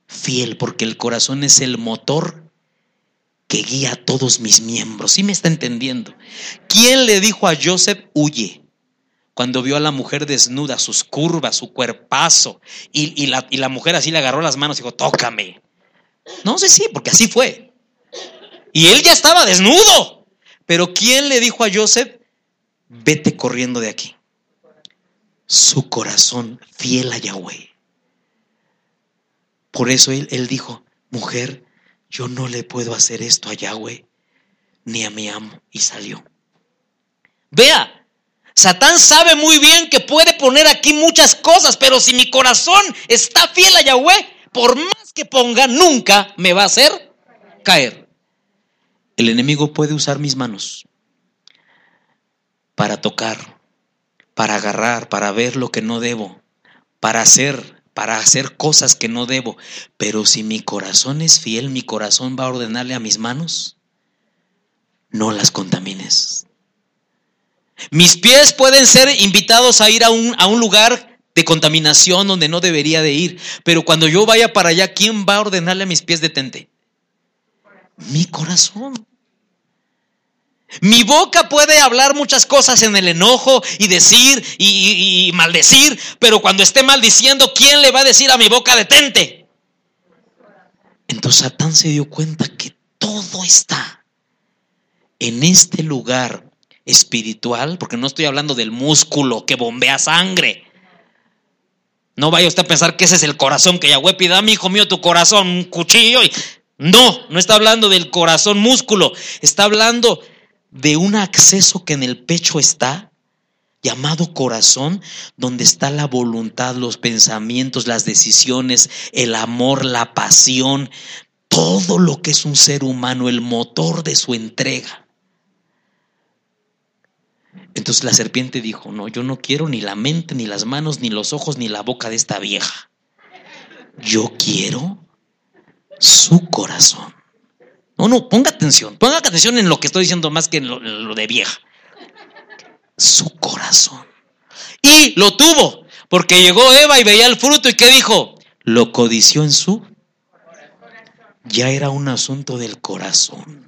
fiel, porque el corazón es el motor que guía a todos mis miembros. ¿Sí me está entendiendo? ¿Quién le dijo a Joseph, huye? Cuando vio a la mujer desnuda, sus curvas, su cuerpazo, y, la, mujer así le agarró las manos y dijo, tócame. No sé sí, porque así fue. Y él ya estaba desnudo. Pero ¿quién le dijo a Joseph, vete corriendo de aquí? su corazón fiel a Yahweh. Por eso él, él dijo, mujer, yo no le puedo hacer esto a Yahweh ni a mi amo. Y salió. Vea, Satán sabe muy bien que puede poner aquí muchas cosas, pero si mi corazón está fiel a Yahweh, por más que ponga, nunca me va a hacer caer. El enemigo puede usar mis manos para tocar, para agarrar, para ver lo que no debo, para hacer, para hacer cosas que no debo. Pero si mi corazón es fiel, mi corazón va a ordenarle a mis manos, no las contamines. Mis pies pueden ser invitados a ir a un, a un lugar de contaminación donde no debería de ir. Pero cuando yo vaya para allá, ¿quién va a ordenarle a mis pies detente? Mi corazón. Mi boca puede hablar muchas cosas en el enojo y decir y, maldecir, pero cuando esté maldiciendo, ¿quién le va a decir a mi boca detente? Entonces Satán se dio cuenta que todo está en este lugar espiritual, porque no estoy hablando del músculo que bombea sangre. No vaya usted a pensar que ese es el corazón que Yahweh pida, mi hijo mío, tu corazón, un cuchillo. Y... No, no está hablando del corazón músculo, está hablando de un acceso que en el pecho está, llamado corazón, donde está la voluntad, los pensamientos, las decisiones, el amor, la pasión, todo lo que es un ser humano, el motor de su entrega. Entonces la serpiente dijo, no, yo no quiero ni la mente, ni las manos, ni los ojos, ni la boca de esta vieja. Yo quiero su corazón. No, no, ponga atención. Ponga atención en lo que estoy diciendo más que en lo, de vieja. Su corazón. Y lo tuvo, porque llegó Eva y veía el fruto y ¿qué dijo? Lo codició en su... Ya era un asunto del corazón.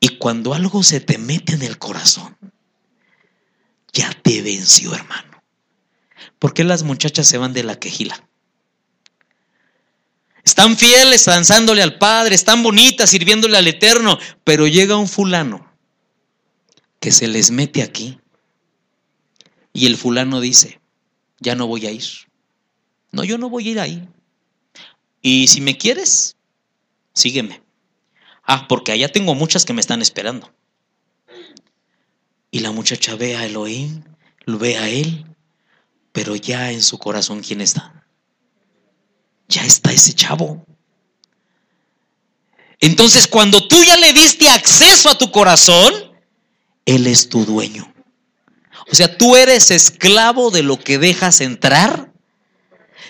Y cuando algo se te mete en el corazón, ya te venció, hermano. ¿Por qué las muchachas se van de la quejila? Están fieles danzándole al Padre, están bonitas sirviéndole al Eterno, pero llega un fulano que se les mete aquí y el fulano dice, ya no voy a ir. No, yo no voy a ir ahí. Y si me quieres, sígueme. Ah, porque allá tengo muchas que me están esperando. Y la muchacha ve a Elohim, lo ve a él, pero ya en su corazón, ¿quién está? ya está ese chavo. Entonces, cuando tú ya le diste acceso a tu corazón, Él es tu dueño. O sea, tú eres esclavo de lo que dejas entrar.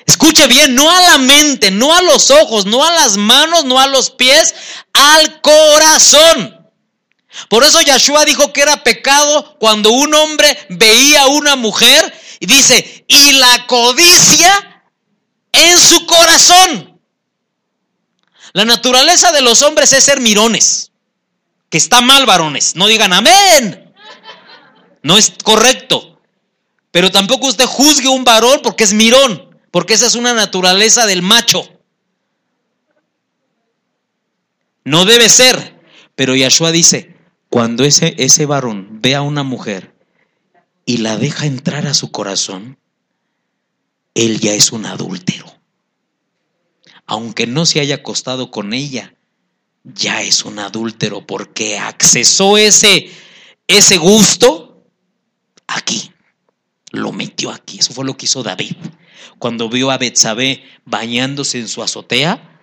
Escuche bien, no a la mente, no a los ojos, no a las manos, no a los pies, al corazón. Por eso Yahshua dijo que era pecado cuando un hombre veía a una mujer y dice, y la codicia en su corazón. La naturaleza de los hombres es ser mirones. Que está mal, varones. No digan amén. No es correcto. Pero tampoco usted juzgue un varón porque es mirón. Porque esa es una naturaleza del macho. No debe ser. Pero Yahshua dice, cuando ese, ese varón ve a una mujer y la deja entrar a su corazón, él ya es un adúltero. Aunque no se haya acostado con ella, ya es un adúltero porque accesó ese, ese gusto aquí. Lo metió aquí. Eso fue lo que hizo David. Cuando vio a Betsabé bañándose en su azotea,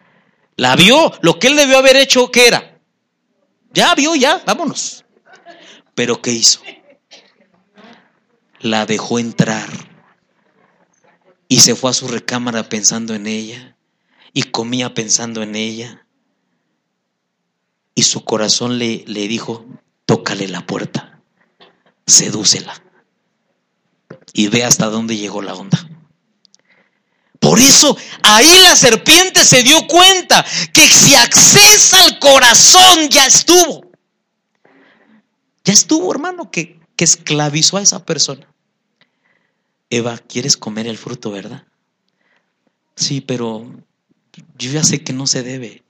la vio. Lo que él debió haber hecho, ¿qué era? Ya vio, ya, vámonos. Pero ¿qué hizo? La dejó entrar y se fue a su recámara pensando en ella y comía pensando en ella. Y su corazón le, le dijo, tócale la puerta, sedúcela y ve hasta dónde llegó la onda. Por eso ahí la serpiente se dio cuenta que si accesa al corazón ya estuvo. Ya estuvo, hermano, que, que esclavizó a esa persona. Eva, ¿quieres comer el fruto, verdad? Sí, pero yo ya sé que no se debe.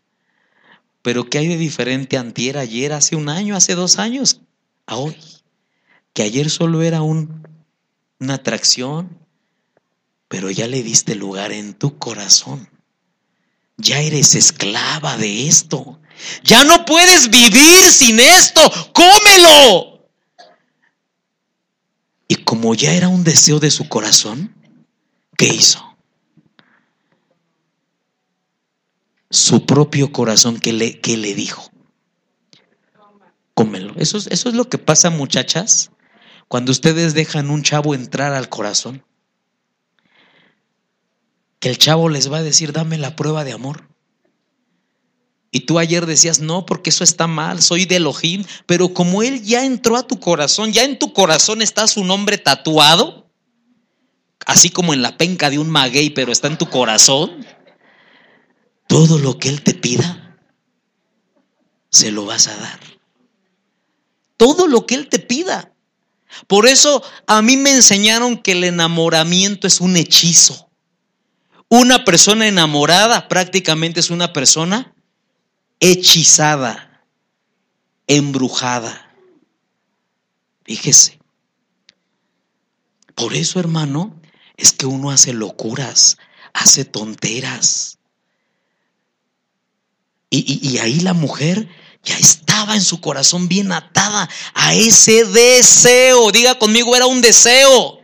Pero ¿qué hay de diferente antier, ayer, hace un año, hace dos años, a hoy? Que ayer solo era un, una atracción, pero ya le diste lugar en tu corazón. Ya eres esclava de esto. Ya no puedes vivir sin esto. Cómelo. Y como ya era un deseo de su corazón, ¿qué hizo? Su propio corazón, ¿qué le, le dijo? Cómelo. Eso, eso es lo que pasa, muchachas, cuando ustedes dejan un chavo entrar al corazón. Que el chavo les va a decir, dame la prueba de amor. Y tú ayer decías, no, porque eso está mal, soy de Elohim, pero como Él ya entró a tu corazón, ya en tu corazón está su nombre tatuado, así como en la penca de un maguey, pero está en tu corazón, todo lo que Él te pida, se lo vas a dar. Todo lo que Él te pida. Por eso a mí me enseñaron que el enamoramiento es un hechizo. Una persona enamorada prácticamente es una persona hechizada, embrujada. Fíjese. Por eso, hermano, es que uno hace locuras, hace tonteras. Y, y, ahí la mujer ya estaba en su corazón bien atada a ese deseo. Diga conmigo, era un deseo.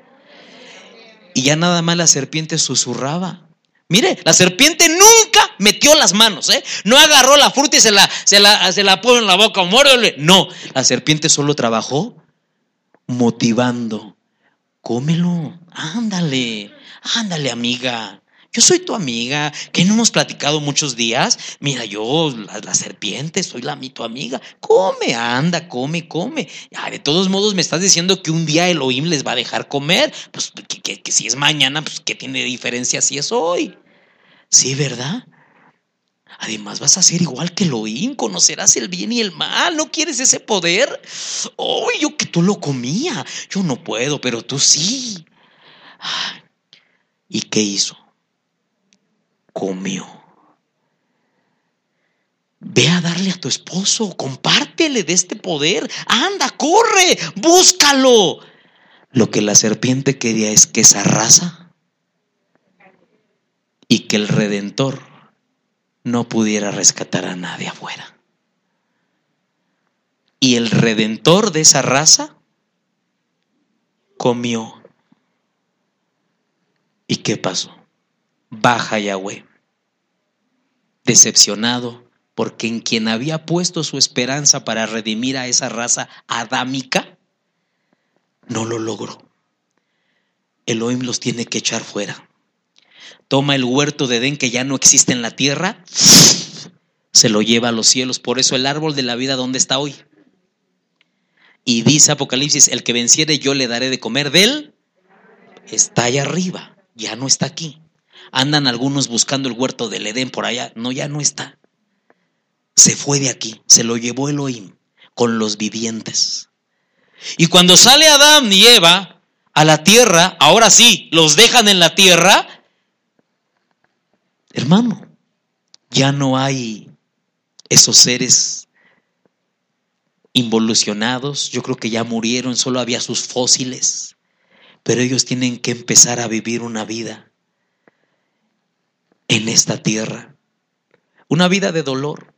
Y ya nada más la serpiente susurraba. Mire, la serpiente nunca metió las manos, ¿eh? No agarró la fruta y se la, se la, se la puso en la boca, muérdele. No, la serpiente solo trabajó motivando. Cómelo, ándale, ándale, amiga. Yo soy tu amiga, que no hemos platicado muchos días. Mira, yo, la, serpiente, soy la tu amiga. Come, anda, come, come. de todos modos, me estás diciendo que un día Elohim les va a dejar comer. Pues que, que si es mañana, pues ¿qué tiene diferencia si es hoy? Sí, ¿verdad? Además vas a ser igual que Elohim, conocerás el bien y el mal, ¿no quieres ese poder? Oh, yo que tú lo comía, yo no puedo, pero tú sí. ¿Y qué hizo? Comió. Ve a darle a tu esposo, compártele de este poder. Anda, corre, búscalo. Lo que la serpiente quería es que esa raza y que el redentor no pudiera rescatar a nadie afuera. Y el redentor de esa raza comió. ¿Y qué pasó? Baja Yahweh decepcionado, porque en quien había puesto su esperanza para redimir a esa raza adámica, no lo logró. Elohim los tiene que echar fuera. Toma el huerto de Edén que ya no existe en la tierra, se lo lleva a los cielos. Por eso el árbol de la vida, ¿dónde está hoy? Y dice Apocalipsis, el que venciere yo le daré de comer de él, está allá arriba, ya no está aquí. Andan algunos buscando el huerto del Edén por allá. No, ya no está. Se fue de aquí, se lo llevó Elohim con los vivientes. Y cuando sale Adán y Eva a la tierra, ahora sí, los dejan en la tierra, hermano, ya no hay esos seres involucionados, yo creo que ya murieron, solo había sus fósiles, pero ellos tienen que empezar a vivir una vida en esta tierra, una vida de dolor,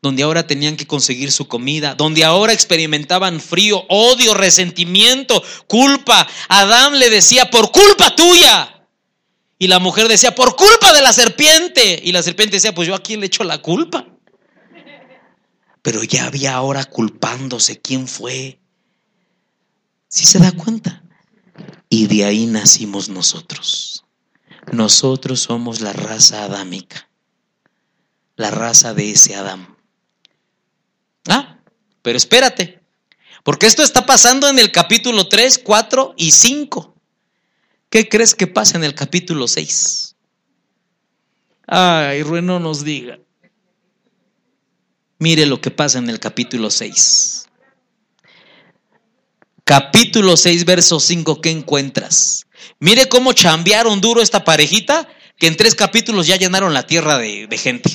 donde ahora tenían que conseguir su comida, donde ahora experimentaban frío, odio, resentimiento, culpa. Adán le decía, por culpa tuya. Y la mujer decía, por culpa de la serpiente. Y la serpiente decía, pues yo a quién le echo la culpa. Pero ya había ahora culpándose quién fue. Si se da cuenta. Y de ahí nacimos nosotros. Nosotros somos la raza adámica. La raza de ese Adán. Ah, pero espérate. Porque esto está pasando en el capítulo 3, 4 y 5. ¿Qué crees que pasa en el capítulo 6? Ay, Rue, no nos diga. Mire lo que pasa en el capítulo 6. Capítulo 6, verso 5, ¿qué encuentras? Mire cómo chambearon duro esta parejita, que en tres capítulos ya llenaron la tierra de, gente.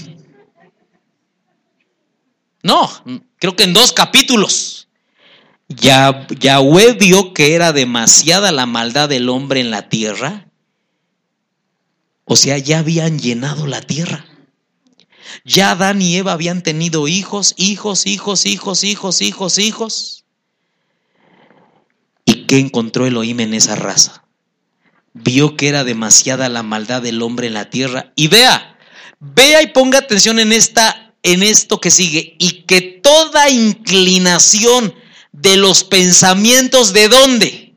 No, creo que en dos capítulos. Ya, Yahweh vio que era demasiada la maldad del hombre en la tierra. O sea, ya habían llenado la tierra. Ya Adán y Eva habían tenido hijos, hijos, hijos, hijos, hijos, hijos, hijos. ¿Y qué encontró Elohim en esa raza? Vio que era demasiada la maldad del hombre en la tierra. Y vea, vea y ponga atención en esta, en esto que sigue. Y que toda inclinación de los pensamientos de dónde?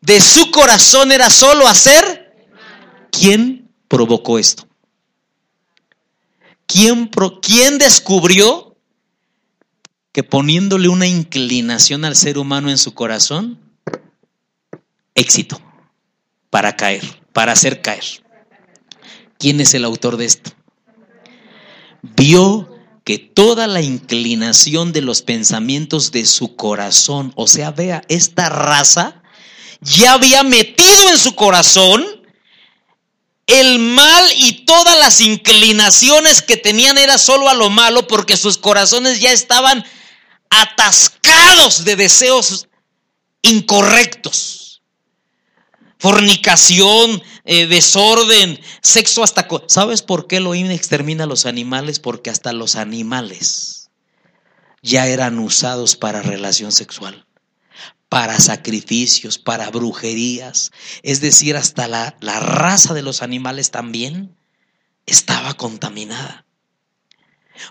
De su corazón era solo hacer. ¿Quién provocó esto? ¿Quién, ¿Quién descubrió que poniéndole una inclinación al ser humano en su corazón, éxito para caer, para hacer caer? ¿Quién es el autor de esto? Vio que toda la inclinación de los pensamientos de su corazón, o sea, vea, esta raza ya había metido en su corazón el mal y todas las inclinaciones que tenían era solo a lo malo porque sus corazones ya estaban atascados de deseos incorrectos fornicación, eh, desorden, sexo hasta... ¿Sabes por qué Elohim extermina a los animales? Porque hasta los animales ya eran usados para relación sexual, para sacrificios, para brujerías. Es decir, hasta la, la raza de los animales también estaba contaminada.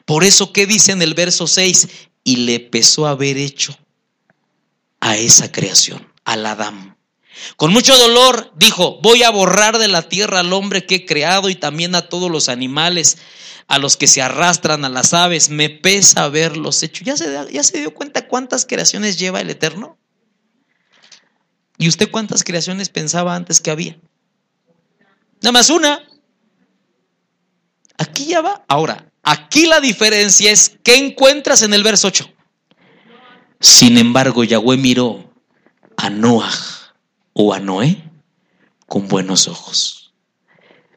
Por eso, ¿qué dice en el verso 6? Y le a haber hecho a esa creación, al Adán con mucho dolor dijo, voy a borrar de la tierra al hombre que he creado y también a todos los animales, a los que se arrastran, a las aves. Me pesa haberlos hecho. ¿Ya se, ya se dio cuenta cuántas creaciones lleva el Eterno? ¿Y usted cuántas creaciones pensaba antes que había? Nada más una. Aquí ya va. Ahora, aquí la diferencia es, ¿qué encuentras en el verso 8? Sin embargo, Yahweh miró a Noah o a Noé con buenos ojos.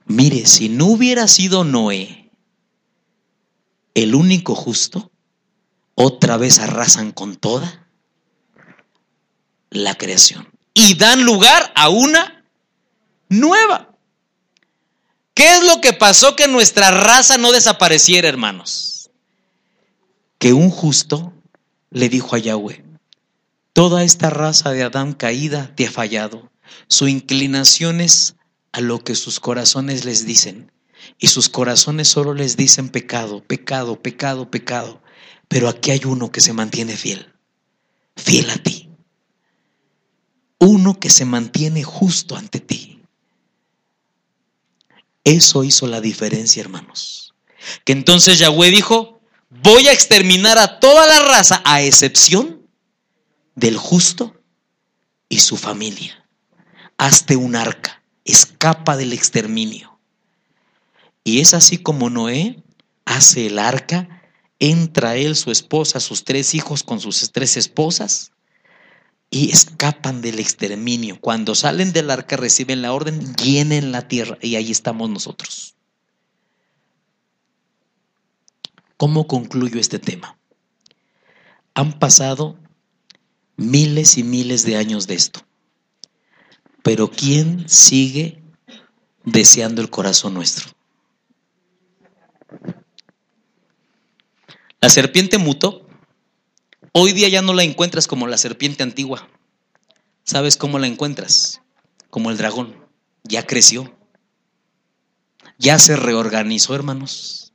Mire, si no hubiera sido Noé el único justo, otra vez arrasan con toda la creación y dan lugar a una nueva. ¿Qué es lo que pasó que nuestra raza no desapareciera, hermanos? Que un justo le dijo a Yahweh, Toda esta raza de Adán caída te ha fallado. Su inclinación es a lo que sus corazones les dicen. Y sus corazones solo les dicen pecado, pecado, pecado, pecado. Pero aquí hay uno que se mantiene fiel, fiel a ti. Uno que se mantiene justo ante ti. Eso hizo la diferencia, hermanos. Que entonces Yahweh dijo, voy a exterminar a toda la raza a excepción del justo y su familia. Hazte un arca, escapa del exterminio. Y es así como Noé hace el arca, entra él, su esposa, sus tres hijos con sus tres esposas y escapan del exterminio. Cuando salen del arca reciben la orden, llenen la tierra y ahí estamos nosotros. ¿Cómo concluyo este tema? Han pasado miles y miles de años de esto. Pero ¿quién sigue deseando el corazón nuestro? La serpiente mutó. Hoy día ya no la encuentras como la serpiente antigua. ¿Sabes cómo la encuentras? Como el dragón. Ya creció. Ya se reorganizó, hermanos.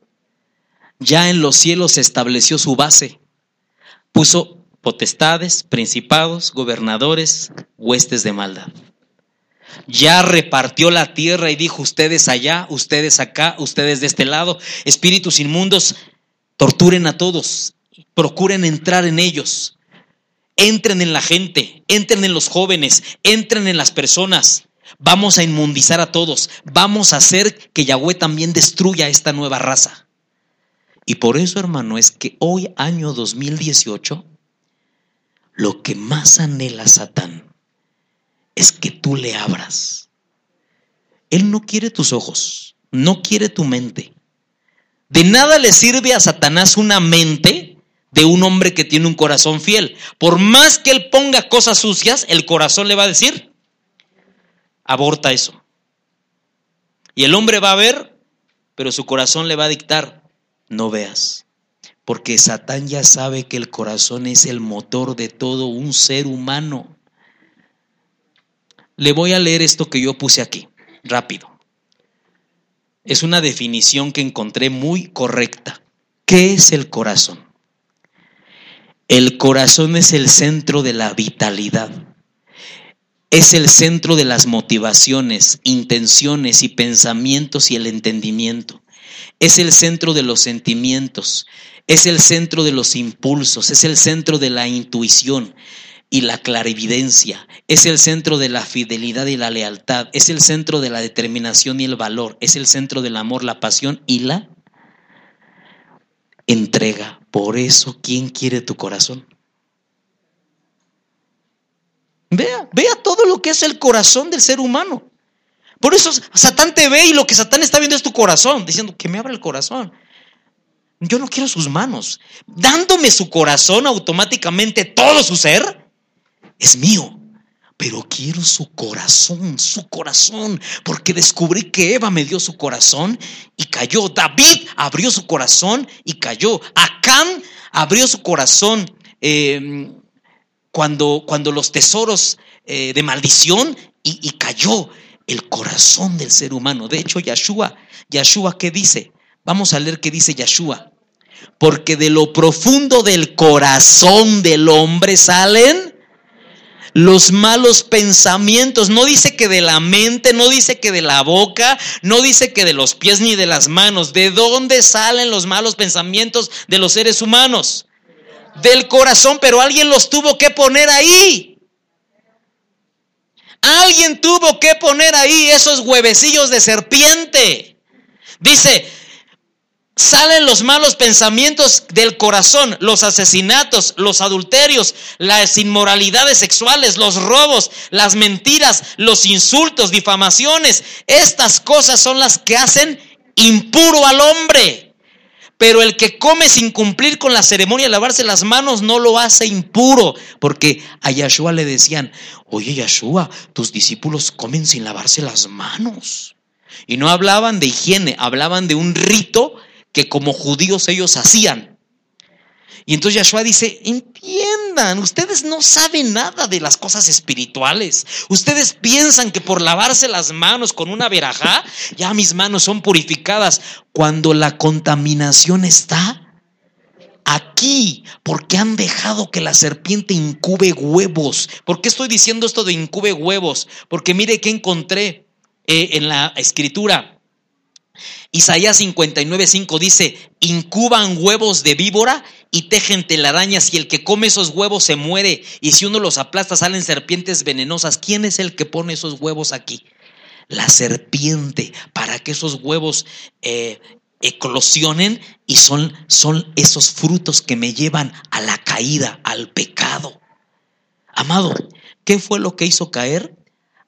Ya en los cielos se estableció su base. Puso potestades, principados, gobernadores, huestes de maldad. Ya repartió la tierra y dijo, ustedes allá, ustedes acá, ustedes de este lado, espíritus inmundos, torturen a todos, procuren entrar en ellos, entren en la gente, entren en los jóvenes, entren en las personas. Vamos a inmundizar a todos, vamos a hacer que Yahweh también destruya esta nueva raza. Y por eso, hermano, es que hoy, año 2018, lo que más anhela Satán es que tú le abras. Él no quiere tus ojos, no quiere tu mente. De nada le sirve a Satanás una mente de un hombre que tiene un corazón fiel. Por más que él ponga cosas sucias, el corazón le va a decir, aborta eso. Y el hombre va a ver, pero su corazón le va a dictar, no veas porque Satán ya sabe que el corazón es el motor de todo un ser humano. Le voy a leer esto que yo puse aquí, rápido. Es una definición que encontré muy correcta. ¿Qué es el corazón? El corazón es el centro de la vitalidad. Es el centro de las motivaciones, intenciones y pensamientos y el entendimiento. Es el centro de los sentimientos, es el centro de los impulsos, es el centro de la intuición y la clarividencia, es el centro de la fidelidad y la lealtad, es el centro de la determinación y el valor, es el centro del amor, la pasión y la entrega. Por eso, ¿quién quiere tu corazón? Vea, vea todo lo que es el corazón del ser humano. Por eso Satán te ve y lo que Satán está viendo es tu corazón, diciendo que me abra el corazón. Yo no quiero sus manos. Dándome su corazón automáticamente, todo su ser, es mío. Pero quiero su corazón, su corazón, porque descubrí que Eva me dio su corazón y cayó. David abrió su corazón y cayó. Acán abrió su corazón em, cuando, cuando los tesoros eh, de maldición y, cayó el corazón del ser humano. De hecho, Yahshua, Yahshua, ¿qué dice? Vamos a leer qué dice Yahshua. Porque de lo profundo del corazón del hombre salen los malos pensamientos. No dice que de la mente, no dice que de la boca, no dice que de los pies ni de las manos. ¿De dónde salen los malos pensamientos de los seres humanos? Del corazón, pero alguien los tuvo que poner ahí. Alguien tuvo que poner ahí esos huevecillos de serpiente. Dice, salen los malos pensamientos del corazón, los asesinatos, los adulterios, las inmoralidades sexuales, los robos, las mentiras, los insultos, difamaciones. Estas cosas son las que hacen impuro al hombre. Pero el que come sin cumplir con la ceremonia de lavarse las manos no lo hace impuro. Porque a Yahshua le decían, oye Yahshua, tus discípulos comen sin lavarse las manos. Y no hablaban de higiene, hablaban de un rito que como judíos ellos hacían. Y entonces Yahshua dice, entiendan, ustedes no saben nada de las cosas espirituales. Ustedes piensan que por lavarse las manos con una verajá, ya mis manos son purificadas. Cuando la contaminación está aquí, porque han dejado que la serpiente incube huevos. ¿Por qué estoy diciendo esto de incube huevos? Porque mire que encontré eh, en la escritura. Isaías 59:5 dice, incuban huevos de víbora y tejen telarañas y el que come esos huevos se muere y si uno los aplasta salen serpientes venenosas. ¿Quién es el que pone esos huevos aquí? La serpiente, para que esos huevos eh, eclosionen y son, son esos frutos que me llevan a la caída, al pecado. Amado, ¿qué fue lo que hizo caer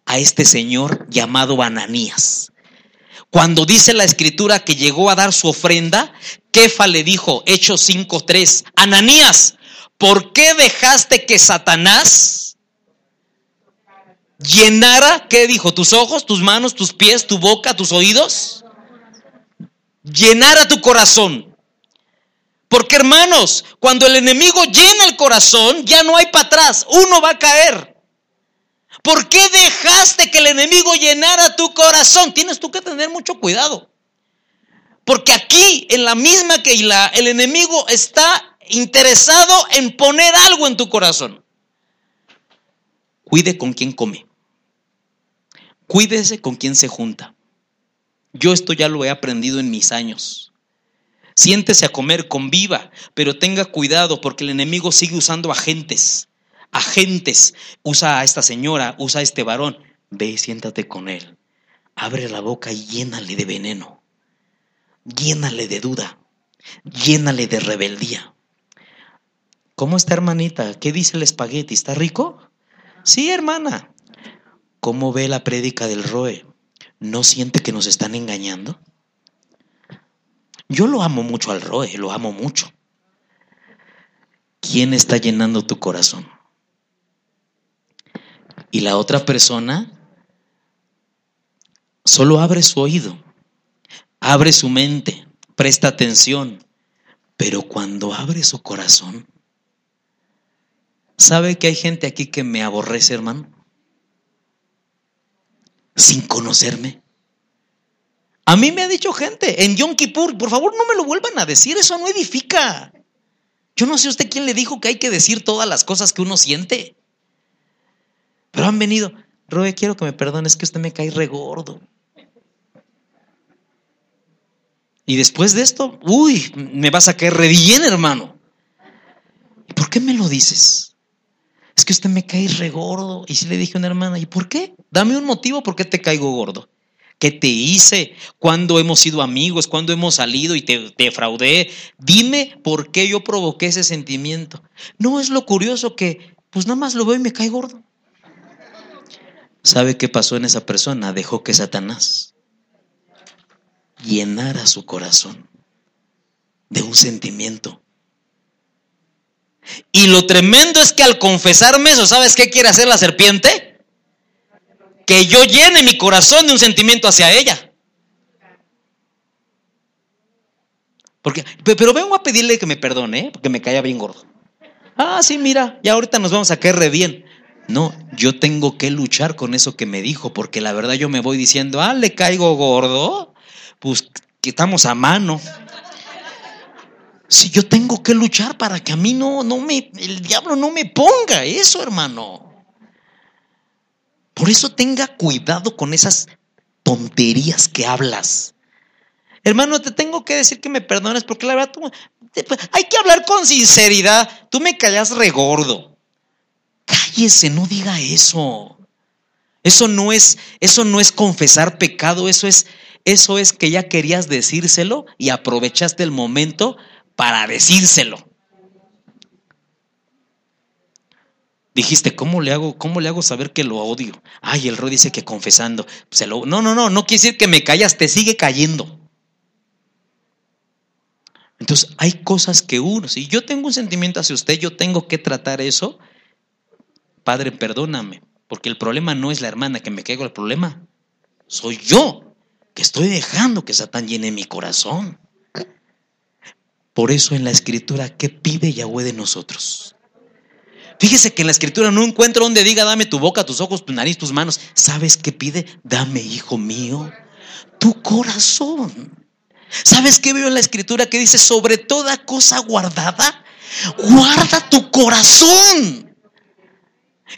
a este señor llamado Ananías? Cuando dice la escritura que llegó a dar su ofrenda, Kefa le dijo, Hechos 5.3, Ananías, ¿por qué dejaste que Satanás llenara, ¿qué dijo? ¿Tus ojos, tus manos, tus pies, tu boca, tus oídos? Llenara tu corazón. Porque hermanos, cuando el enemigo llena el corazón, ya no hay para atrás, uno va a caer. ¿Por qué dejaste que el enemigo llenara tu corazón? Tienes tú que tener mucho cuidado. Porque aquí, en la misma que el enemigo está interesado en poner algo en tu corazón. Cuide con quién come. Cuídese con quién se junta. Yo esto ya lo he aprendido en mis años. Siéntese a comer, conviva, pero tenga cuidado porque el enemigo sigue usando agentes. Agentes. Usa a esta señora, usa a este varón. Ve y siéntate con él. Abre la boca y llénale de veneno. Llénale de duda. Llénale de rebeldía. ¿Cómo está, hermanita? ¿Qué dice el espagueti? ¿Está rico? Sí, hermana. ¿Cómo ve la prédica del Roe? ¿No siente que nos están engañando? Yo lo amo mucho al Roe, lo amo mucho. ¿Quién está llenando tu corazón? Y la otra persona solo abre su oído, abre su mente, presta atención, pero cuando abre su corazón, ¿sabe que hay gente aquí que me aborrece, hermano? Sin conocerme. A mí me ha dicho gente en Yom Kippur, por favor no me lo vuelvan a decir, eso no edifica. Yo no sé usted quién le dijo que hay que decir todas las cosas que uno siente. Pero han venido, Roe, quiero que me perdones que usted me cae regordo. Y después de esto, uy, me vas a caer re bien, hermano. ¿Y por qué me lo dices? Es que usted me cae regordo. Y si le dije a una hermana, ¿y por qué? Dame un motivo por qué te caigo gordo. ¿Qué te hice? ¿Cuándo hemos sido amigos? ¿Cuándo hemos salido y te defraudé? Dime por qué yo provoqué ese sentimiento. No es lo curioso que, pues nada más lo veo y me cae gordo. ¿Sabe qué pasó en esa persona? Dejó que Satanás llenara su corazón de un sentimiento. Y lo tremendo es que al confesarme eso, ¿sabes qué quiere hacer la serpiente? que yo llene mi corazón de un sentimiento hacia ella. Porque, pero vengo a pedirle que me perdone, ¿eh? porque me caía bien gordo. Ah, sí, mira, ya ahorita nos vamos a caer re bien. No, yo tengo que luchar con eso que me dijo, porque la verdad yo me voy diciendo, ah, le caigo gordo, pues que estamos a mano. Si yo tengo que luchar para que a mí no, no me, el diablo no me ponga eso, hermano. Por eso tenga cuidado con esas tonterías que hablas. Hermano, te tengo que decir que me perdones porque la verdad tú, hay que hablar con sinceridad. Tú me callas regordo. Cállese, no diga eso. Eso no es eso no es confesar pecado, eso es eso es que ya querías decírselo y aprovechaste el momento para decírselo. Dijiste, ¿cómo le hago, cómo le hago saber que lo odio? Ay, el Roy dice que confesando. Lo, no, no, no, no quiere decir que me callas, te sigue cayendo. Entonces, hay cosas que uno, si yo tengo un sentimiento hacia usted, yo tengo que tratar eso. Padre, perdóname, porque el problema no es la hermana que me caigo, el problema soy yo, que estoy dejando que Satán llene mi corazón. Por eso en la escritura, ¿qué pide Yahweh de nosotros? Fíjese que en la escritura no encuentro donde diga, dame tu boca, tus ojos, tu nariz, tus manos. ¿Sabes qué pide? Dame, hijo mío, tu corazón. ¿Sabes qué veo en la escritura que dice, sobre toda cosa guardada, guarda tu corazón?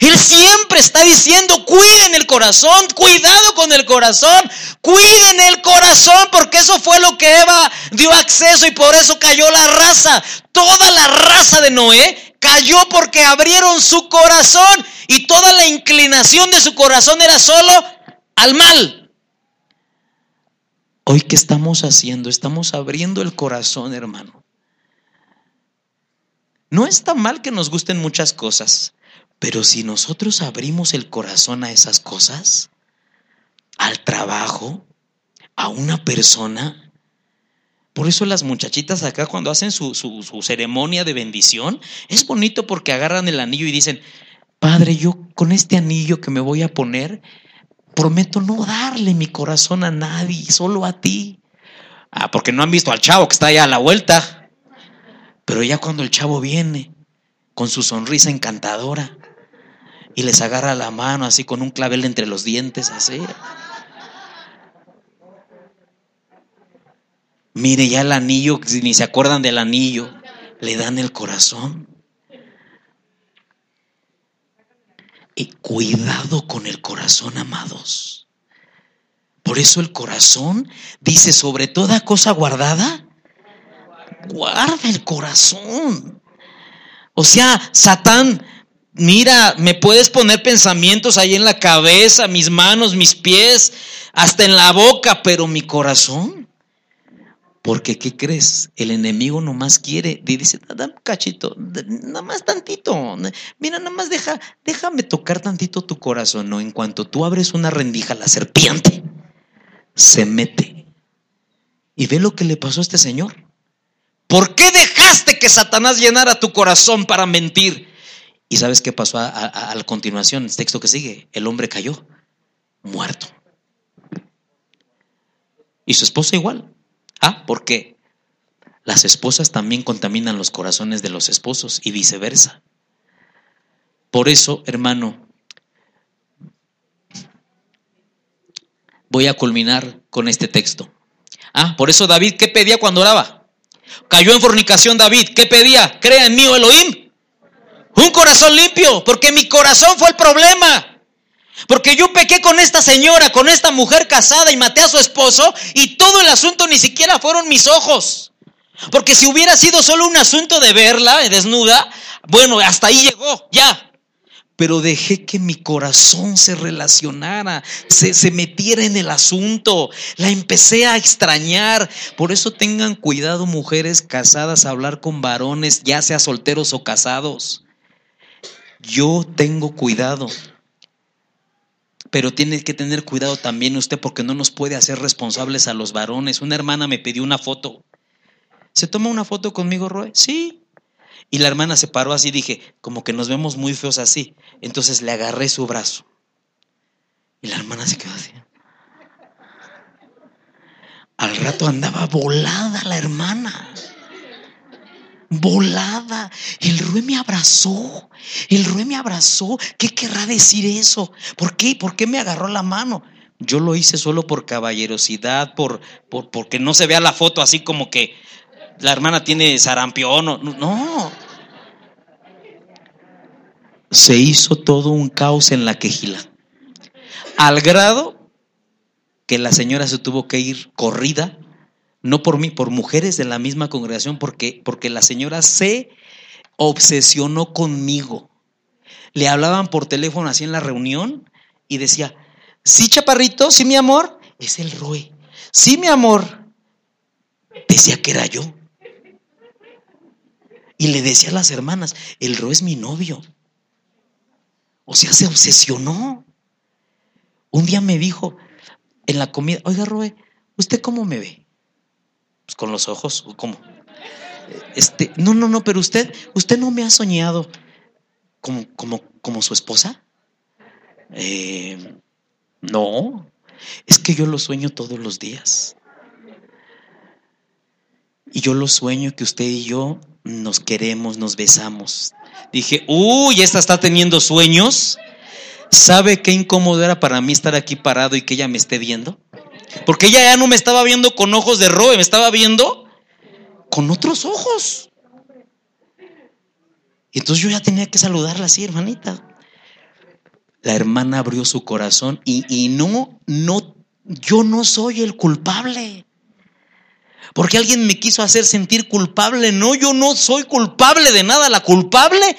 Él siempre está diciendo, cuiden el corazón, cuidado con el corazón, cuiden el corazón, porque eso fue lo que Eva dio acceso y por eso cayó la raza. Toda la raza de Noé cayó porque abrieron su corazón y toda la inclinación de su corazón era solo al mal. Hoy, ¿qué estamos haciendo? Estamos abriendo el corazón, hermano. No está mal que nos gusten muchas cosas, pero si nosotros abrimos el corazón a esas cosas, al trabajo, a una persona, Por eso las muchachitas acá cuando hacen su, su, ceremonia de bendición, es bonito porque agarran el anillo y dicen, Padre, yo con este anillo que me voy a poner, prometo no darle mi corazón a nadie, solo a ti. Ah, porque no han visto al chavo que está allá a la vuelta. Pero ya cuando el chavo viene con su sonrisa encantadora y les agarra la mano así con un clavel entre los dientes, así. Mire ya el anillo, ni se acuerdan del anillo, le dan el corazón. Y cuidado con el corazón, amados. Por eso el corazón dice, sobre toda cosa guardada, guarda el corazón. O sea, Satán, mira, me puedes poner pensamientos ahí en la cabeza, mis manos, mis pies, hasta en la boca, pero mi corazón porque, ¿qué crees? El enemigo nomás quiere, dice, dame un cachito, nada más tantito. Mira, nada más deja, déjame tocar tantito tu corazón. No, en cuanto tú abres una rendija, la serpiente se mete. Y ve lo que le pasó a este señor. ¿Por qué que Satanás llenara tu corazón para mentir? ¿Y sabes qué pasó a, a continuación? El texto que sigue. El hombre cayó muerto. Y su esposa igual. Ah, porque las esposas también contaminan los corazones de los esposos y viceversa. Por eso, hermano, voy a culminar con este texto. Ah, por eso David, ¿qué pedía cuando oraba? Cayó en fornicación David, ¿qué pedía? Crea en mí, oh Elohim. Un corazón limpio, porque mi corazón fue el problema. Porque yo pequé con esta señora, con esta mujer casada y maté a su esposo y todo el asunto ni siquiera fueron mis ojos. Porque si hubiera sido solo un asunto de verla desnuda, bueno, hasta ahí llegó, ya. Pero dejé que mi corazón se relacionara, se, se metiera en el asunto. La empecé a extrañar. Por eso tengan cuidado, mujeres casadas, a hablar con varones, ya sea solteros o casados. Yo tengo cuidado. Pero tiene que tener cuidado también usted porque no nos puede hacer responsables a los varones. Una hermana me pidió una foto. ¿Se toma una foto conmigo, Roy? Sí. Y la hermana se paró así, dije, como que nos vemos muy feos así. Entonces le agarré su brazo. Y la hermana se quedó así. Al rato andaba volada la hermana volada. El Rue me abrazó. El Rue me abrazó. ¿Qué querrá decir eso? ¿Por qué? ¿Por qué me agarró la mano? Yo lo hice solo por caballerosidad, por, por porque no se vea la foto así como que la hermana tiene sarampión. No. Se hizo todo un caos en la quejila. Al grado que la señora se tuvo que ir corrida no por mí, por mujeres de la misma congregación, porque, porque la señora se obsesionó conmigo. Le hablaban por teléfono así en la reunión y decía, sí, chaparrito, sí, mi amor, es el Roe. Sí, mi amor. Decía que era yo. Y le decía a las hermanas, el Roe es mi novio. O sea, se obsesionó. Un día me dijo en la comida, oiga, Roe, ¿usted cómo me ve? Pues, con los ojos, ¿cómo? Este, no, no, no, pero usted, usted no me ha soñado como, como, como su esposa. Eh, no, es que yo lo sueño todos los días. Y yo lo sueño que usted y yo nos queremos, nos besamos. Dije, uy, esta está teniendo sueños. ¿Sabe qué incómodo era para mí estar aquí parado y que ella me esté viendo? Porque ella ya no me estaba viendo con ojos de roe, me estaba viendo con otros ojos. Y entonces yo ya tenía que saludarla así, hermanita. La hermana abrió su corazón y, y no, no, yo no soy el culpable. Porque alguien me quiso hacer sentir culpable. No, yo no soy culpable de nada. La culpable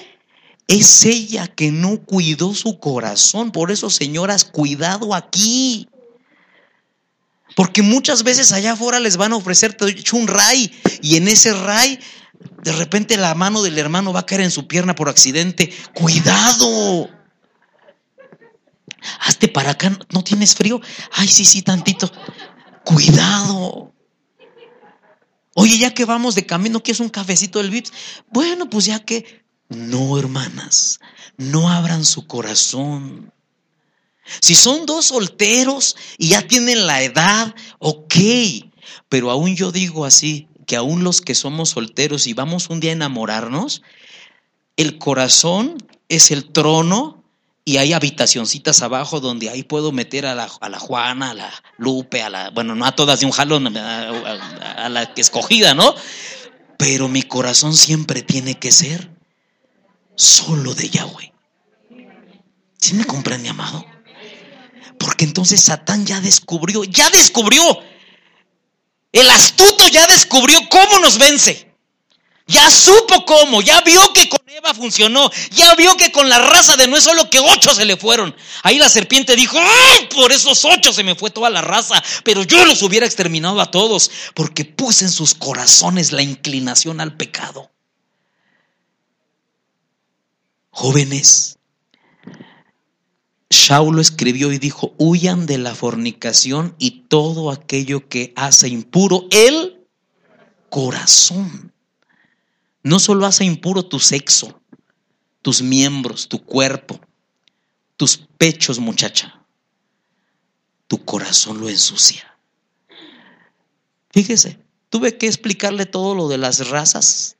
es ella que no cuidó su corazón. Por eso, señoras, cuidado aquí. Porque muchas veces allá afuera les van a ofrecer un ray y en ese ray de repente la mano del hermano va a caer en su pierna por accidente. Cuidado. Hazte para acá, ¿no tienes frío? Ay, sí, sí, tantito. Cuidado. Oye, ya que vamos de camino, ¿quieres un cafecito del Vips? Bueno, pues ya que... No, hermanas, no abran su corazón. Si son dos solteros y ya tienen la edad, ok, pero aún yo digo así, que aún los que somos solteros y vamos un día a enamorarnos, el corazón es el trono y hay habitacioncitas abajo donde ahí puedo meter a la, a la Juana, a la Lupe, a la, bueno, no a todas de un jalón, a, la que escogida, ¿no? Pero mi corazón siempre tiene que ser solo de Yahweh. ¿Sí me comprende, amado? Porque entonces Satán ya descubrió, ya descubrió. El astuto ya descubrió cómo nos vence. Ya supo cómo, ya vio que con Eva funcionó, ya vio que con la raza de no es solo que ocho se le fueron. Ahí la serpiente dijo. Por esos ocho se me fue toda la raza, pero yo los hubiera exterminado a todos, porque puse en sus corazones la inclinación al pecado. Jóvenes, Saulo escribió y dijo, huyan de la fornicación y todo aquello que hace impuro el corazón. No solo hace impuro tu sexo, tus miembros, tu cuerpo, tus pechos, muchacha. Tu corazón lo ensucia. Fíjese, tuve que explicarle todo lo de las razas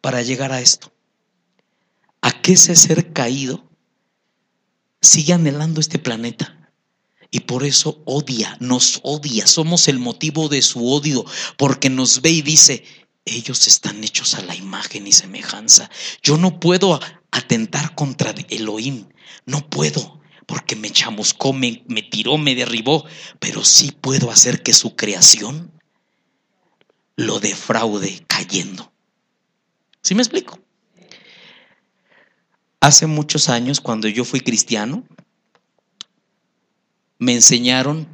para llegar a esto. ¿A qué ese ser caído sigue anhelando este planeta. Y por eso odia, nos odia, somos el motivo de su odio, porque nos ve y dice, ellos están hechos a la imagen y semejanza. Yo no puedo atentar contra Elohim, no puedo, porque me chamuscó, me, tiró, me derribó, pero sí puedo hacer que su creación lo defraude cayendo. ¿Sí me explico? Hace muchos años, cuando yo fui cristiano, me enseñaron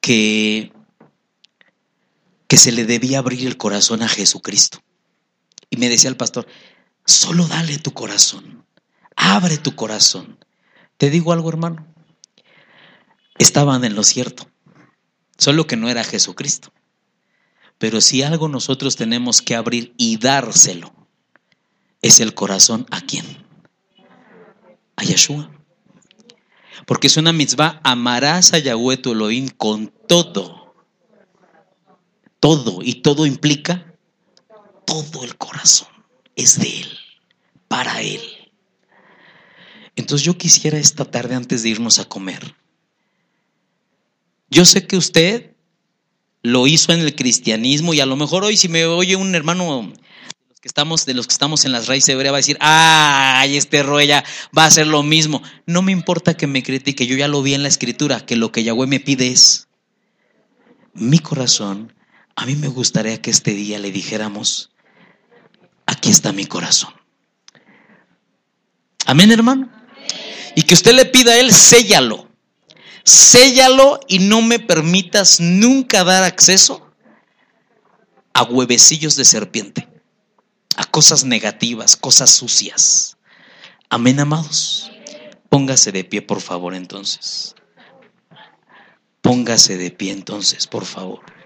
que, que se le debía abrir el corazón a Jesucristo. Y me decía el pastor, solo dale tu corazón, abre tu corazón. Te digo algo, hermano, estaban en lo cierto, solo que no era Jesucristo. Pero si algo nosotros tenemos que abrir y dárselo, es el corazón a quién? A Yeshua. Porque es una mitzvah, amarás a Yahweh tu Elohim con todo. Todo. Y todo implica todo el corazón. Es de Él, para Él. Entonces yo quisiera esta tarde antes de irnos a comer. Yo sé que usted lo hizo en el cristianismo y a lo mejor hoy si me oye un hermano que estamos, de los que estamos en las raíces hebreas, va a decir, ay, este roya va a hacer lo mismo. No me importa que me critique, yo ya lo vi en la escritura, que lo que Yahweh me pide es mi corazón. A mí me gustaría que este día le dijéramos, aquí está mi corazón. Amén, hermano. Y que usted le pida a él, séllalo. Séllalo y no me permitas nunca dar acceso a huevecillos de serpiente a cosas negativas, cosas sucias. Amén, amados. Póngase de pie, por favor, entonces. Póngase de pie, entonces, por favor.